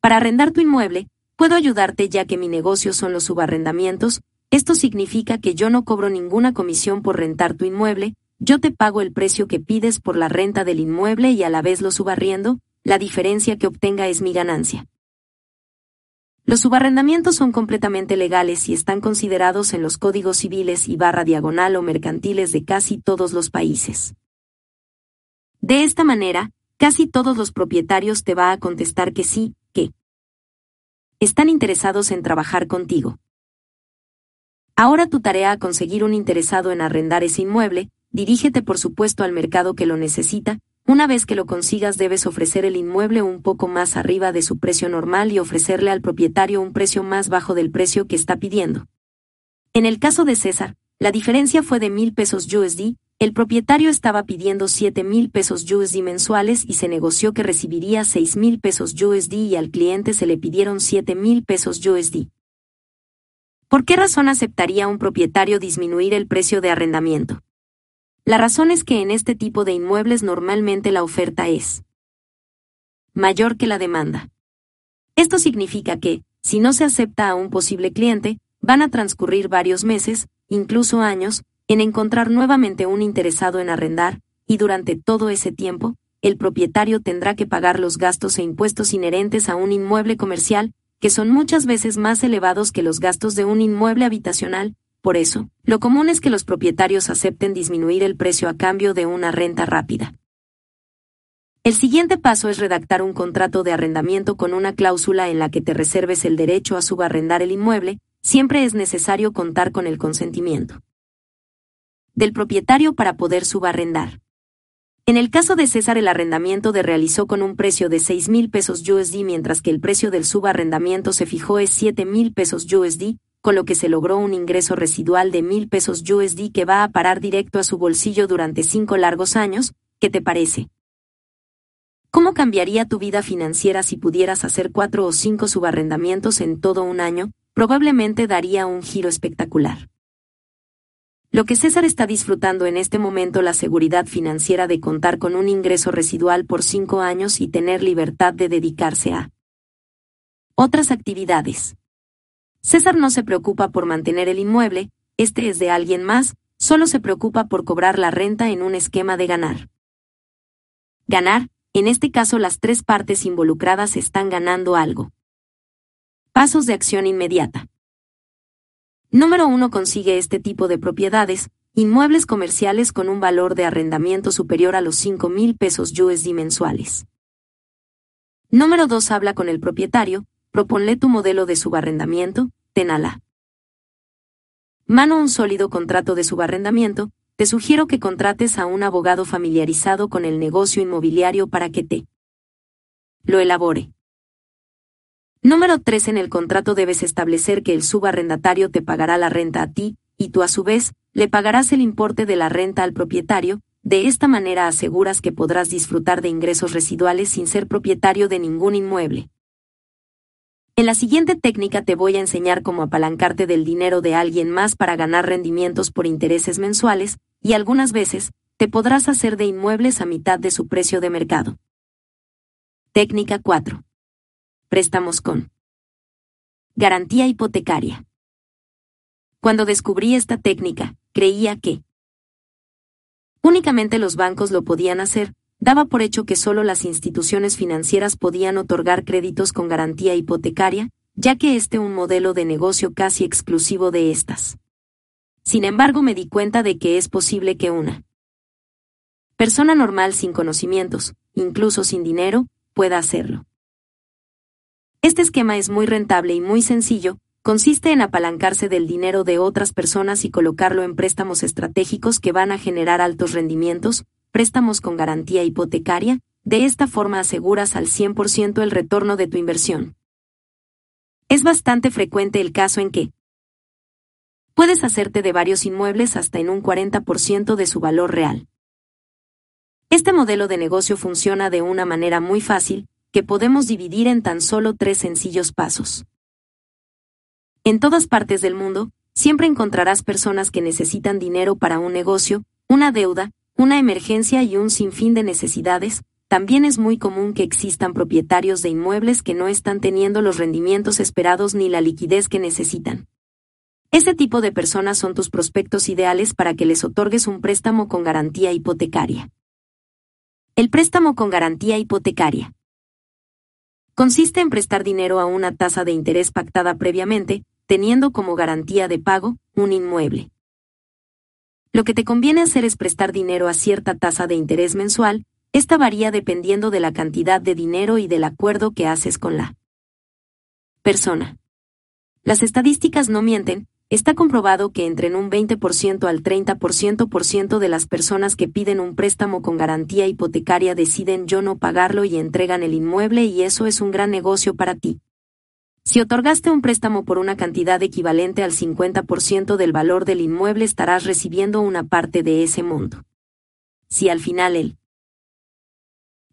S1: Para arrendar tu inmueble, puedo ayudarte ya que mi negocio son los subarrendamientos, esto significa que yo no cobro ninguna comisión por rentar tu inmueble, yo te pago el precio que pides por la renta del inmueble y a la vez lo subarriendo, la diferencia que obtenga es mi ganancia. Los subarrendamientos son completamente legales y están considerados en los códigos civiles y barra diagonal o mercantiles de casi todos los países. De esta manera, casi todos los propietarios te va a contestar que sí, que están interesados en trabajar contigo. Ahora tu tarea a conseguir un interesado en arrendar ese inmueble, dirígete por supuesto al mercado que lo necesita, una vez que lo consigas debes ofrecer el inmueble un poco más arriba de su precio normal y ofrecerle al propietario un precio más bajo del precio que está pidiendo. En el caso de César, la diferencia fue de mil pesos USD, el propietario estaba pidiendo siete mil pesos USD mensuales y se negoció que recibiría seis mil pesos USD y al cliente se le pidieron siete mil pesos USD. ¿Por qué razón aceptaría un propietario disminuir el precio de arrendamiento? La razón es que en este tipo de inmuebles normalmente la oferta es mayor que la demanda. Esto significa que, si no se acepta a un posible cliente, van a transcurrir varios meses, incluso años, en encontrar nuevamente un interesado en arrendar, y durante todo ese tiempo, el propietario tendrá que pagar los gastos e impuestos inherentes a un inmueble comercial, que son muchas veces más elevados que los gastos de un inmueble habitacional, por eso, lo común es que los propietarios acepten disminuir el precio a cambio de una renta rápida. El siguiente paso es redactar un contrato de arrendamiento con una cláusula en la que te reserves el derecho a subarrendar el inmueble, siempre es necesario contar con el consentimiento del propietario para poder subarrendar. En el caso de César el arrendamiento de realizó con un precio de 6 mil pesos USD mientras que el precio del subarrendamiento se fijó es 7 mil pesos USD, con lo que se logró un ingreso residual de mil pesos USD que va a parar directo a su bolsillo durante cinco largos años, ¿qué te parece? ¿Cómo cambiaría tu vida financiera si pudieras hacer cuatro o cinco subarrendamientos en todo un año? Probablemente daría un giro espectacular. Lo que César está disfrutando en este momento la seguridad financiera de contar con un ingreso residual por cinco años y tener libertad de dedicarse a otras actividades. César no se preocupa por mantener el inmueble, este es de alguien más, solo se preocupa por cobrar la renta en un esquema de ganar. Ganar, en este caso las tres partes involucradas están ganando algo. Pasos de acción inmediata. Número 1. Consigue este tipo de propiedades, inmuebles comerciales con un valor de arrendamiento superior a los 5 mil pesos USD mensuales. Número 2. Habla con el propietario, proponle tu modelo de subarrendamiento, tenala. Mano un sólido contrato de subarrendamiento, te sugiero que contrates a un abogado familiarizado con el negocio inmobiliario para que te lo elabore. Número 3. En el contrato debes establecer que el subarrendatario te pagará la renta a ti, y tú a su vez, le pagarás el importe de la renta al propietario, de esta manera aseguras que podrás disfrutar de ingresos residuales sin ser propietario de ningún inmueble. En la siguiente técnica te voy a enseñar cómo apalancarte del dinero de alguien más para ganar rendimientos por intereses mensuales, y algunas veces, te podrás hacer de inmuebles a mitad de su precio de mercado. Técnica 4. Préstamos con garantía hipotecaria. Cuando descubrí esta técnica, creía que únicamente los bancos lo podían hacer, daba por hecho que solo las instituciones financieras podían otorgar créditos con garantía hipotecaria, ya que este un modelo de negocio casi exclusivo de estas. Sin embargo, me di cuenta de que es posible que una persona normal sin conocimientos, incluso sin dinero, pueda hacerlo. Este esquema es muy rentable y muy sencillo, consiste en apalancarse del dinero de otras personas y colocarlo en préstamos estratégicos que van a generar altos rendimientos, préstamos con garantía hipotecaria, de esta forma aseguras al 100% el retorno de tu inversión. Es bastante frecuente el caso en que puedes hacerte de varios inmuebles hasta en un 40% de su valor real. Este modelo de negocio funciona de una manera muy fácil, que podemos dividir en tan solo tres sencillos pasos. En todas partes del mundo, siempre encontrarás personas que necesitan dinero para un negocio, una deuda, una emergencia y un sinfín de necesidades, también es muy común que existan propietarios de inmuebles que no están teniendo los rendimientos esperados ni la liquidez que necesitan. Ese tipo de personas son tus prospectos ideales para que les otorgues un préstamo con garantía hipotecaria. El préstamo con garantía hipotecaria. Consiste en prestar dinero a una tasa de interés pactada previamente, teniendo como garantía de pago un inmueble. Lo que te conviene hacer es prestar dinero a cierta tasa de interés mensual, esta varía dependiendo de la cantidad de dinero y del acuerdo que haces con la persona. Las estadísticas no mienten, Está comprobado que entre un 20% al 30% de las personas que piden un préstamo con garantía hipotecaria deciden yo no pagarlo y entregan el inmueble y eso es un gran negocio para ti. Si otorgaste un préstamo por una cantidad equivalente al 50% del valor del inmueble estarás recibiendo una parte de ese monto. Si al final el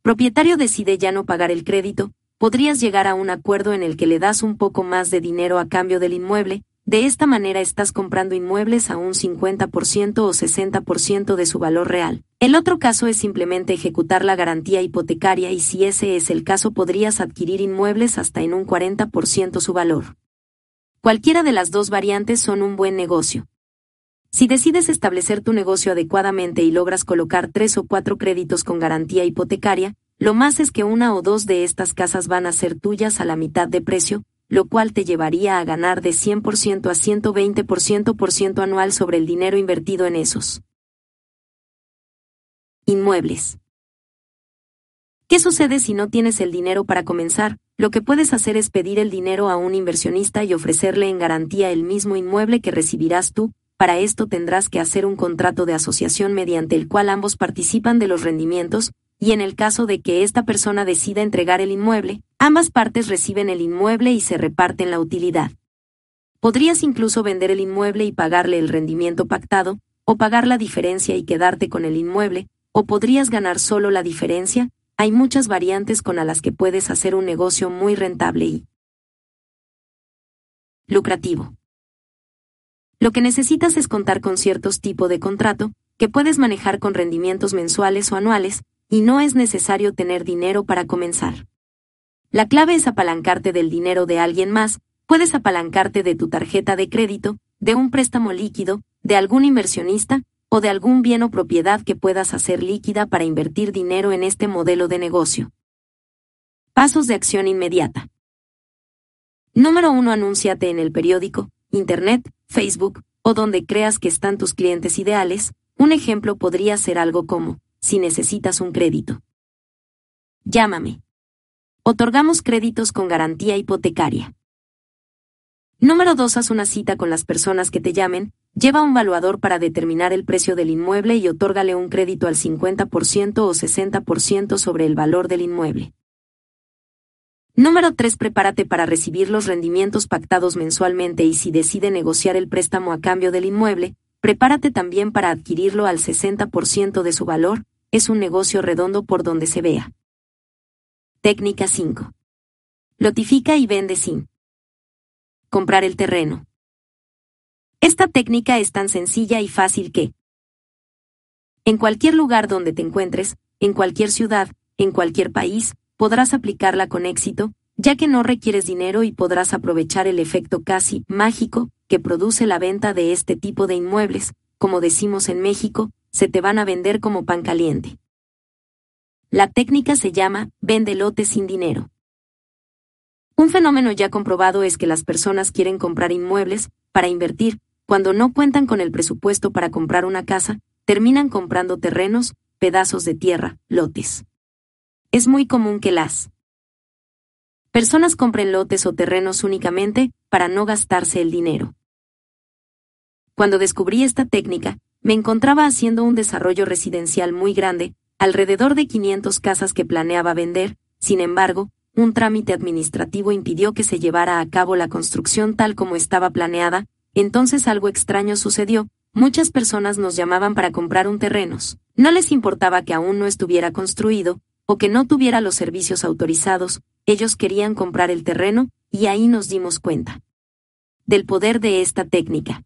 S1: propietario decide ya no pagar el crédito, podrías llegar a un acuerdo en el que le das un poco más de dinero a cambio del inmueble, de esta manera estás comprando inmuebles a un 50% o 60% de su valor real. El otro caso es simplemente ejecutar la garantía hipotecaria y si ese es el caso podrías adquirir inmuebles hasta en un 40% su valor. Cualquiera de las dos variantes son un buen negocio. Si decides establecer tu negocio adecuadamente y logras colocar tres o cuatro créditos con garantía hipotecaria, lo más es que una o dos de estas casas van a ser tuyas a la mitad de precio, lo cual te llevaría a ganar de 100% a 120% por ciento anual sobre el dinero invertido en esos inmuebles. ¿Qué sucede si no tienes el dinero para comenzar? Lo que puedes hacer es pedir el dinero a un inversionista y ofrecerle en garantía el mismo inmueble que recibirás tú, para esto tendrás que hacer un contrato de asociación mediante el cual ambos participan de los rendimientos, y en el caso de que esta persona decida entregar el inmueble, ambas partes reciben el inmueble y se reparten la utilidad. Podrías incluso vender el inmueble y pagarle el rendimiento pactado, o pagar la diferencia y quedarte con el inmueble, o podrías ganar solo la diferencia, hay muchas variantes con a las que puedes hacer un negocio muy rentable y lucrativo. Lo que necesitas es contar con ciertos tipos de contrato, que puedes manejar con rendimientos mensuales o anuales, y no es necesario tener dinero para comenzar. La clave es apalancarte del dinero de alguien más, puedes apalancarte de tu tarjeta de crédito, de un préstamo líquido, de algún inversionista, o de algún bien o propiedad que puedas hacer líquida para invertir dinero en este modelo de negocio. Pasos de acción inmediata. Número 1. Anúnciate en el periódico, Internet, Facebook, o donde creas que están tus clientes ideales. Un ejemplo podría ser algo como, si necesitas un crédito. Llámame. Otorgamos créditos con garantía hipotecaria. Número 2. Haz una cita con las personas que te llamen, lleva un valuador para determinar el precio del inmueble y otórgale un crédito al 50% o 60% sobre el valor del inmueble. Número 3. Prepárate para recibir los rendimientos pactados mensualmente y si decide negociar el préstamo a cambio del inmueble, prepárate también para adquirirlo al 60% de su valor, es un negocio redondo por donde se vea. Técnica 5. Lotifica y vende sin comprar el terreno. Esta técnica es tan sencilla y fácil que en cualquier lugar donde te encuentres, en cualquier ciudad, en cualquier país, podrás aplicarla con éxito, ya que no requieres dinero y podrás aprovechar el efecto casi mágico que produce la venta de este tipo de inmuebles, como decimos en México, se te van a vender como pan caliente. La técnica se llama vende lote sin dinero. Un fenómeno ya comprobado es que las personas quieren comprar inmuebles para invertir, cuando no cuentan con el presupuesto para comprar una casa, terminan comprando terrenos, pedazos de tierra, lotes. Es muy común que las personas compren lotes o terrenos únicamente para no gastarse el dinero. Cuando descubrí esta técnica, me encontraba haciendo un desarrollo residencial muy grande, alrededor de 500 casas que planeaba vender, sin embargo, un trámite administrativo impidió que se llevara a cabo la construcción tal como estaba planeada, entonces algo extraño sucedió, muchas personas nos llamaban para comprar un terrenos, no les importaba que aún no estuviera construido, o que no tuviera los servicios autorizados, ellos querían comprar el terreno, y ahí nos dimos cuenta del poder de esta técnica.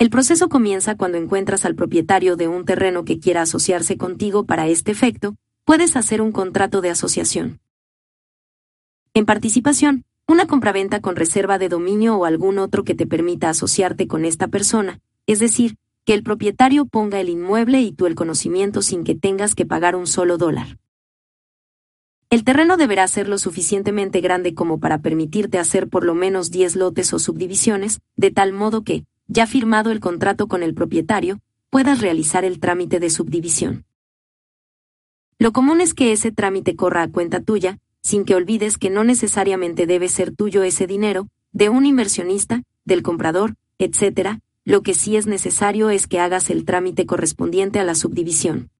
S1: El proceso comienza cuando encuentras al propietario de un terreno que quiera asociarse contigo para este efecto, puedes hacer un contrato de asociación. En participación, una compraventa con reserva de dominio o algún otro que te permita asociarte con esta persona, es decir, que el propietario ponga el inmueble y tú el conocimiento sin que tengas que pagar un solo dólar. El terreno deberá ser lo suficientemente grande como para permitirte hacer por lo menos 10 lotes o subdivisiones, de tal modo que, ya firmado el contrato con el propietario, puedas realizar el trámite de subdivisión. Lo común es que ese trámite corra a cuenta tuya, sin que olvides que no necesariamente debe ser tuyo ese dinero, de un inversionista, del comprador, etc., lo que sí es necesario es que hagas el trámite correspondiente a la subdivisión.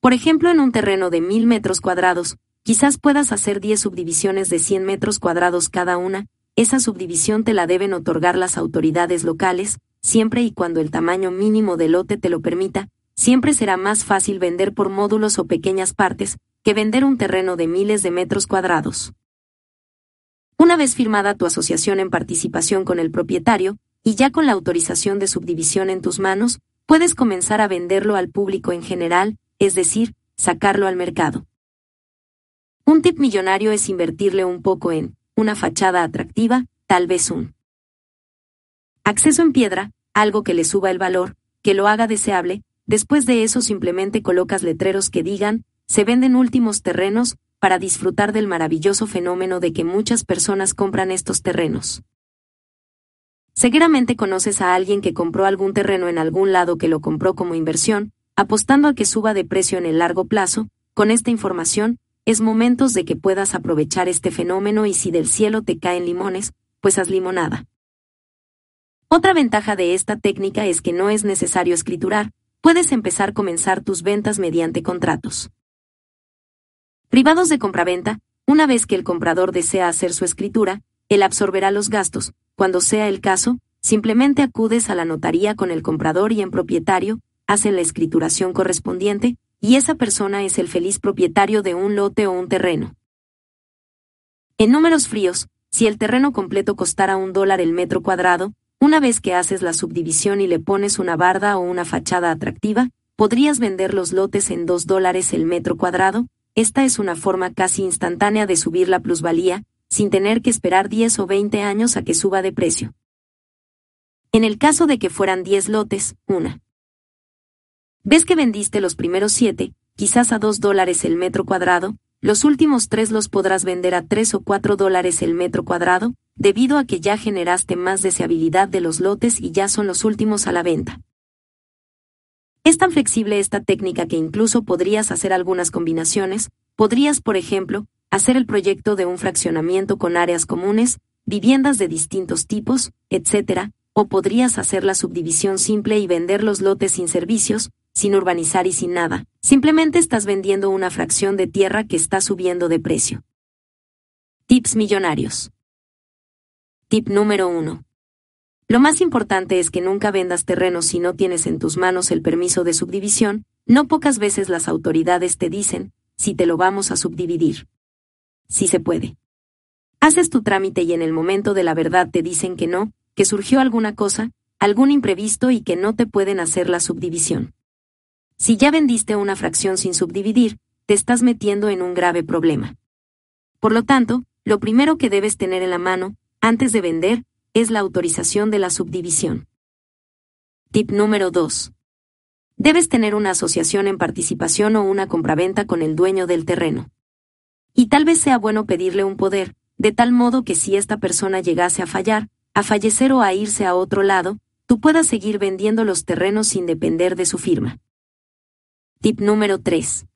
S1: Por ejemplo, en un terreno de mil metros cuadrados, quizás puedas hacer 10 subdivisiones de 100 metros cuadrados cada una, esa subdivisión te la deben otorgar las autoridades locales, siempre y cuando el tamaño mínimo del lote te lo permita, siempre será más fácil vender por módulos o pequeñas partes, que vender un terreno de miles de metros cuadrados. Una vez firmada tu asociación en participación con el propietario, y ya con la autorización de subdivisión en tus manos, puedes comenzar a venderlo al público en general, es decir, sacarlo al mercado. Un tip millonario es invertirle un poco en una fachada atractiva, tal vez un acceso en piedra, algo que le suba el valor, que lo haga deseable, después de eso simplemente colocas letreros que digan, se venden últimos terrenos, para disfrutar del maravilloso fenómeno de que muchas personas compran estos terrenos. Seguramente conoces a alguien que compró algún terreno en algún lado que lo compró como inversión, apostando a que suba de precio en el largo plazo, con esta información, es momentos de que puedas aprovechar este fenómeno y si del cielo te caen limones, pues haz limonada. Otra ventaja de esta técnica es que no es necesario escriturar, puedes empezar a comenzar tus ventas mediante contratos. Privados de compraventa, una vez que el comprador desea hacer su escritura, él absorberá los gastos. Cuando sea el caso, simplemente acudes a la notaría con el comprador y en propietario, hacen la escrituración correspondiente, y esa persona es el feliz propietario de un lote o un terreno. En números fríos, si el terreno completo costara un dólar el metro cuadrado, una vez que haces la subdivisión y le pones una barda o una fachada atractiva, podrías vender los lotes en dos dólares el metro cuadrado, esta es una forma casi instantánea de subir la plusvalía, sin tener que esperar 10 o 20 años a que suba de precio. En el caso de que fueran 10 lotes, una. Ves que vendiste los primeros 7, quizás a 2 dólares el metro cuadrado, los últimos 3 los podrás vender a 3 o 4 dólares el metro cuadrado, debido a que ya generaste más deseabilidad de los lotes y ya son los últimos a la venta. Es tan flexible esta técnica que incluso podrías hacer algunas combinaciones, podrías, por ejemplo, hacer el proyecto de un fraccionamiento con áreas comunes, viviendas de distintos tipos, etc., o podrías hacer la subdivisión simple y vender los lotes sin servicios, sin urbanizar y sin nada. Simplemente estás vendiendo una fracción de tierra que está subiendo de precio. Tips millonarios. Tip número 1. Lo más importante es que nunca vendas terrenos si no tienes en tus manos el permiso de subdivisión, no pocas veces las autoridades te dicen, si te lo vamos a subdividir. Si se puede. Haces tu trámite y en el momento de la verdad te dicen que no, que surgió alguna cosa, algún imprevisto y que no te pueden hacer la subdivisión. Si ya vendiste una fracción sin subdividir, te estás metiendo en un grave problema. Por lo tanto, lo primero que debes tener en la mano, antes de vender, es la autorización de la subdivisión. Tip número 2. Debes tener una asociación en participación o una compraventa con el dueño del terreno. Y tal vez sea bueno pedirle un poder, de tal modo que si esta persona llegase a fallar, a fallecer o a irse a otro lado, tú puedas seguir vendiendo los terrenos sin depender de su firma. Tip número 3.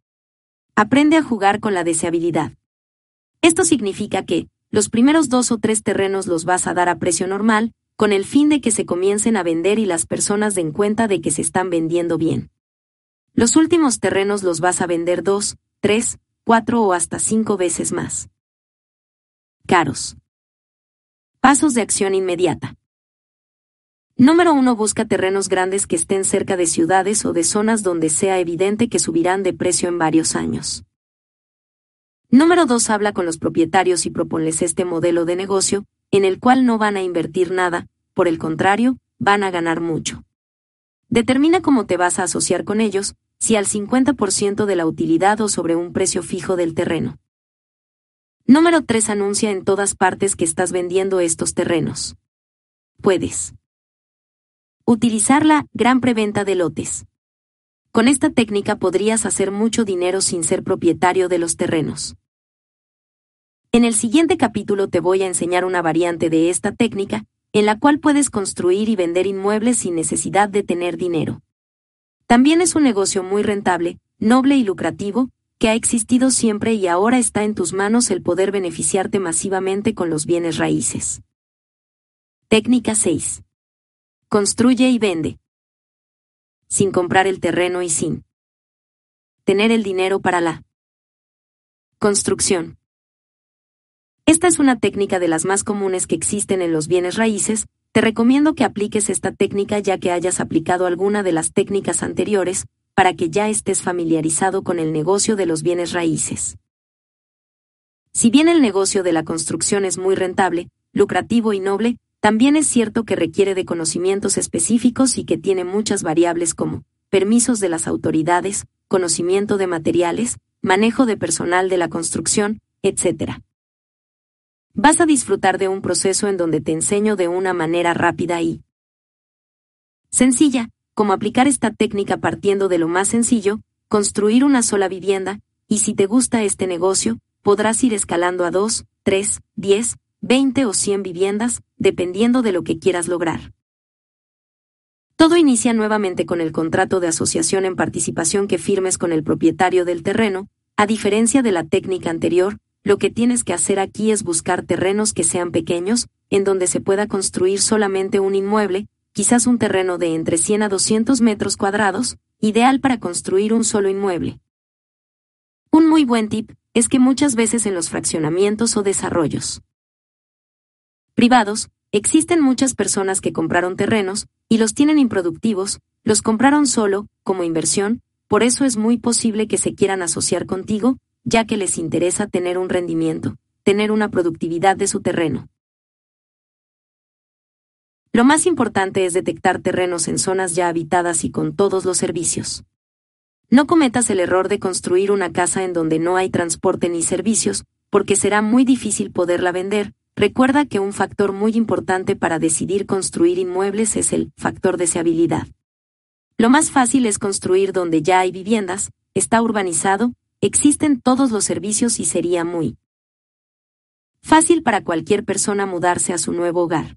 S1: Aprende a jugar con la deseabilidad. Esto significa que, los primeros dos o tres terrenos los vas a dar a precio normal, con el fin de que se comiencen a vender y las personas den cuenta de que se están vendiendo bien. Los últimos terrenos los vas a vender dos, tres, cuatro o hasta cinco veces más. Caros. Pasos de acción inmediata. Número 1. Busca terrenos grandes que estén cerca de ciudades o de zonas donde sea evidente que subirán de precio en varios años. Número 2. Habla con los propietarios y proponles este modelo de negocio, en el cual no van a invertir nada, por el contrario, van a ganar mucho. Determina cómo te vas a asociar con ellos, si al 50% de la utilidad o sobre un precio fijo del terreno. Número 3. Anuncia en todas partes que estás vendiendo estos terrenos. Puedes utilizar la gran preventa de lotes. Con esta técnica podrías hacer mucho dinero sin ser propietario de los terrenos. En el siguiente capítulo te voy a enseñar una variante de esta técnica, en la cual puedes construir y vender inmuebles sin necesidad de tener dinero. También es un negocio muy rentable, noble y lucrativo, que ha existido siempre y ahora está en tus manos el poder beneficiarte masivamente con los bienes raíces. Técnica 6. Construye y vende. Sin comprar el terreno y sin tener el dinero para la construcción. Esta es una técnica de las más comunes que existen en los bienes raíces, te recomiendo que apliques esta técnica ya que hayas aplicado alguna de las técnicas anteriores, para que ya estés familiarizado con el negocio de los bienes raíces. Si bien el negocio de la construcción es muy rentable, lucrativo y noble, también es cierto que requiere de conocimientos específicos y que tiene muchas variables como permisos de las autoridades, conocimiento de materiales, manejo de personal de la construcción, etc. Vas a disfrutar de un proceso en donde te enseño de una manera rápida y sencilla cómo aplicar esta técnica partiendo de lo más sencillo, construir una sola vivienda, y si te gusta este negocio, podrás ir escalando a 2, 3, 10, 20 o 100 viviendas, dependiendo de lo que quieras lograr. Todo inicia nuevamente con el contrato de asociación en participación que firmes con el propietario del terreno, a diferencia de la técnica anterior, lo que tienes que hacer aquí es buscar terrenos que sean pequeños, en donde se pueda construir solamente un inmueble, quizás un terreno de entre 100 a 200 metros cuadrados, ideal para construir un solo inmueble. Un muy buen tip es que muchas veces en los fraccionamientos o desarrollos privados, existen muchas personas que compraron terrenos, y los tienen improductivos, los compraron solo, como inversión, por eso es muy posible que se quieran asociar contigo, ya que les interesa tener un rendimiento, tener una productividad de su terreno. Lo más importante es detectar terrenos en zonas ya habitadas y con todos los servicios. No cometas el error de construir una casa en donde no hay transporte ni servicios, porque será muy difícil poderla vender. Recuerda que un factor muy importante para decidir construir inmuebles es el factor deseabilidad. Lo más fácil es construir donde ya hay viviendas, está urbanizado, existen todos los servicios y sería muy fácil para cualquier persona mudarse a su nuevo hogar.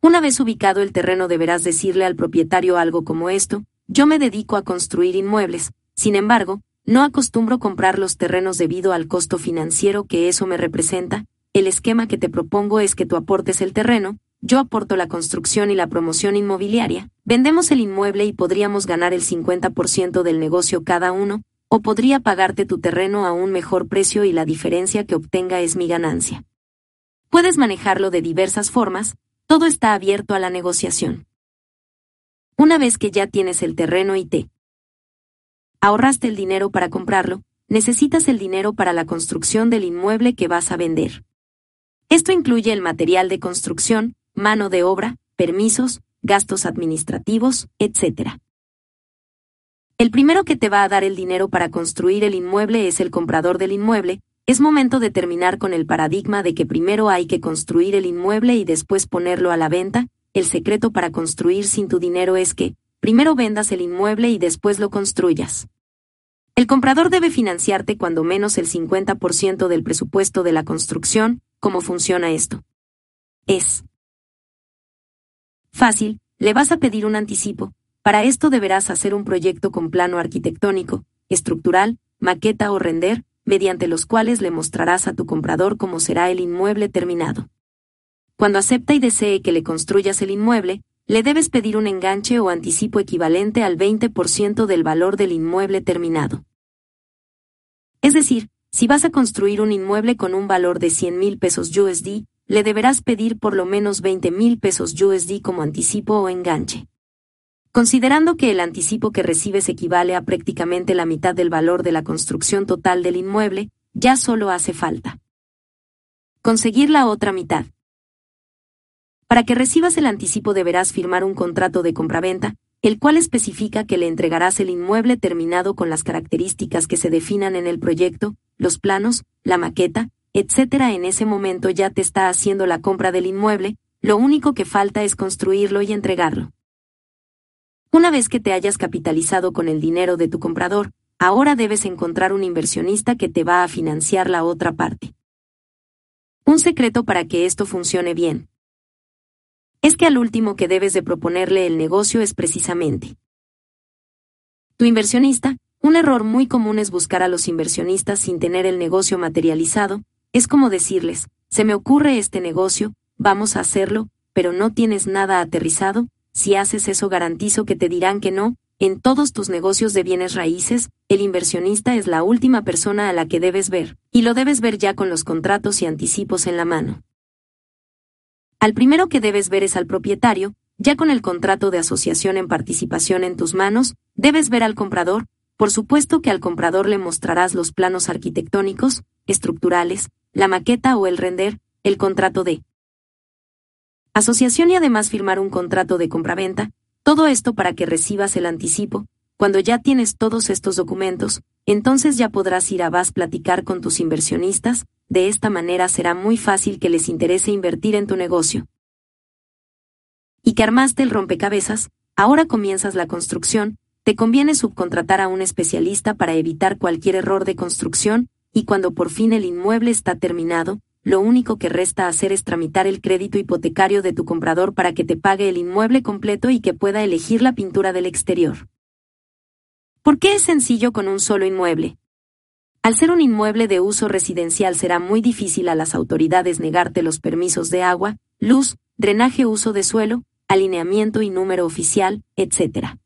S1: Una vez ubicado el terreno deberás decirle al propietario algo como esto, yo me dedico a construir inmuebles, sin embargo, no acostumbro comprar los terrenos debido al costo financiero que eso me representa, el esquema que te propongo es que tú aportes el terreno, yo aporto la construcción y la promoción inmobiliaria, vendemos el inmueble y podríamos ganar el 50% del negocio cada uno, o podría pagarte tu terreno a un mejor precio y la diferencia que obtenga es mi ganancia. Puedes manejarlo de diversas formas, todo está abierto a la negociación. Una vez que ya tienes el terreno y te ahorraste el dinero para comprarlo, necesitas el dinero para la construcción del inmueble que vas a vender. Esto incluye el material de construcción, mano de obra, permisos, gastos administrativos, etc. El primero que te va a dar el dinero para construir el inmueble es el comprador del inmueble, es momento de terminar con el paradigma de que primero hay que construir el inmueble y después ponerlo a la venta, el secreto para construir sin tu dinero es que, primero vendas el inmueble y después lo construyas. El comprador debe financiarte cuando menos el 50% del presupuesto de la construcción, ¿Cómo funciona esto? Es fácil, le vas a pedir un anticipo, para esto deberás hacer un proyecto con plano arquitectónico, estructural, maqueta o render, mediante los cuales le mostrarás a tu comprador cómo será el inmueble terminado. Cuando acepta y desee que le construyas el inmueble, le debes pedir un enganche o anticipo equivalente al 20% del valor del inmueble terminado. Es decir, si vas a construir un inmueble con un valor de 100 mil pesos USD, le deberás pedir por lo menos 20 mil pesos USD como anticipo o enganche. Considerando que el anticipo que recibes equivale a prácticamente la mitad del valor de la construcción total del inmueble, ya solo hace falta conseguir la otra mitad. Para que recibas el anticipo deberás firmar un contrato de compraventa, el cual especifica que le entregarás el inmueble terminado con las características que se definan en el proyecto, los planos, la maqueta, etc. En ese momento ya te está haciendo la compra del inmueble, lo único que falta es construirlo y entregarlo. Una vez que te hayas capitalizado con el dinero de tu comprador, ahora debes encontrar un inversionista que te va a financiar la otra parte. Un secreto para que esto funcione bien es que al último que debes de proponerle el negocio es precisamente tu inversionista. Un error muy común es buscar a los inversionistas sin tener el negocio materializado, es como decirles, se me ocurre este negocio, vamos a hacerlo, pero no tienes nada aterrizado, si haces eso garantizo que te dirán que no, en todos tus negocios de bienes raíces, el inversionista es la última persona a la que debes ver, y lo debes ver ya con los contratos y anticipos en la mano. Al primero que debes ver es al propietario, ya con el contrato de asociación en participación en tus manos, debes ver al comprador, por supuesto que al comprador le mostrarás los planos arquitectónicos, estructurales, la maqueta o el render, el contrato de asociación y además firmar un contrato de compraventa, todo esto para que recibas el anticipo, cuando ya tienes todos estos documentos, entonces ya podrás ir a VAS platicar con tus inversionistas, de esta manera será muy fácil que les interese invertir en tu negocio. Y que armaste el rompecabezas, ahora comienzas la construcción, te conviene subcontratar a un especialista para evitar cualquier error de construcción, y cuando por fin el inmueble está terminado, lo único que resta hacer es tramitar el crédito hipotecario de tu comprador para que te pague el inmueble completo y que pueda elegir la pintura del exterior. ¿Por qué es sencillo con un solo inmueble? Al ser un inmueble de uso residencial será muy difícil a las autoridades negarte los permisos de agua, luz, drenaje, uso de suelo, alineamiento y número oficial, etc.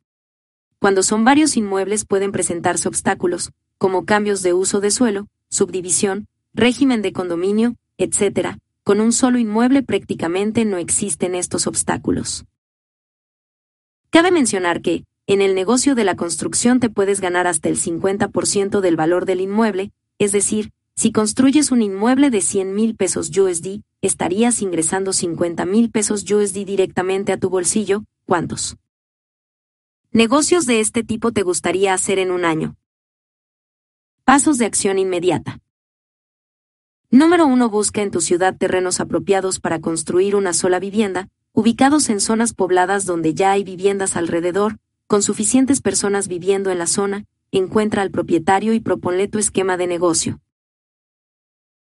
S1: Cuando son varios inmuebles pueden presentarse obstáculos, como cambios de uso de suelo, subdivisión, régimen de condominio, etc. Con un solo inmueble prácticamente no existen estos obstáculos. Cabe mencionar que, en el negocio de la construcción te puedes ganar hasta el 50% del valor del inmueble, es decir, si construyes un inmueble de 100 mil pesos USD, estarías ingresando 50 mil pesos USD directamente a tu bolsillo, ¿cuántos? Negocios de este tipo te gustaría hacer en un año. Pasos de acción inmediata. Número 1. Busca en tu ciudad terrenos apropiados para construir una sola vivienda, ubicados en zonas pobladas donde ya hay viviendas alrededor, con suficientes personas viviendo en la zona, encuentra al propietario y proponle tu esquema de negocio.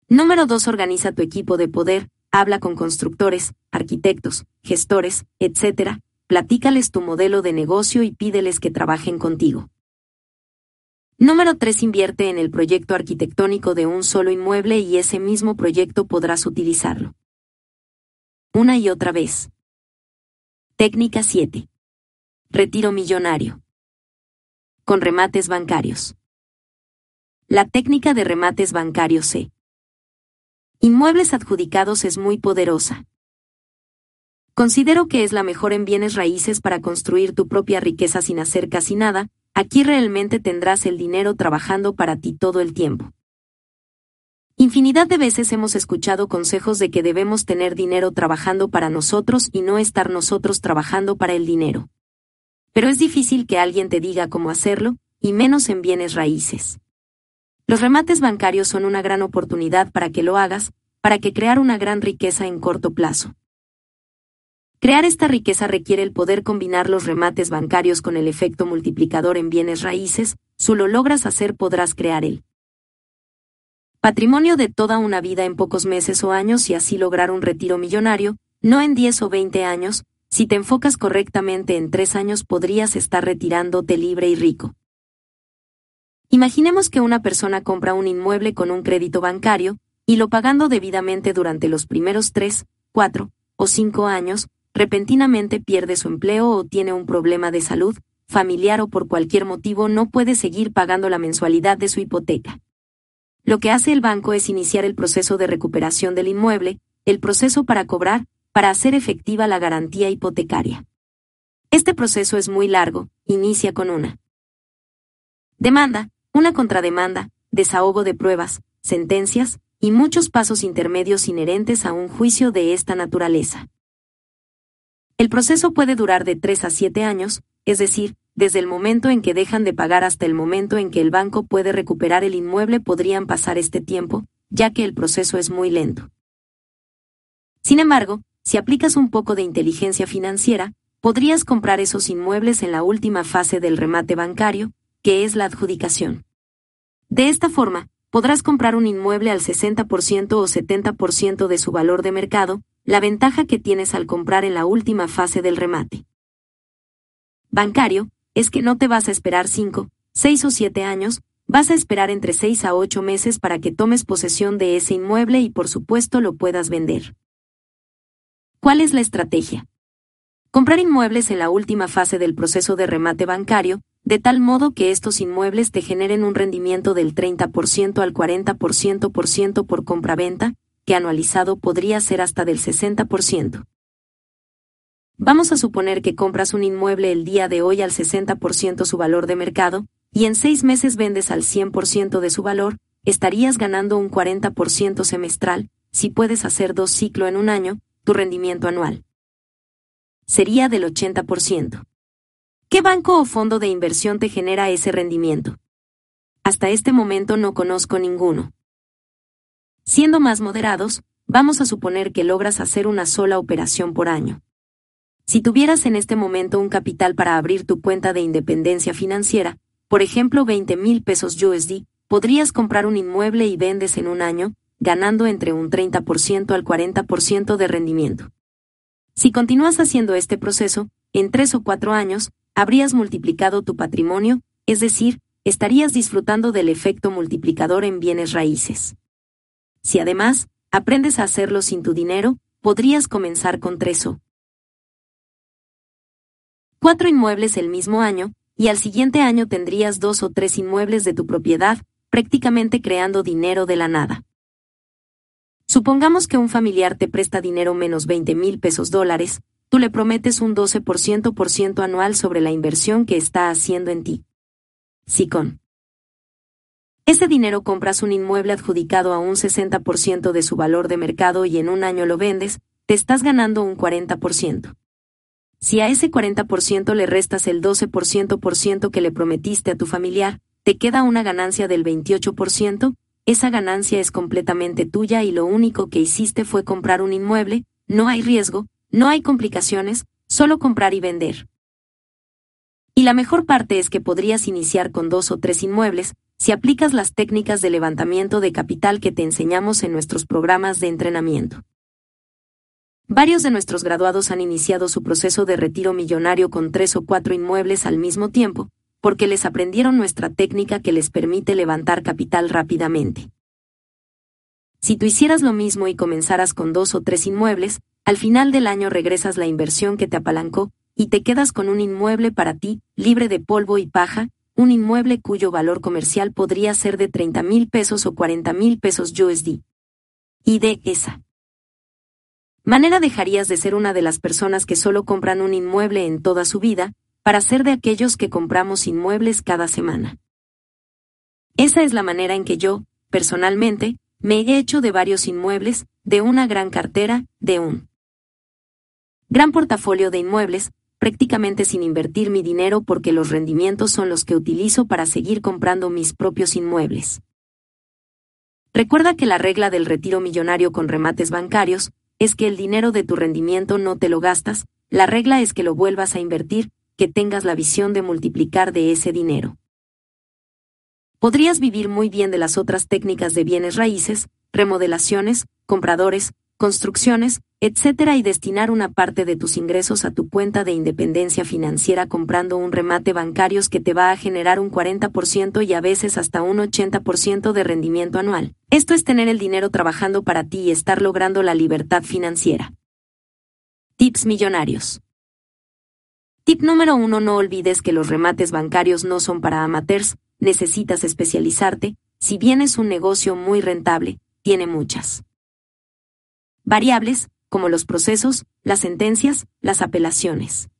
S1: Número 2. Organiza tu equipo de poder, habla con constructores, arquitectos, gestores, etc., platícales tu modelo de negocio y pídeles que trabajen contigo. Número 3. Invierte en el proyecto arquitectónico de un solo inmueble y ese mismo proyecto podrás utilizarlo. una y otra vez. Técnica 7. Retiro millonario. Con remates bancarios. La técnica de remates bancarios C. Inmuebles adjudicados es muy poderosa. Considero que es la mejor en bienes raíces para construir tu propia riqueza sin hacer casi nada, aquí realmente tendrás el dinero trabajando para ti todo el tiempo. Infinidad de veces hemos escuchado consejos de que debemos tener dinero trabajando para nosotros y no estar nosotros trabajando para el dinero. Pero es difícil que alguien te diga cómo hacerlo, y menos en bienes raíces. Los remates bancarios son una gran oportunidad para que lo hagas, para que crear una gran riqueza en corto plazo. Crear esta riqueza requiere el poder combinar los remates bancarios con el efecto multiplicador en bienes raíces, si lo logras hacer podrás crear el patrimonio de toda una vida en pocos meses o años y así lograr un retiro millonario, no en 10 o 20 años, si te enfocas correctamente en 3 años podrías estar retirándote libre y rico. Imaginemos que una persona compra un inmueble con un crédito bancario, y lo pagando debidamente durante los primeros 3, 4 o 5 años, repentinamente pierde su empleo o tiene un problema de salud, familiar o por cualquier motivo no puede seguir pagando la mensualidad de su hipoteca. Lo que hace el banco es iniciar el proceso de recuperación del inmueble, el proceso para cobrar, para hacer efectiva la garantía hipotecaria. Este proceso es muy largo, inicia con una demanda, una contrademanda, desahogo de pruebas, sentencias, y muchos pasos intermedios inherentes a un juicio de esta naturaleza. El proceso puede durar de 3 a 7 años, es decir, desde el momento en que dejan de pagar hasta el momento en que el banco puede recuperar el inmueble podrían pasar este tiempo, ya que el proceso es muy lento. Sin embargo, si aplicas un poco de inteligencia financiera, podrías comprar esos inmuebles en la última fase del remate bancario, que es la adjudicación. De esta forma, podrás comprar un inmueble al 60% o 70% de su valor de mercado, la ventaja que tienes al comprar en la última fase del remate. Bancario, es que no te vas a esperar 5, 6 o 7 años, vas a esperar entre 6 a 8 meses para que tomes posesión de ese inmueble y por supuesto lo puedas vender. ¿Cuál es la estrategia? Comprar inmuebles en la última fase del proceso de remate bancario, de tal modo que estos inmuebles te generen un rendimiento del 30% al 40% por ciento por compra-venta, que anualizado podría ser hasta del 60%. Vamos a suponer que compras un inmueble el día de hoy al 60% su valor de mercado, y en seis meses vendes al 100% de su valor, estarías ganando un 40% semestral, si puedes hacer dos ciclos en un año, tu rendimiento anual sería del 80%. ¿Qué banco o fondo de inversión te genera ese rendimiento? Hasta este momento no conozco ninguno. Siendo más moderados, vamos a suponer que logras hacer una sola operación por año. Si tuvieras en este momento un capital para abrir tu cuenta de independencia financiera, por ejemplo 20 mil pesos USD, podrías comprar un inmueble y vendes en un año, ganando entre un 30% al 40% de rendimiento. Si continúas haciendo este proceso, en tres o cuatro años, habrías multiplicado tu patrimonio, es decir, estarías disfrutando del efecto multiplicador en bienes raíces. Si además, aprendes a hacerlo sin tu dinero, podrías comenzar con tres o cuatro inmuebles el mismo año, y al siguiente año tendrías dos o tres inmuebles de tu propiedad, prácticamente creando dinero de la nada. Supongamos que un familiar te presta dinero menos 20 mil pesos dólares, tú le prometes un 12% por ciento anual sobre la inversión que está haciendo en ti. Si con ese dinero compras un inmueble adjudicado a un 60% de su valor de mercado y en un año lo vendes, te estás ganando un 40%. Si a ese 40% le restas el 12% por ciento que le prometiste a tu familiar, te queda una ganancia del 28%, esa ganancia es completamente tuya y lo único que hiciste fue comprar un inmueble, no hay riesgo, no hay complicaciones, solo comprar y vender. Y la mejor parte es que podrías iniciar con dos o tres inmuebles, si aplicas las técnicas de levantamiento de capital que te enseñamos en nuestros programas de entrenamiento. Varios de nuestros graduados han iniciado su proceso de retiro millonario con tres o cuatro inmuebles al mismo tiempo, porque les aprendieron nuestra técnica que les permite levantar capital rápidamente. Si tú hicieras lo mismo y comenzaras con dos o tres inmuebles, al final del año regresas la inversión que te apalancó, y te quedas con un inmueble para ti, libre de polvo y paja, un inmueble cuyo valor comercial podría ser de 30 mil pesos o 40 mil pesos USD. Y de esa manera dejarías de ser una de las personas que solo compran un inmueble en toda su vida, para ser de aquellos que compramos inmuebles cada semana. Esa es la manera en que yo, personalmente, me he hecho de varios inmuebles, de una gran cartera, de un gran portafolio de inmuebles, prácticamente sin invertir mi dinero porque los rendimientos son los que utilizo para seguir comprando mis propios inmuebles. Recuerda que la regla del retiro millonario con remates bancarios es que el dinero de tu rendimiento no te lo gastas, la regla es que lo vuelvas a invertir, que tengas la visión de multiplicar de ese dinero. Podrías vivir muy bien de las otras técnicas de bienes raíces, remodelaciones, compradores, construcciones, etc. y destinar una parte de tus ingresos a tu cuenta de independencia financiera comprando un remate bancarios que te va a generar un 40% y a veces hasta un 80% de rendimiento anual. Esto es tener el dinero trabajando para ti y estar logrando la libertad financiera. Tips millonarios. Tip número uno: No olvides que los remates bancarios no son para amateurs, necesitas especializarte, si bien es un negocio muy rentable, tiene muchas variables, como los procesos, las sentencias, las apelaciones.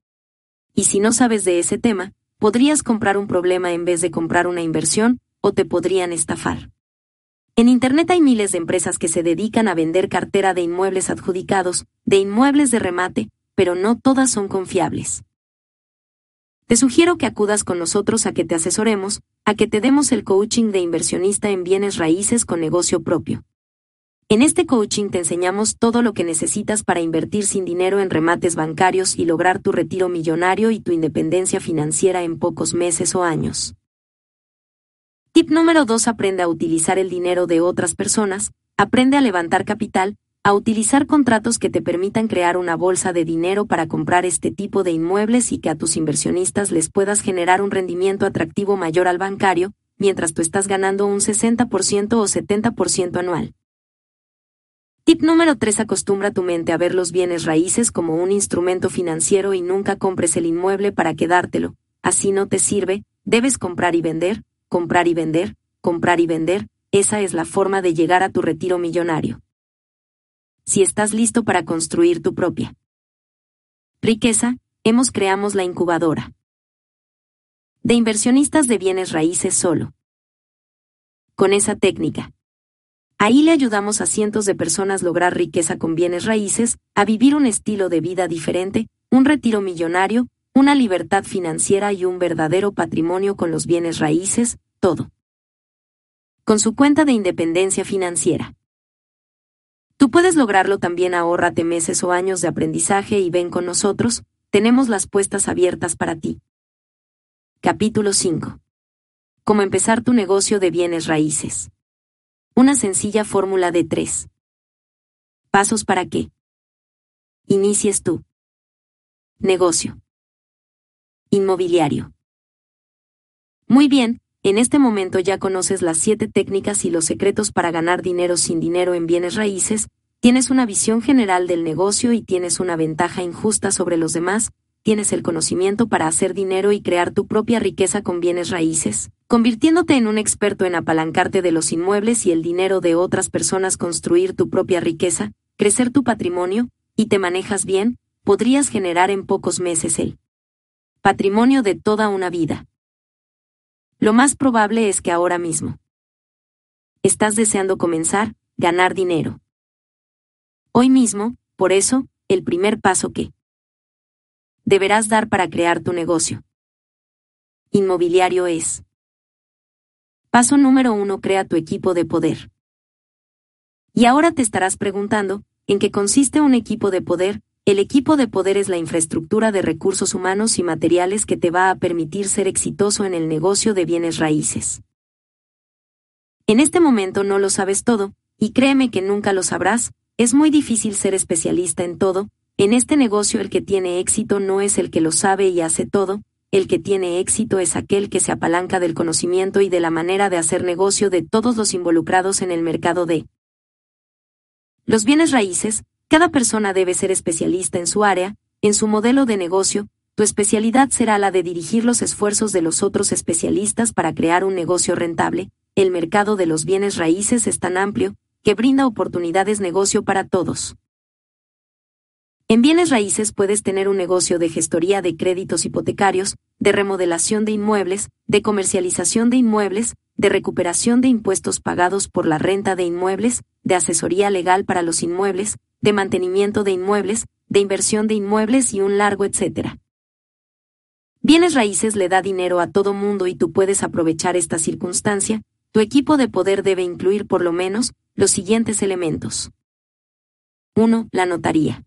S1: Y si no sabes de ese tema, podrías comprar un problema en vez de comprar una inversión, o te podrían estafar. En Internet hay miles de empresas que se dedican a vender cartera de inmuebles adjudicados, de inmuebles de remate, pero no todas son confiables. Te sugiero que acudas con nosotros a que te asesoremos, a que te demos el coaching de inversionista en bienes raíces con negocio propio. En este coaching te enseñamos todo lo que necesitas para invertir sin dinero en remates bancarios y lograr tu retiro millonario y tu independencia financiera en pocos meses o años. Tip número 2. Aprende a utilizar el dinero de otras personas, aprende a levantar capital, a utilizar contratos que te permitan crear una bolsa de dinero para comprar este tipo de inmuebles y que a tus inversionistas les puedas generar un rendimiento atractivo mayor al bancario, mientras tú estás ganando un 60% o 70% anual. Tip número 3. Acostumbra tu mente a ver los bienes raíces como un instrumento financiero y nunca compres el inmueble para quedártelo. Así no te sirve, debes comprar y vender, comprar y vender, comprar y vender, esa es la forma de llegar a tu retiro millonario. Si estás listo para construir tu propia riqueza, hemos creamos la incubadora de inversionistas de bienes raíces solo. Con esa técnica Ahí le ayudamos a cientos de personas lograr riqueza con bienes raíces, a vivir un estilo de vida diferente, un retiro millonario, una libertad financiera y un verdadero patrimonio con los bienes raíces, todo. Con su cuenta de independencia financiera. Tú puedes lograrlo también ahórrate meses o años de aprendizaje y ven con nosotros, tenemos las puestas abiertas para ti. Capítulo 5. Cómo empezar tu negocio de bienes raíces. Una sencilla fórmula de tres. Pasos para que inicies tú. Negocio. Inmobiliario. Muy bien, en este momento ya conoces las siete técnicas y los secretos para ganar dinero sin dinero en bienes raíces, tienes una visión general del negocio y tienes una ventaja injusta sobre los demás, tienes el conocimiento para hacer dinero y crear tu propia riqueza con bienes raíces convirtiéndote en un experto en apalancarte de los inmuebles y el dinero de otras personas, construir tu propia riqueza, crecer tu patrimonio, y te manejas bien, podrías generar en pocos meses el patrimonio de toda una vida. Lo más probable es que ahora mismo estás deseando comenzar, ganar dinero. Hoy mismo, por eso, el primer paso que deberás dar para crear tu negocio inmobiliario es Paso número 1. Crea tu equipo de poder. Y ahora te estarás preguntando, ¿en qué consiste un equipo de poder? El equipo de poder es la infraestructura de recursos humanos y materiales que te va a permitir ser exitoso en el negocio de bienes raíces. En este momento no lo sabes todo, y créeme que nunca lo sabrás, es muy difícil ser especialista en todo, en este negocio el que tiene éxito no es el que lo sabe y hace todo, el que tiene éxito es aquel que se apalanca del conocimiento y de la manera de hacer negocio de todos los involucrados en el mercado de los bienes raíces, Cada persona debe ser especialista en su área, en su modelo de negocio, tu especialidad será la de dirigir los esfuerzos de los otros especialistas para crear un negocio rentable. El mercado de los bienes raíces es tan amplio que brinda oportunidades negocio para todos. En bienes raíces puedes tener un negocio de gestoría de créditos hipotecarios, de remodelación de inmuebles, de comercialización de inmuebles, de recuperación de impuestos pagados por la renta de inmuebles, de asesoría legal para los inmuebles, de mantenimiento de inmuebles, de inversión de inmuebles y un largo etcétera. Bienes raíces le da dinero a todo mundo y tú puedes aprovechar esta circunstancia, tu equipo de poder debe incluir por lo menos los siguientes elementos. 1. La notaría.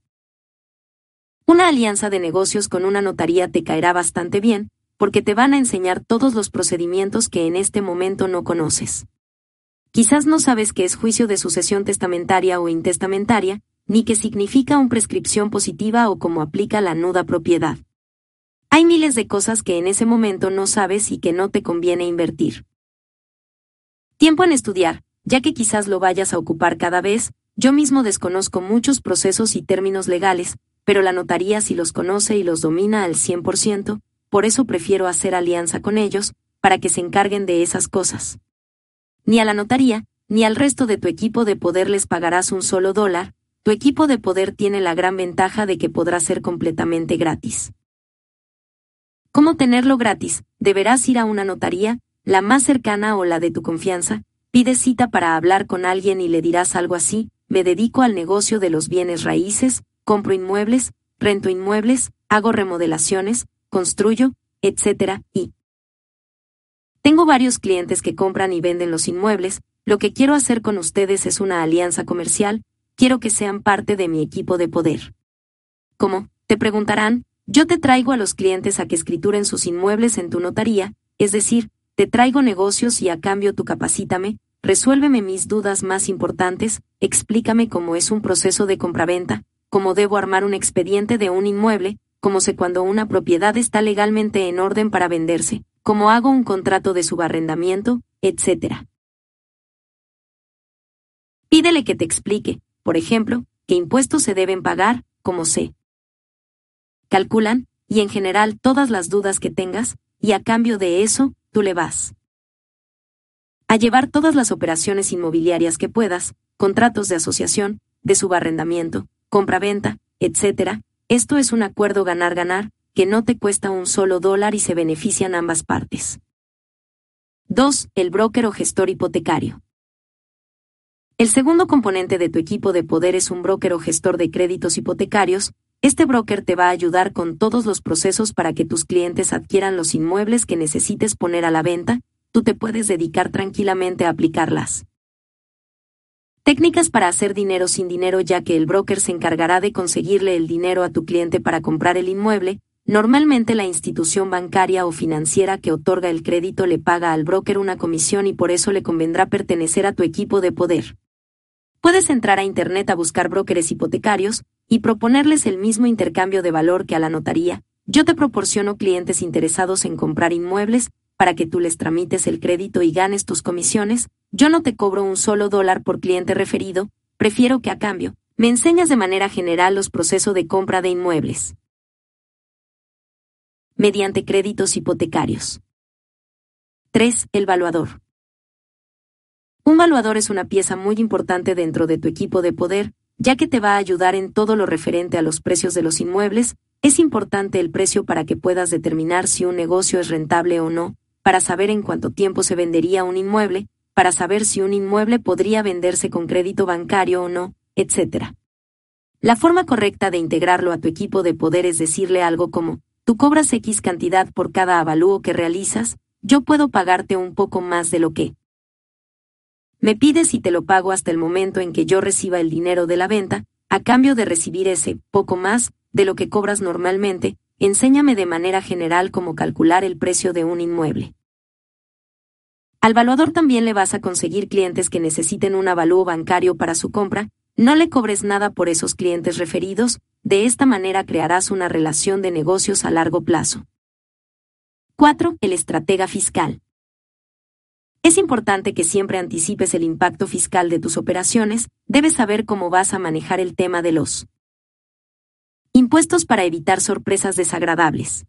S1: Una alianza de negocios con una notaría te caerá bastante bien, porque te van a enseñar todos los procedimientos que en este momento no conoces. Quizás no sabes qué es juicio de sucesión testamentaria o intestamentaria, ni qué significa un prescripción positiva o cómo aplica la nuda propiedad. Hay miles de cosas que en ese momento no sabes y que no te conviene invertir. Tiempo en estudiar, ya que quizás lo vayas a ocupar cada vez, yo mismo desconozco muchos procesos y términos legales, pero la notaría sí los conoce y los domina al 100%, por eso prefiero hacer alianza con ellos, para que se encarguen de esas cosas. Ni a la notaría, ni al resto de tu equipo de poder les pagarás un solo dólar, tu equipo de poder tiene la gran ventaja de que podrá ser completamente gratis. ¿Cómo tenerlo gratis? Deberás ir a una notaría, la más cercana o la de tu confianza, pide cita para hablar con alguien y le dirás algo así, me dedico al negocio de los bienes raíces, compro inmuebles, rento inmuebles, hago remodelaciones, construyo, etc. y tengo varios clientes que compran y venden los inmuebles, lo que quiero hacer con ustedes es una alianza comercial, quiero que sean parte de mi equipo de poder. ¿Cómo? Te preguntarán, yo te traigo a los clientes a que escrituren sus inmuebles en tu notaría, es decir, te traigo negocios y a cambio tú capacítame, resuélveme mis dudas más importantes, explícame cómo es un proceso de compraventa, cómo debo armar un expediente de un inmueble, cómo sé cuando una propiedad está legalmente en orden para venderse, cómo hago un contrato de subarrendamiento, etc. Pídele que te explique, por ejemplo, qué impuestos se deben pagar, cómo se calculan, y en general todas las dudas que tengas, y a cambio de eso, tú le vas a llevar todas las operaciones inmobiliarias que puedas, contratos de asociación, de subarrendamiento, compra-venta, etc., esto es un acuerdo ganar-ganar, que no te cuesta un solo dólar y se benefician ambas partes. 2. El broker o gestor hipotecario. El segundo componente de tu equipo de poder es un broker o gestor de créditos hipotecarios. Este broker te va a ayudar con todos los procesos para que tus clientes adquieran los inmuebles que necesites poner a la venta, tú te puedes dedicar tranquilamente a aplicarlas. Técnicas para hacer dinero sin dinero ya que el broker se encargará de conseguirle el dinero a tu cliente para comprar el inmueble, normalmente la institución bancaria o financiera que otorga el crédito le paga al broker una comisión y por eso le convendrá pertenecer a tu equipo de poder. Puedes entrar a Internet a buscar brokers hipotecarios y proponerles el mismo intercambio de valor que a la notaría. Yo te proporciono clientes interesados en comprar inmuebles para que tú les tramites el crédito y ganes tus comisiones, yo no te cobro un solo dólar por cliente referido, prefiero que a cambio, me enseñas de manera general los procesos de compra de inmuebles. Mediante créditos hipotecarios. 3. El valuador. Un valuador es una pieza muy importante dentro de tu equipo de poder, ya que te va a ayudar en todo lo referente a los precios de los inmuebles, es importante el precio para que puedas determinar si un negocio es rentable o no, para saber en cuánto tiempo se vendería un inmueble, para saber si un inmueble podría venderse con crédito bancario o no, etc. La forma correcta de integrarlo a tu equipo de poder es decirle algo como, tú cobras X cantidad por cada avalúo que realizas, yo puedo pagarte un poco más de lo que me pides y te lo pago hasta el momento en que yo reciba el dinero de la venta, a cambio de recibir ese poco más de lo que cobras normalmente, enséñame de manera general cómo calcular el precio de un inmueble. Al valuador también le vas a conseguir clientes que necesiten un avalúo bancario para su compra, no le cobres nada por esos clientes referidos, de esta manera crearás una relación de negocios a largo plazo. 4. El estratega fiscal. Es importante que siempre anticipes el impacto fiscal de tus operaciones, debes saber cómo vas a manejar el tema de los impuestos para evitar sorpresas desagradables.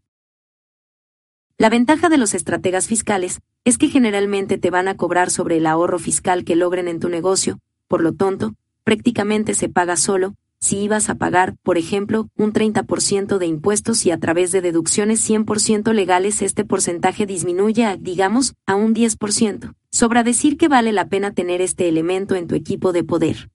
S1: La ventaja de los estrategas fiscales es que generalmente te van a cobrar sobre el ahorro fiscal que logren en tu negocio, por lo tanto, prácticamente se paga solo, si ibas a pagar, por ejemplo, un 30% de impuestos y a través de deducciones 100% legales este porcentaje disminuye a, digamos, a un 10%. Sobra decir que vale la pena tener este elemento en tu equipo de poder.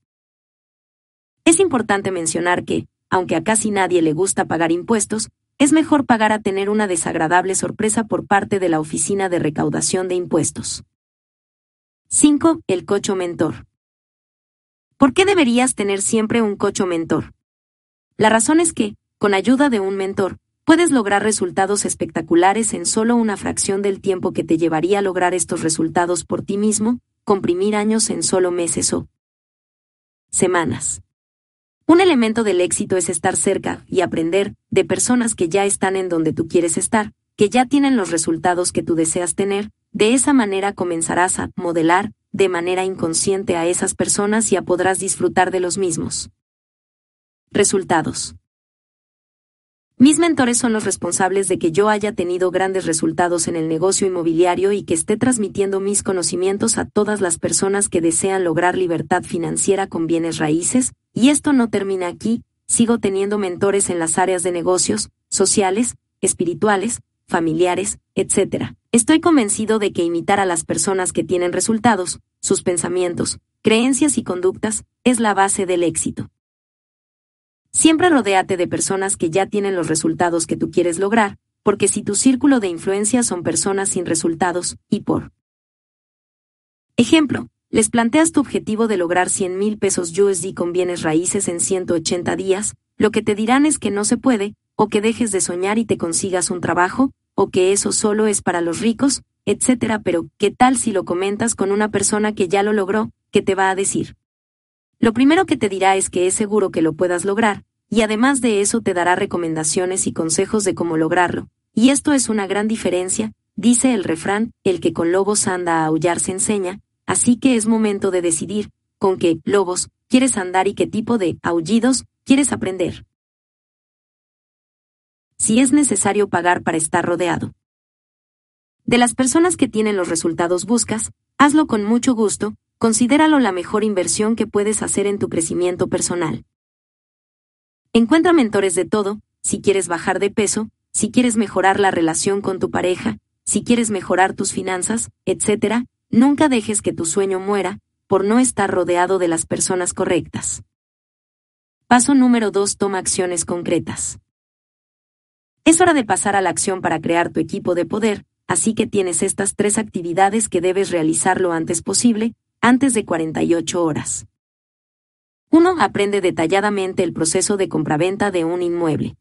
S1: Es importante mencionar que, aunque a casi nadie le gusta pagar impuestos, es mejor pagar a tener una desagradable sorpresa por parte de la Oficina de Recaudación de Impuestos. 5. El cocho mentor. ¿Por qué deberías tener siempre un cocho mentor? La razón es que, con ayuda de un mentor, puedes lograr resultados espectaculares en solo una fracción del tiempo que te llevaría a lograr estos resultados por ti mismo, comprimir años en solo meses o semanas. Un elemento del éxito es estar cerca y aprender de personas que ya están en donde tú quieres estar, que ya tienen los resultados que tú deseas tener, de esa manera comenzarás a modelar de manera inconsciente a esas personas y ya podrás disfrutar de los mismos. Resultados. Mis mentores son los responsables de que yo haya tenido grandes resultados en el negocio inmobiliario y que esté transmitiendo mis conocimientos a todas las personas que desean lograr libertad financiera con bienes raíces, y esto no termina aquí, sigo teniendo mentores en las áreas de negocios, sociales, espirituales, familiares, etc. Estoy convencido de que imitar a las personas que tienen resultados, sus pensamientos, creencias y conductas, es la base del éxito. Siempre rodéate de personas que ya tienen los resultados que tú quieres lograr, porque si tu círculo de influencia son personas sin resultados, y por ejemplo, les planteas tu objetivo de lograr 100 mil pesos USD con bienes raíces en 180 días, lo que te dirán es que no se puede, o que dejes de soñar y te consigas un trabajo, o que eso solo es para los ricos, etc. Pero, ¿qué tal si lo comentas con una persona que ya lo logró, ¿Qué te va a decir? Lo primero que te dirá es que es seguro que lo puedas lograr, y además de eso te dará recomendaciones y consejos de cómo lograrlo. Y esto es una gran diferencia, dice el refrán, el que con lobos anda a aullar se enseña, Así que es momento de decidir, con qué lobos quieres andar y qué tipo de aullidos quieres aprender. Si es necesario pagar para estar rodeado. De las personas que tienen los resultados buscas, hazlo con mucho gusto, considéralo la mejor inversión que puedes hacer en tu crecimiento personal. Encuentra mentores de todo, si quieres bajar de peso, si quieres mejorar la relación con tu pareja, si quieres mejorar tus finanzas, etc., Nunca dejes que tu sueño muera, por no estar rodeado de las personas correctas. Paso número 2. Toma acciones concretas. Es hora de pasar a la acción para crear tu equipo de poder, así que tienes estas tres actividades que debes realizar lo antes posible, antes de 48 horas. 1. Aprende detalladamente el proceso de compraventa de un inmueble.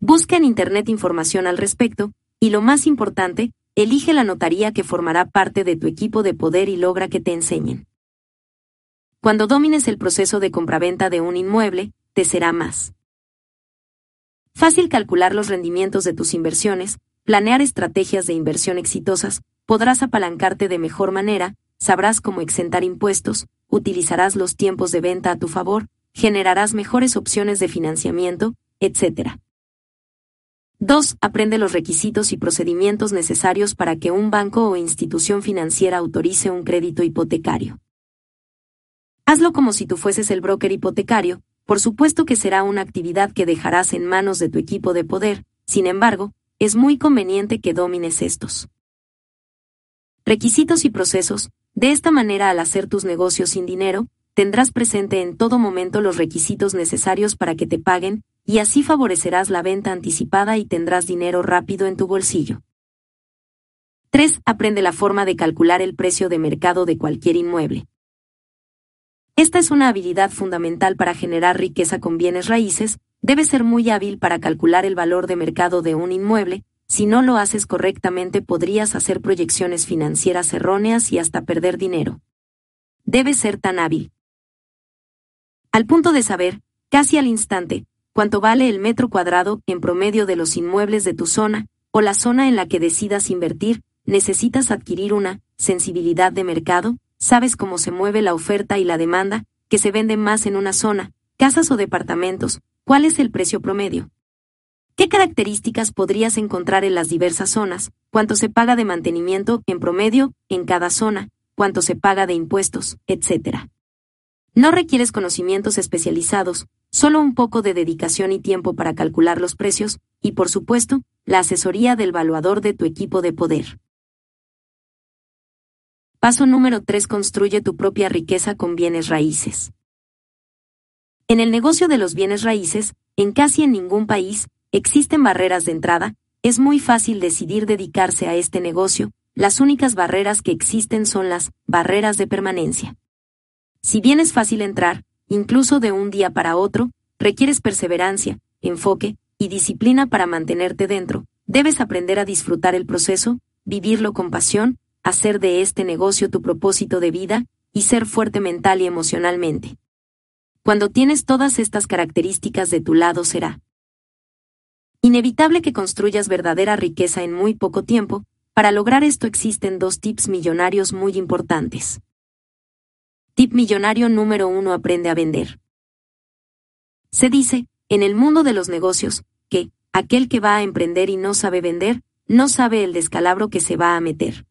S1: Busca en Internet información al respecto, y lo más importante, Elige la notaría que formará parte de tu equipo de poder y logra que te enseñen. Cuando domines el proceso de compraventa de un inmueble, te será más fácil calcular los rendimientos de tus inversiones, planear estrategias de inversión exitosas, podrás apalancarte de mejor manera, sabrás cómo exentar impuestos, utilizarás los tiempos de venta a tu favor, generarás mejores opciones de financiamiento, etc. 2. Aprende los requisitos y procedimientos necesarios para que un banco o institución financiera autorice un crédito hipotecario. Hazlo como si tú fueses el broker hipotecario, por supuesto que será una actividad que dejarás en manos de tu equipo de poder, sin embargo, es muy conveniente que domines estos requisitos y procesos, de esta manera al hacer tus negocios sin dinero, tendrás presente en todo momento los requisitos necesarios para que te paguen, y así favorecerás la venta anticipada y tendrás dinero rápido en tu bolsillo. 3. Aprende la forma de calcular el precio de mercado de cualquier inmueble. Esta es una habilidad fundamental para generar riqueza con bienes raíces, debes ser muy hábil para calcular el valor de mercado de un inmueble, si no lo haces correctamente podrías hacer proyecciones financieras erróneas y hasta perder dinero. Debes ser tan hábil. Al punto de saber, casi al instante, cuánto vale el metro cuadrado en promedio de los inmuebles de tu zona, o la zona en la que decidas invertir, necesitas adquirir una sensibilidad de mercado, sabes cómo se mueve la oferta y la demanda, que se venden más en una zona, casas o departamentos, cuál es el precio promedio. ¿Qué características podrías encontrar en las diversas zonas? ¿Cuánto se paga de mantenimiento en promedio en cada zona? ¿Cuánto se paga de impuestos, etcétera? No requieres conocimientos especializados, solo un poco de dedicación y tiempo para calcular los precios, y por supuesto, la asesoría del valuador de tu equipo de poder. Paso número 3. Construye tu propia riqueza con bienes raíces. En el negocio de los bienes raíces, en casi en ningún país, existen barreras de entrada, es muy fácil decidir dedicarse a este negocio, las únicas barreras que existen son las barreras de permanencia. Si bien es fácil entrar, incluso de un día para otro, requieres perseverancia, enfoque y disciplina para mantenerte dentro, debes aprender a disfrutar el proceso, vivirlo con pasión, hacer de este negocio tu propósito de vida, y ser fuerte mental y emocionalmente. Cuando tienes todas estas características de tu lado será inevitable que construyas verdadera riqueza en muy poco tiempo, para lograr esto existen dos tips millonarios muy importantes. Tip millonario número uno aprende a vender. Se dice, en el mundo de los negocios, que, aquel que va a emprender y no sabe vender, no sabe el descalabro que se va a meter.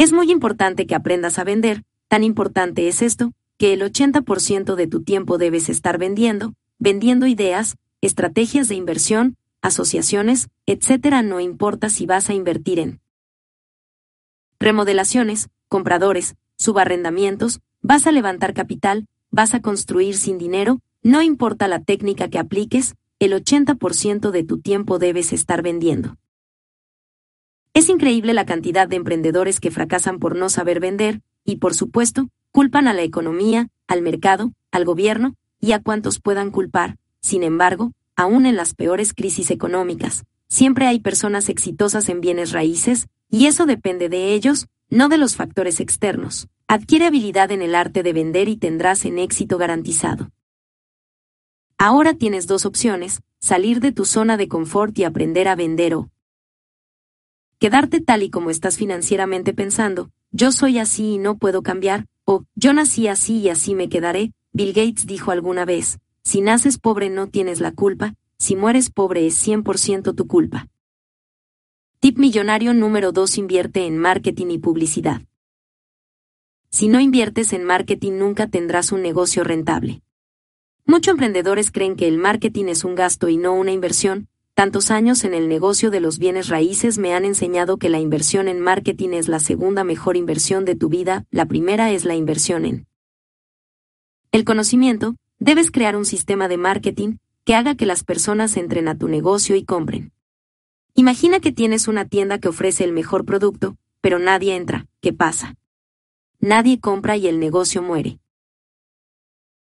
S1: Es muy importante que aprendas a vender, tan importante es esto, que el 80% de tu tiempo debes estar vendiendo, vendiendo ideas, estrategias de inversión, asociaciones, etc. No importa si vas a invertir en remodelaciones, compradores, subarrendamientos, vas a levantar capital, vas a construir sin dinero, no importa la técnica que apliques, el 80% de tu tiempo debes estar vendiendo. Es increíble la cantidad de emprendedores que fracasan por no saber vender, y por supuesto, culpan a la economía, al mercado, al gobierno, y a cuantos puedan culpar. Sin embargo, aún en las peores crisis económicas, siempre hay personas exitosas en bienes raíces, y eso depende de ellos, no de los factores externos. Adquiere habilidad en el arte de vender y tendrás en éxito garantizado. Ahora tienes dos opciones, salir de tu zona de confort y aprender a vender o quedarte tal y como estás financieramente pensando, yo soy así y no puedo cambiar, o yo nací así y así me quedaré, Bill Gates dijo alguna vez, si naces pobre no tienes la culpa, si mueres pobre es 100% tu culpa. Tip millonario número 2 Invierte en marketing y publicidad. Si no inviertes en marketing nunca tendrás un negocio rentable. Muchos emprendedores creen que el marketing es un gasto y no una inversión. Tantos años en el negocio de los bienes raíces me han enseñado que la inversión en marketing es la segunda mejor inversión de tu vida, la primera es la inversión en el conocimiento, debes crear un sistema de marketing que haga que las personas entren a tu negocio y compren. Imagina que tienes una tienda que ofrece el mejor producto, pero nadie entra. ¿Qué pasa? Nadie compra y el negocio muere.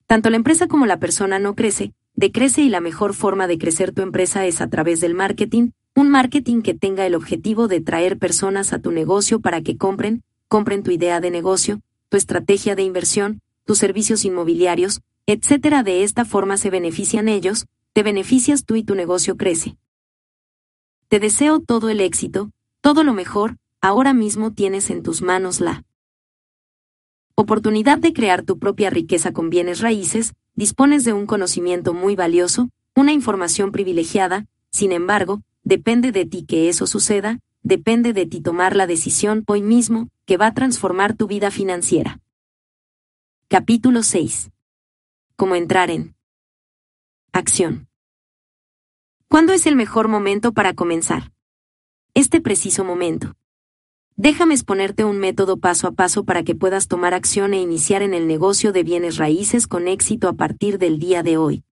S1: Tanto la empresa como la persona no crece, decrece y la mejor forma de crecer tu empresa es a través del marketing, un marketing que tenga el objetivo de traer personas a tu negocio para que compren, compren tu idea de negocio, tu estrategia de inversión, tus servicios inmobiliarios, etc. De esta forma se benefician ellos, te beneficias tú y tu negocio crece. Te deseo todo el éxito, todo lo mejor, ahora mismo tienes en tus manos la oportunidad de crear tu propia riqueza con bienes raíces, dispones de un conocimiento muy valioso, una información privilegiada, sin embargo, depende de ti que eso suceda, depende de ti tomar la decisión hoy mismo, que va a transformar tu vida financiera. Capítulo 6. Cómo entrar en acción. ¿Cuándo es el mejor momento para comenzar? Este preciso momento. Déjame exponerte un método paso a paso para que puedas tomar acción e iniciar en el negocio de bienes raíces con éxito a partir del día de hoy.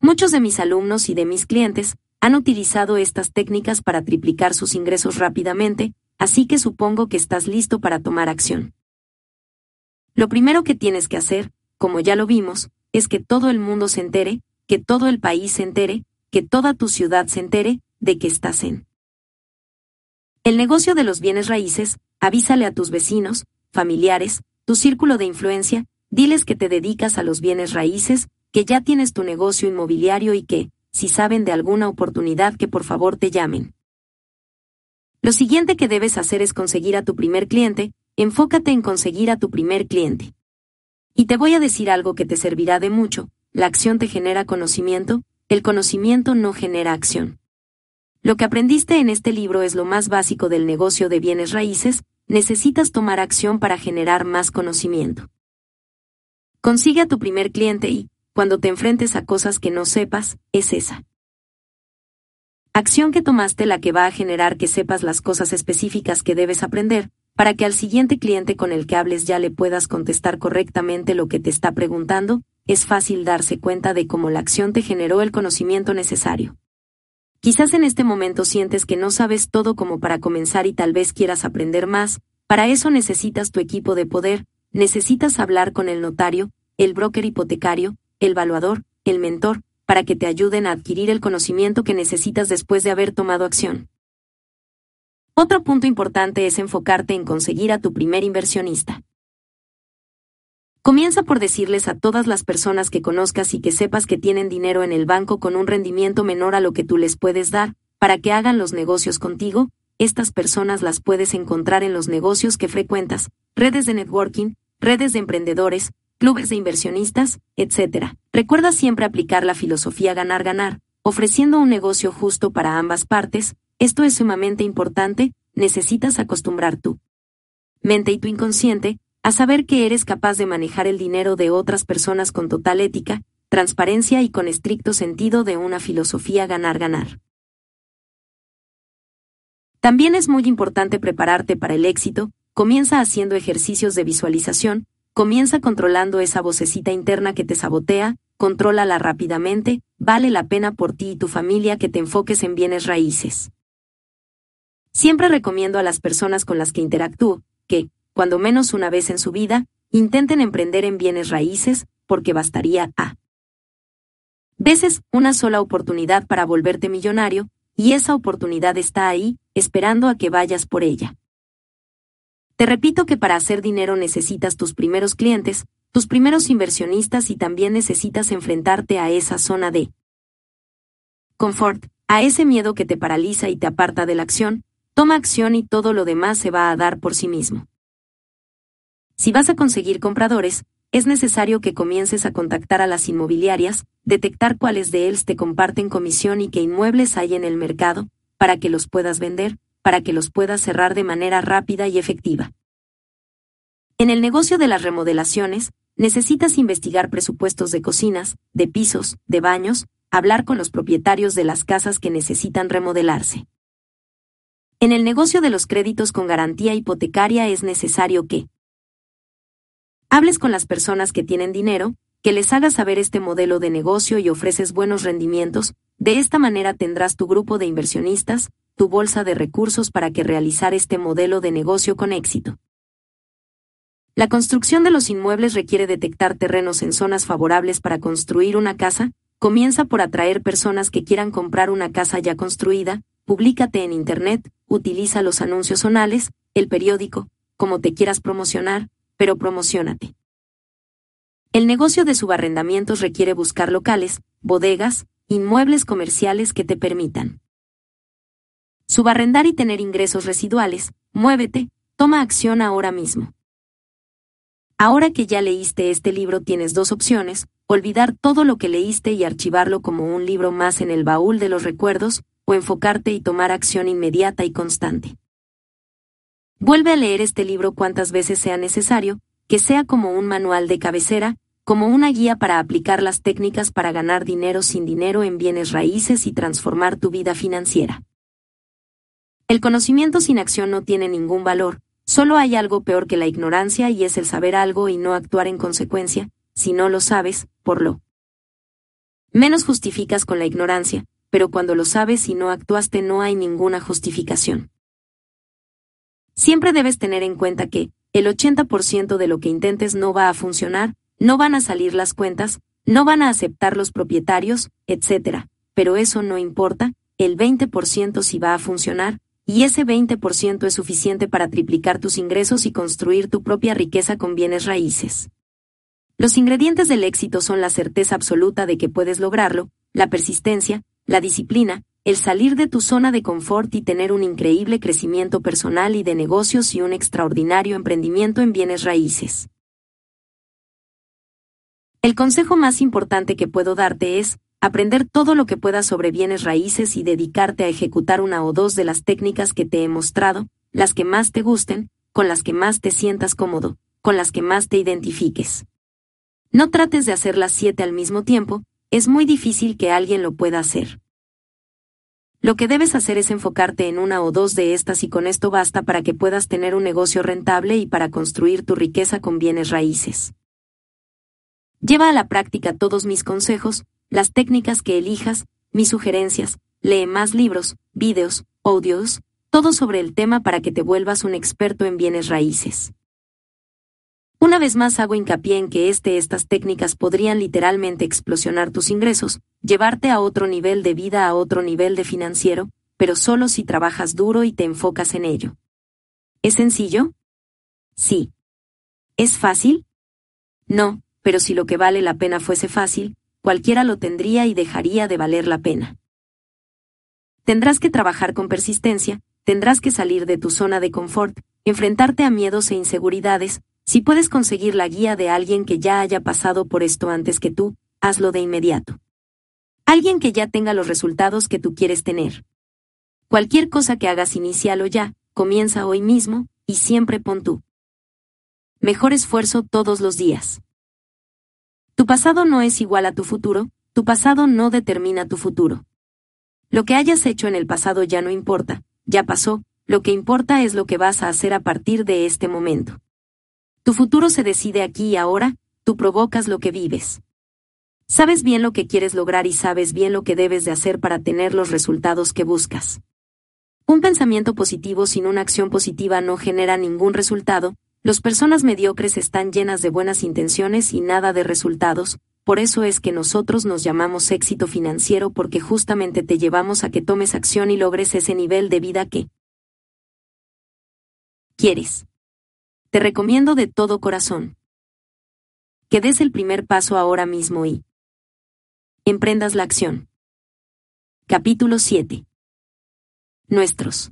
S1: Muchos de mis alumnos y de mis clientes han utilizado estas técnicas para triplicar sus ingresos rápidamente, así que supongo que estás listo para tomar acción. Lo primero que tienes que hacer, como ya lo vimos, es que todo el mundo se entere, que todo el país se entere, que toda tu ciudad se entere de que estás en. El negocio de los bienes raíces, avísale a tus vecinos, familiares, tu círculo de influencia, diles que te dedicas a los bienes raíces, que ya tienes tu negocio inmobiliario y que, si saben de alguna oportunidad que por favor te llamen. Lo siguiente que debes hacer es conseguir a tu primer cliente, enfócate en conseguir a tu primer cliente. Y te voy a decir algo que te servirá de mucho, la acción te genera conocimiento, el conocimiento no genera acción. Lo que aprendiste en este libro es lo más básico del negocio de bienes raíces, necesitas tomar acción para generar más conocimiento. Consigue a tu primer cliente y, cuando te enfrentes a cosas que no sepas, es esa. Acción que tomaste la que va a generar que sepas las cosas específicas que debes aprender, para que al siguiente cliente con el que hables ya le puedas contestar correctamente lo que te está preguntando, es fácil darse cuenta de cómo la acción te generó el conocimiento necesario. Quizás en este momento sientes que no sabes todo como para comenzar y tal vez quieras aprender más, para eso necesitas tu equipo de poder, necesitas hablar con el notario, el broker hipotecario, el valuador, el mentor, para que te ayuden a adquirir el conocimiento que necesitas después de haber tomado acción. Otro punto importante es enfocarte en conseguir a tu primer inversionista. Comienza por decirles a todas las personas que conozcas y que sepas que tienen dinero en el banco con un rendimiento menor a lo que tú les puedes dar, para que hagan los negocios contigo, estas personas las puedes encontrar en los negocios que frecuentas, redes de networking, redes de emprendedores, clubes de inversionistas, etc. Recuerda siempre aplicar la filosofía ganar-ganar, ofreciendo un negocio justo para ambas partes, esto es sumamente importante, necesitas acostumbrar tu mente y tu inconsciente a saber que eres capaz de manejar el dinero de otras personas con total ética, transparencia y con estricto sentido de una filosofía ganar-ganar. También es muy importante prepararte para el éxito, comienza haciendo ejercicios de visualización, comienza controlando esa vocecita interna que te sabotea, contrólala rápidamente, vale la pena por ti y tu familia que te enfoques en bienes raíces. Siempre recomiendo a las personas con las que interactúo, que, cuando menos una vez en su vida, intenten emprender en bienes raíces, porque bastaría a veces una sola oportunidad para volverte millonario, y esa oportunidad está ahí, esperando a que vayas por ella. Te repito que para hacer dinero necesitas tus primeros clientes, tus primeros inversionistas y también necesitas enfrentarte a esa zona de confort, a ese miedo que te paraliza y te aparta de la acción, toma acción y todo lo demás se va a dar por sí mismo. Si vas a conseguir compradores, es necesario que comiences a contactar a las inmobiliarias, detectar cuáles de ellos te comparten comisión y qué inmuebles hay en el mercado, para que los puedas vender, para que los puedas cerrar de manera rápida y efectiva. En el negocio de las remodelaciones, necesitas investigar presupuestos de cocinas, de pisos, de baños, hablar con los propietarios de las casas que necesitan remodelarse. En el negocio de los créditos con garantía hipotecaria es necesario que, Hables con las personas que tienen dinero, que les hagas saber este modelo de negocio y ofreces buenos rendimientos, de esta manera tendrás tu grupo de inversionistas, tu bolsa de recursos para que realizar este modelo de negocio con éxito. La construcción de los inmuebles requiere detectar terrenos en zonas favorables para construir una casa, comienza por atraer personas que quieran comprar una casa ya construida, públicate en Internet, utiliza los anuncios zonales, el periódico, como te quieras promocionar, pero promocionate. El negocio de subarrendamientos requiere buscar locales, bodegas, inmuebles comerciales que te permitan subarrendar y tener ingresos residuales, muévete, toma acción ahora mismo. Ahora que ya leíste este libro tienes dos opciones, olvidar todo lo que leíste y archivarlo como un libro más en el baúl de los recuerdos, o enfocarte y tomar acción inmediata y constante. Vuelve a leer este libro cuantas veces sea necesario, que sea como un manual de cabecera, como una guía para aplicar las técnicas para ganar dinero sin dinero en bienes raíces y transformar tu vida financiera. El conocimiento sin acción no tiene ningún valor, solo hay algo peor que la ignorancia y es el saber algo y no actuar en consecuencia, si no lo sabes, por lo menos justificas con la ignorancia, pero cuando lo sabes y no actuaste no hay ninguna justificación. Siempre debes tener en cuenta que, el 80% de lo que intentes no va a funcionar, no van a salir las cuentas, no van a aceptar los propietarios, etc. Pero eso no importa, el 20% sí va a funcionar, y ese 20% es suficiente para triplicar tus ingresos y construir tu propia riqueza con bienes raíces. Los ingredientes del éxito son la certeza absoluta de que puedes lograrlo, la persistencia, la disciplina, el salir de tu zona de confort y tener un increíble crecimiento personal y de negocios y un extraordinario emprendimiento en bienes raíces. El consejo más importante que puedo darte es, aprender todo lo que puedas sobre bienes raíces y dedicarte a ejecutar una o dos de las técnicas que te he mostrado, las que más te gusten, con las que más te sientas cómodo, con las que más te identifiques. No trates de hacer las siete al mismo tiempo, es muy difícil que alguien lo pueda hacer. Lo que debes hacer es enfocarte en una o dos de estas y con esto basta para que puedas tener un negocio rentable y para construir tu riqueza con bienes raíces. Lleva a la práctica todos mis consejos, las técnicas que elijas, mis sugerencias, lee más libros, videos, audios, todo sobre el tema para que te vuelvas un experto en bienes raíces. Una vez más hago hincapié en que este estas técnicas podrían literalmente explosionar tus ingresos, llevarte a otro nivel de vida, a otro nivel de financiero, pero solo si trabajas duro y te enfocas en ello. ¿Es sencillo? Sí. ¿Es fácil? No, pero si lo que vale la pena fuese fácil, cualquiera lo tendría y dejaría de valer la pena. Tendrás que trabajar con persistencia, tendrás que salir de tu zona de confort, enfrentarte a miedos e inseguridades, si puedes conseguir la guía de alguien que ya haya pasado por esto antes que tú, hazlo de inmediato. Alguien que ya tenga los resultados que tú quieres tener. Cualquier cosa que hagas inicialo ya, comienza hoy mismo, y siempre pon tú. Mejor esfuerzo todos los días. Tu pasado no es igual a tu futuro, tu pasado no determina tu futuro. Lo que hayas hecho en el pasado ya no importa, ya pasó, lo que importa es lo que vas a hacer a partir de este momento. Tu futuro se decide aquí y ahora, tú provocas lo que vives. Sabes bien lo que quieres lograr y sabes bien lo que debes de hacer para tener los resultados que buscas. Un pensamiento positivo sin una acción positiva no genera ningún resultado, las personas mediocres están llenas de buenas intenciones y nada de resultados, por eso es que nosotros nos llamamos éxito financiero porque justamente te llevamos a que tomes acción y logres ese nivel de vida que quieres. Te recomiendo de todo corazón que des el primer paso ahora mismo y emprendas la acción. Capítulo 7. Nuestros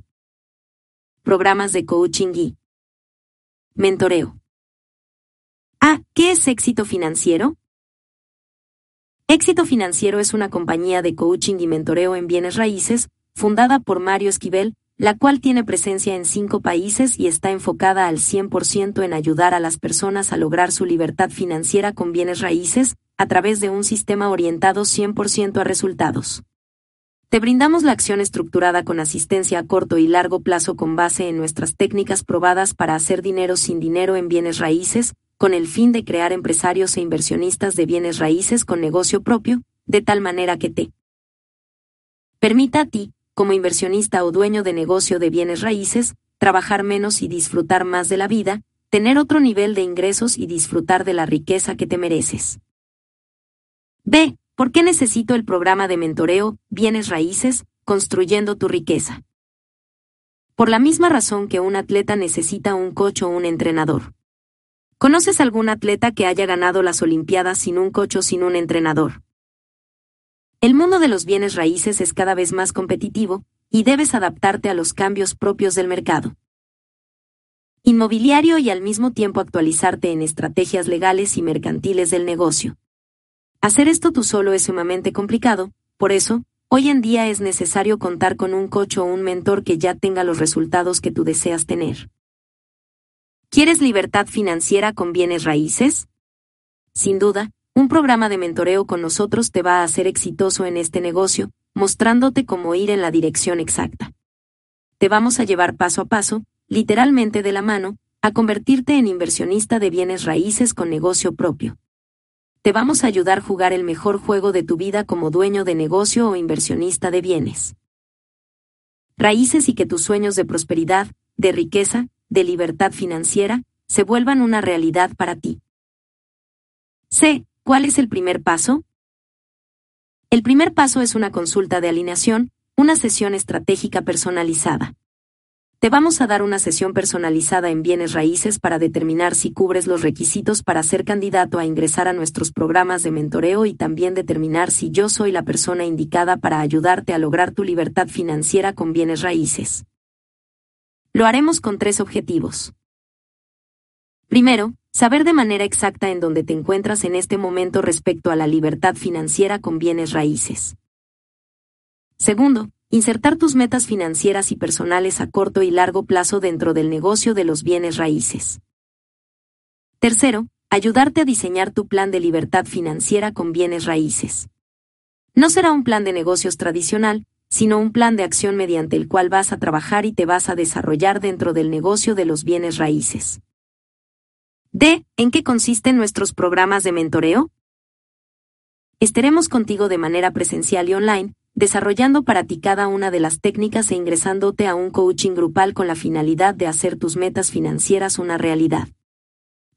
S1: programas de coaching y mentoreo. Ah, ¿qué es éxito financiero? Éxito Financiero es una compañía de coaching y mentoreo en bienes raíces, fundada por Mario Esquivel, la cual tiene presencia en cinco países y está enfocada al 100% en ayudar a las personas a lograr su libertad financiera con bienes raíces, a través de un sistema orientado 100% a resultados. Te brindamos la acción estructurada con asistencia a corto y largo plazo con base en nuestras técnicas probadas para hacer dinero sin dinero en bienes raíces, con el fin de crear empresarios e inversionistas de bienes raíces con negocio propio, de tal manera que te permita a ti, como inversionista o dueño de negocio de bienes raíces, trabajar menos y disfrutar más de la vida, tener otro nivel de ingresos y disfrutar de la riqueza que te mereces. B. ¿Por qué necesito el programa de mentoreo, bienes raíces, construyendo tu riqueza? Por la misma razón que un atleta necesita un coach o un entrenador. ¿Conoces algún atleta que haya ganado las Olimpiadas sin un coach o sin un entrenador? El mundo de los bienes raíces es cada vez más competitivo, y debes adaptarte a los cambios propios del mercado. Inmobiliario y al mismo tiempo actualizarte en estrategias legales y mercantiles del negocio. Hacer esto tú solo es sumamente complicado, por eso, hoy en día es necesario contar con un coach o un mentor que ya tenga los resultados que tú deseas tener. ¿Quieres libertad financiera con bienes raíces? Sin duda, un programa de mentoreo con nosotros te va a hacer exitoso en este negocio, mostrándote cómo ir en la dirección exacta. Te vamos a llevar paso a paso, literalmente de la mano, a convertirte en inversionista de bienes raíces con negocio propio. Te vamos a ayudar a jugar el mejor juego de tu vida como dueño de negocio o inversionista de bienes. Raíces y que tus sueños de prosperidad, de riqueza, de libertad financiera, se vuelvan una realidad para ti. C. ¿Cuál es el primer paso? El primer paso es una consulta de alineación, una sesión estratégica personalizada. te vamos a dar una sesión personalizada en bienes raíces para determinar si cubres los requisitos para ser candidato a ingresar a nuestros programas de mentoreo y también determinar si yo soy la persona indicada para ayudarte a lograr tu libertad financiera con bienes raíces. Lo haremos con tres objetivos. Primero, saber de manera exacta en dónde te encuentras en este momento respecto a la libertad financiera con bienes raíces. Segundo, insertar tus metas financieras y personales a corto y largo plazo dentro del negocio de los bienes raíces. Tercero, ayudarte a diseñar tu plan de libertad financiera con bienes raíces. No será un plan de negocios tradicional, sino un plan de acción mediante el cual vas a trabajar y te vas a desarrollar dentro del negocio de los bienes raíces. D. ¿En qué consisten nuestros programas de mentoreo? Estaremos contigo de manera presencial y online, desarrollando para ti cada una de las técnicas e ingresándote a un coaching grupal con la finalidad de hacer tus metas financieras una realidad.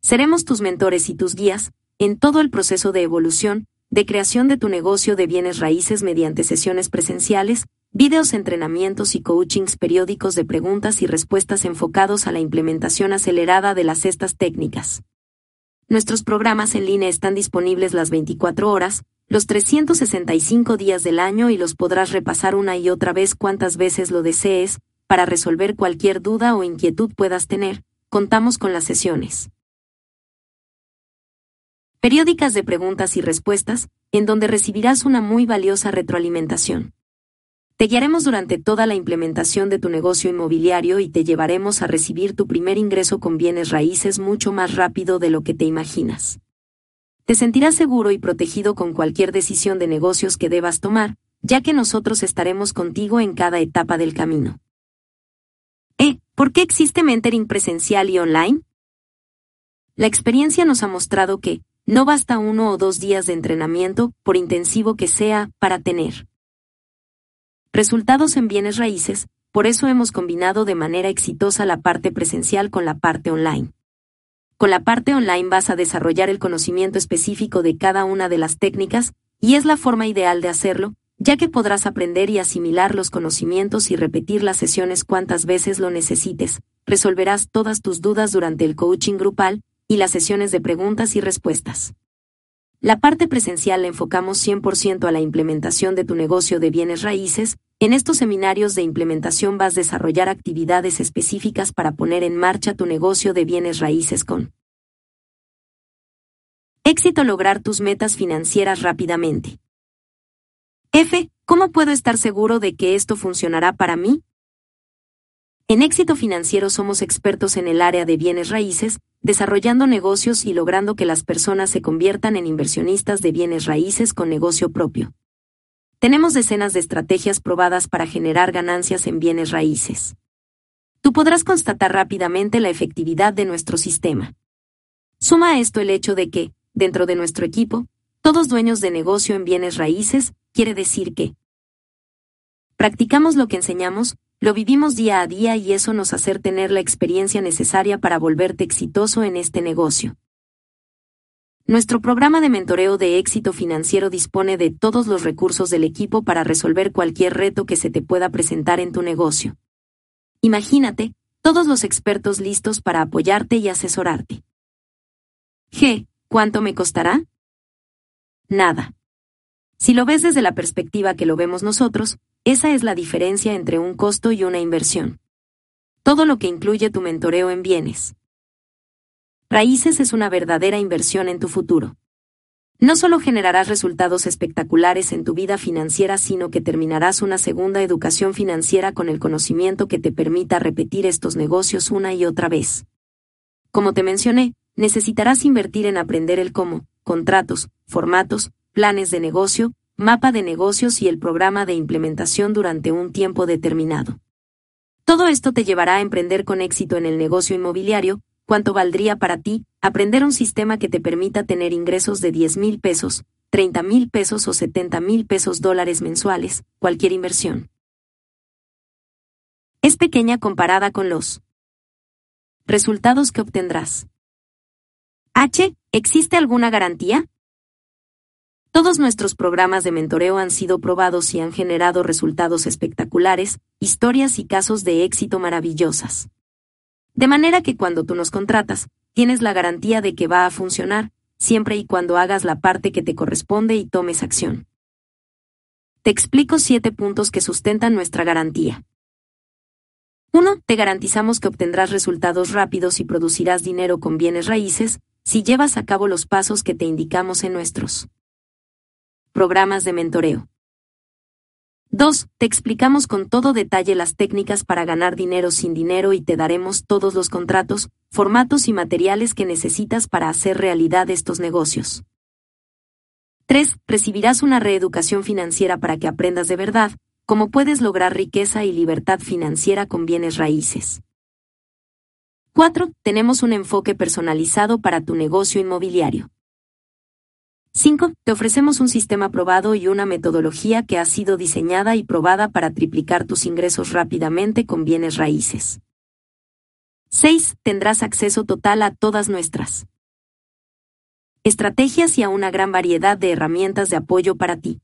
S1: Seremos tus mentores y tus guías, en todo el proceso de evolución, de creación de tu negocio de bienes raíces mediante sesiones presenciales, videos, entrenamientos y coachings periódicos de preguntas y respuestas enfocados a la implementación acelerada de las estas técnicas. Nuestros programas en línea están disponibles las 24 horas, los 365 días del año y los podrás repasar una y otra vez cuantas veces lo desees, para resolver cualquier duda o inquietud puedas tener, contamos con las sesiones periódicas de preguntas y respuestas, en donde recibirás una muy valiosa retroalimentación. Te guiaremos durante toda la implementación de tu negocio inmobiliario y te llevaremos a recibir tu primer ingreso con bienes raíces mucho más rápido de lo que te imaginas. Te sentirás seguro y protegido con cualquier decisión de negocios que debas tomar, ya que nosotros estaremos contigo en cada etapa del camino. ¿Eh? ¿Por qué existe mentoring presencial y online? La experiencia nos ha mostrado que, no basta uno o dos días de entrenamiento, por intensivo que sea, para tener resultados en bienes raíces, por eso hemos combinado de manera exitosa la parte presencial con la parte online. Con la parte online vas a desarrollar el conocimiento específico de cada una de las técnicas, y es la forma ideal de hacerlo, ya que podrás aprender y asimilar los conocimientos y repetir las sesiones cuantas veces lo necesites, resolverás todas tus dudas durante el coaching grupal y las sesiones de preguntas y respuestas. La parte presencial la enfocamos 100% a la implementación de tu negocio de bienes raíces. En estos seminarios de implementación vas a desarrollar actividades específicas para poner en marcha tu negocio de bienes raíces con éxito lograr tus metas financieras rápidamente. F. ¿Cómo puedo estar seguro de que esto funcionará para mí? En éxito financiero somos expertos en el área de bienes raíces, desarrollando negocios y logrando que las personas se conviertan en inversionistas de bienes raíces con negocio propio. Tenemos decenas de estrategias probadas para generar ganancias en bienes raíces. Tú podrás constatar rápidamente la efectividad de nuestro sistema. Suma a esto el hecho de que, dentro de nuestro equipo, todos dueños de negocio en bienes raíces, quiere decir que practicamos lo que enseñamos, lo vivimos día a día y eso nos hace tener la experiencia necesaria para volverte exitoso en este negocio. Nuestro programa de mentoreo de éxito financiero dispone de todos los recursos del equipo para resolver cualquier reto que se te pueda presentar en tu negocio. Imagínate, todos los expertos listos para apoyarte y asesorarte. G. ¿Cuánto me costará? Nada. Si lo ves desde la perspectiva que lo vemos nosotros, esa es la diferencia entre un costo y una inversión. Todo lo que incluye tu mentoreo en bienes. Raíces es una verdadera inversión en tu futuro. No solo generarás resultados espectaculares en tu vida financiera, sino que terminarás una segunda educación financiera con el conocimiento que te permita repetir estos negocios una y otra vez. Como te mencioné, necesitarás invertir en aprender el cómo, contratos, formatos, planes de negocio, mapa de negocios y el programa de implementación durante un tiempo determinado. Todo esto te llevará a emprender con éxito en el negocio inmobiliario, cuánto valdría para ti aprender un sistema que te permita tener ingresos de 10 mil pesos, 30 mil pesos o 70 mil pesos dólares mensuales, cualquier inversión. Es pequeña comparada con los resultados que obtendrás. H. ¿Existe alguna garantía? Todos nuestros programas de mentoreo han sido probados y han generado resultados espectaculares, historias y casos de éxito maravillosas. De manera que cuando tú nos contratas, tienes la garantía de que va a funcionar, siempre y cuando hagas la parte que te corresponde y tomes acción. Te explico siete puntos que sustentan nuestra garantía. 1. Te garantizamos que obtendrás resultados rápidos y producirás dinero con bienes raíces si llevas a cabo los pasos que te indicamos en nuestros programas de mentoreo. 2. Te explicamos con todo detalle las técnicas para ganar dinero sin dinero y te daremos todos los contratos, formatos y materiales que necesitas para hacer realidad estos negocios. 3. Recibirás una reeducación financiera para que aprendas de verdad cómo puedes lograr riqueza y libertad financiera con bienes raíces. 4. Tenemos un enfoque personalizado para tu negocio inmobiliario. 5. Te ofrecemos un sistema probado y una metodología que ha sido diseñada y probada para triplicar tus ingresos rápidamente con bienes raíces. 6. Tendrás acceso total a todas nuestras estrategias y a una gran variedad de herramientas de apoyo para ti.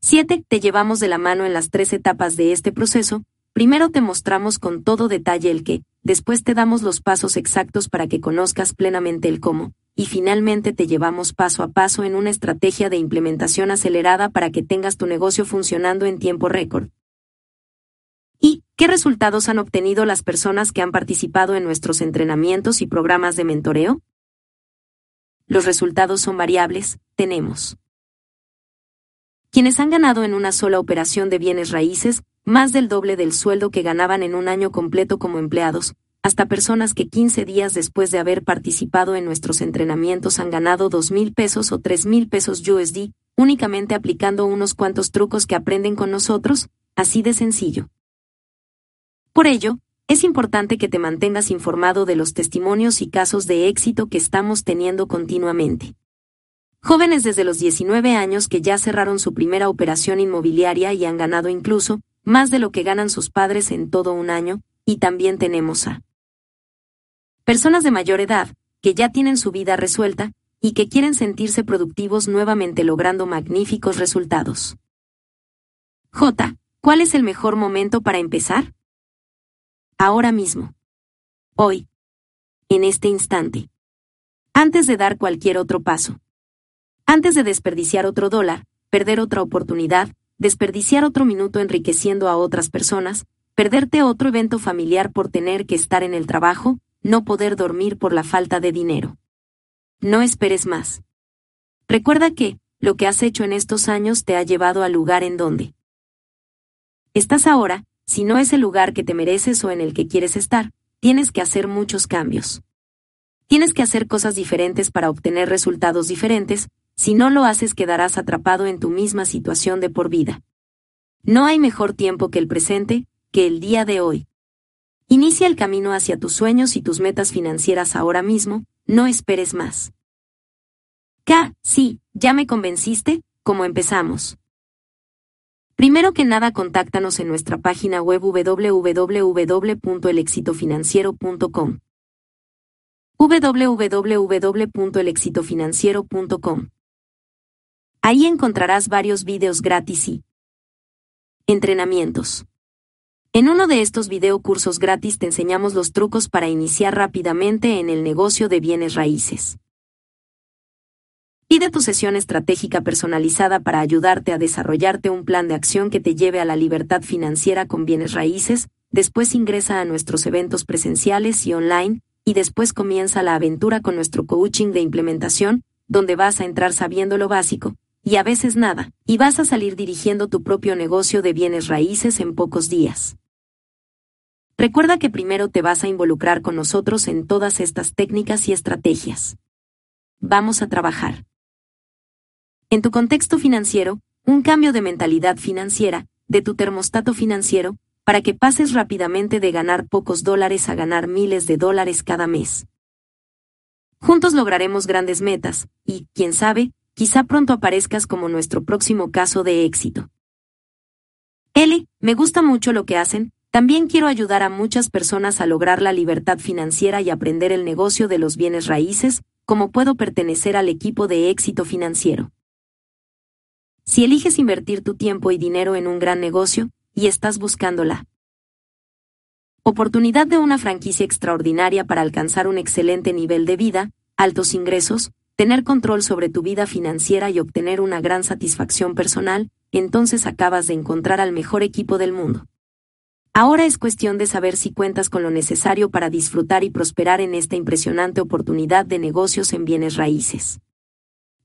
S1: 7. Te llevamos de la mano en las tres etapas de este proceso. Primero te mostramos con todo detalle el qué, después te damos los pasos exactos para que conozcas plenamente el cómo, y finalmente te llevamos paso a paso en una estrategia de implementación acelerada para que tengas tu negocio funcionando en tiempo récord. ¿Y qué resultados han obtenido las personas que han participado en nuestros entrenamientos y programas de mentoreo? Los resultados son variables, tenemos. Quienes han ganado en una sola operación de bienes raíces, más del doble del sueldo que ganaban en un año completo como empleados, hasta personas que 15 días después de haber participado en nuestros entrenamientos han ganado 2 mil pesos o 3 mil pesos USD, únicamente aplicando unos cuantos trucos que aprenden con nosotros, así de sencillo. Por ello, es importante que te mantengas informado de los testimonios y casos de éxito que estamos teniendo continuamente. Jóvenes desde los 19 años que ya cerraron su primera operación inmobiliaria y han ganado incluso más de lo que ganan sus padres en todo un año, y también tenemos a Personas de mayor edad, que ya tienen su vida resuelta, y que quieren sentirse productivos nuevamente logrando magníficos resultados. J. ¿Cuál es el mejor momento para empezar? Ahora mismo. Hoy. En este instante. Antes de dar cualquier otro paso. Antes de desperdiciar otro dólar, perder otra oportunidad, desperdiciar otro minuto enriqueciendo a otras personas, perderte otro evento familiar por tener que estar en el trabajo, no poder dormir por la falta de dinero. No esperes más. Recuerda que, lo que has hecho en estos años te ha llevado al lugar en donde estás ahora, si no es el lugar que te mereces o en el que quieres estar, tienes que hacer muchos cambios. Tienes que hacer cosas diferentes para obtener resultados diferentes, si no lo haces quedarás atrapado en tu misma situación de por vida. No hay mejor tiempo que el presente, que el día de hoy. Inicia el camino hacia tus sueños y tus metas financieras ahora mismo, no esperes más. K, sí, ya me convenciste, ¿cómo empezamos? Primero que nada, contáctanos en nuestra página web www.elexitofinanciero.com. www.elexitofinanciero.com. Ahí encontrarás varios videos gratis y entrenamientos. En uno de estos videocursos gratis te enseñamos los trucos para iniciar rápidamente en el negocio de bienes raíces. Pide tu sesión estratégica personalizada para ayudarte a desarrollarte un plan de acción que te lleve a la libertad financiera con bienes raíces, después ingresa a nuestros eventos presenciales y online, y después comienza la aventura con nuestro coaching de implementación, donde vas a entrar sabiendo lo básico, y a veces nada, y vas a salir dirigiendo tu propio negocio de bienes raíces en pocos días. Recuerda que primero te vas a involucrar con nosotros en todas estas técnicas y estrategias. Vamos a trabajar. En tu contexto financiero, un cambio de mentalidad financiera, de tu termostato financiero, para que pases rápidamente de ganar pocos dólares a ganar miles de dólares cada mes. Juntos lograremos grandes metas, y, quién sabe, quizá pronto aparezcas como nuestro próximo caso de éxito. L, me gusta mucho lo que hacen, también quiero ayudar a muchas personas a lograr la libertad financiera y aprender el negocio de los bienes raíces, ¿cómo puedo pertenecer al equipo de éxito financiero? Si eliges invertir tu tiempo y dinero en un gran negocio, y estás buscando la oportunidad de una franquicia extraordinaria para alcanzar un excelente nivel de vida, altos ingresos, tener control sobre tu vida financiera y obtener una gran satisfacción personal, entonces acabas de encontrar al mejor equipo del mundo. Ahora es cuestión de saber si cuentas con lo necesario para disfrutar y prosperar en esta impresionante oportunidad de negocios en bienes raíces.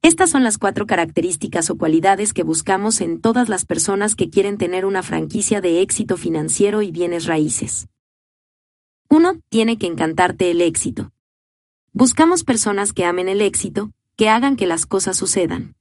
S1: Estas son las cuatro características o cualidades que buscamos en todas las personas que quieren tener una franquicia de éxito financiero y bienes raíces. 1. Tiene que encantarte el éxito. Buscamos personas que amen el éxito, que hagan que las cosas sucedan.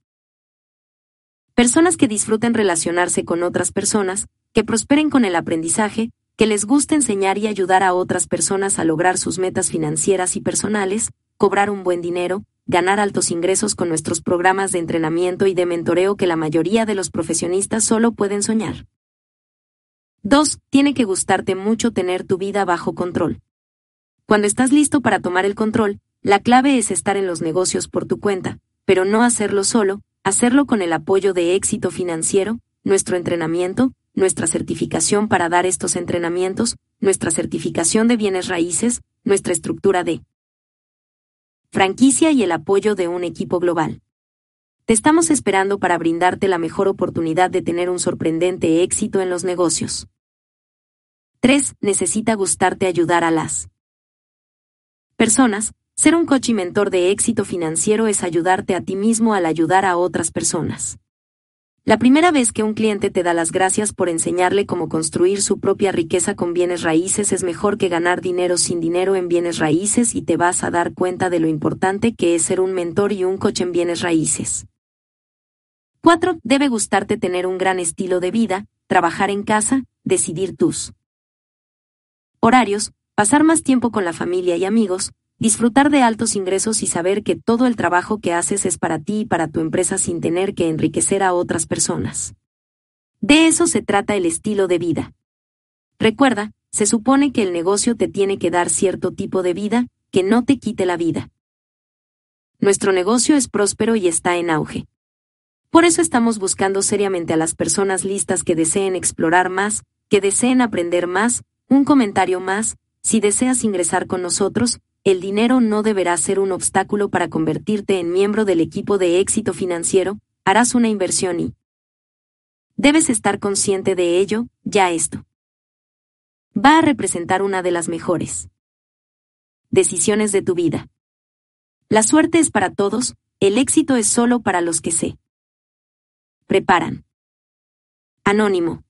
S1: Personas que disfruten relacionarse con otras personas, que prosperen con el aprendizaje, que les guste enseñar y ayudar a otras personas a lograr sus metas financieras y personales, cobrar un buen dinero, ganar altos ingresos con nuestros programas de entrenamiento y de mentoreo que la mayoría de los profesionistas solo pueden soñar. 2. Tiene que gustarte mucho tener tu vida bajo control. Cuando estás listo para tomar el control, la clave es estar en los negocios por tu cuenta, pero no hacerlo solo, hacerlo con el apoyo de éxito financiero, nuestro entrenamiento, nuestra certificación para dar estos entrenamientos, nuestra certificación de bienes raíces, nuestra estructura de franquicia y el apoyo de un equipo global. Te estamos esperando para brindarte la mejor oportunidad de tener un sorprendente éxito en los negocios. 3. Necesita gustarte ayudar a las personas. Ser un coach y mentor de éxito financiero es ayudarte a ti mismo al ayudar a otras personas. La primera vez que un cliente te da las gracias por enseñarle cómo construir su propia riqueza con bienes raíces es mejor que ganar dinero sin dinero en bienes raíces y te vas a dar cuenta de lo importante que es ser un mentor y un coach en bienes raíces. 4. Debe gustarte tener un gran estilo de vida, trabajar en casa, decidir tus horarios, pasar más tiempo con la familia y amigos, disfrutar de altos ingresos y saber que todo el trabajo que haces es para ti y para tu empresa sin tener que enriquecer a otras personas. De eso se trata el estilo de vida. Recuerda, se supone que el negocio te tiene que dar cierto tipo de vida, que no te quite la vida. Nuestro negocio es próspero y está en auge. Por eso estamos buscando seriamente a las personas listas que deseen explorar más, que deseen aprender más, un comentario más, si deseas ingresar con nosotros, el dinero no deberá ser un obstáculo para convertirte en miembro del equipo de éxito financiero, harás una inversión y debes estar consciente de ello, ya esto va a representar una de las mejores decisiones de tu vida. La suerte es para todos, el éxito es solo para los que se preparan. Anónimo.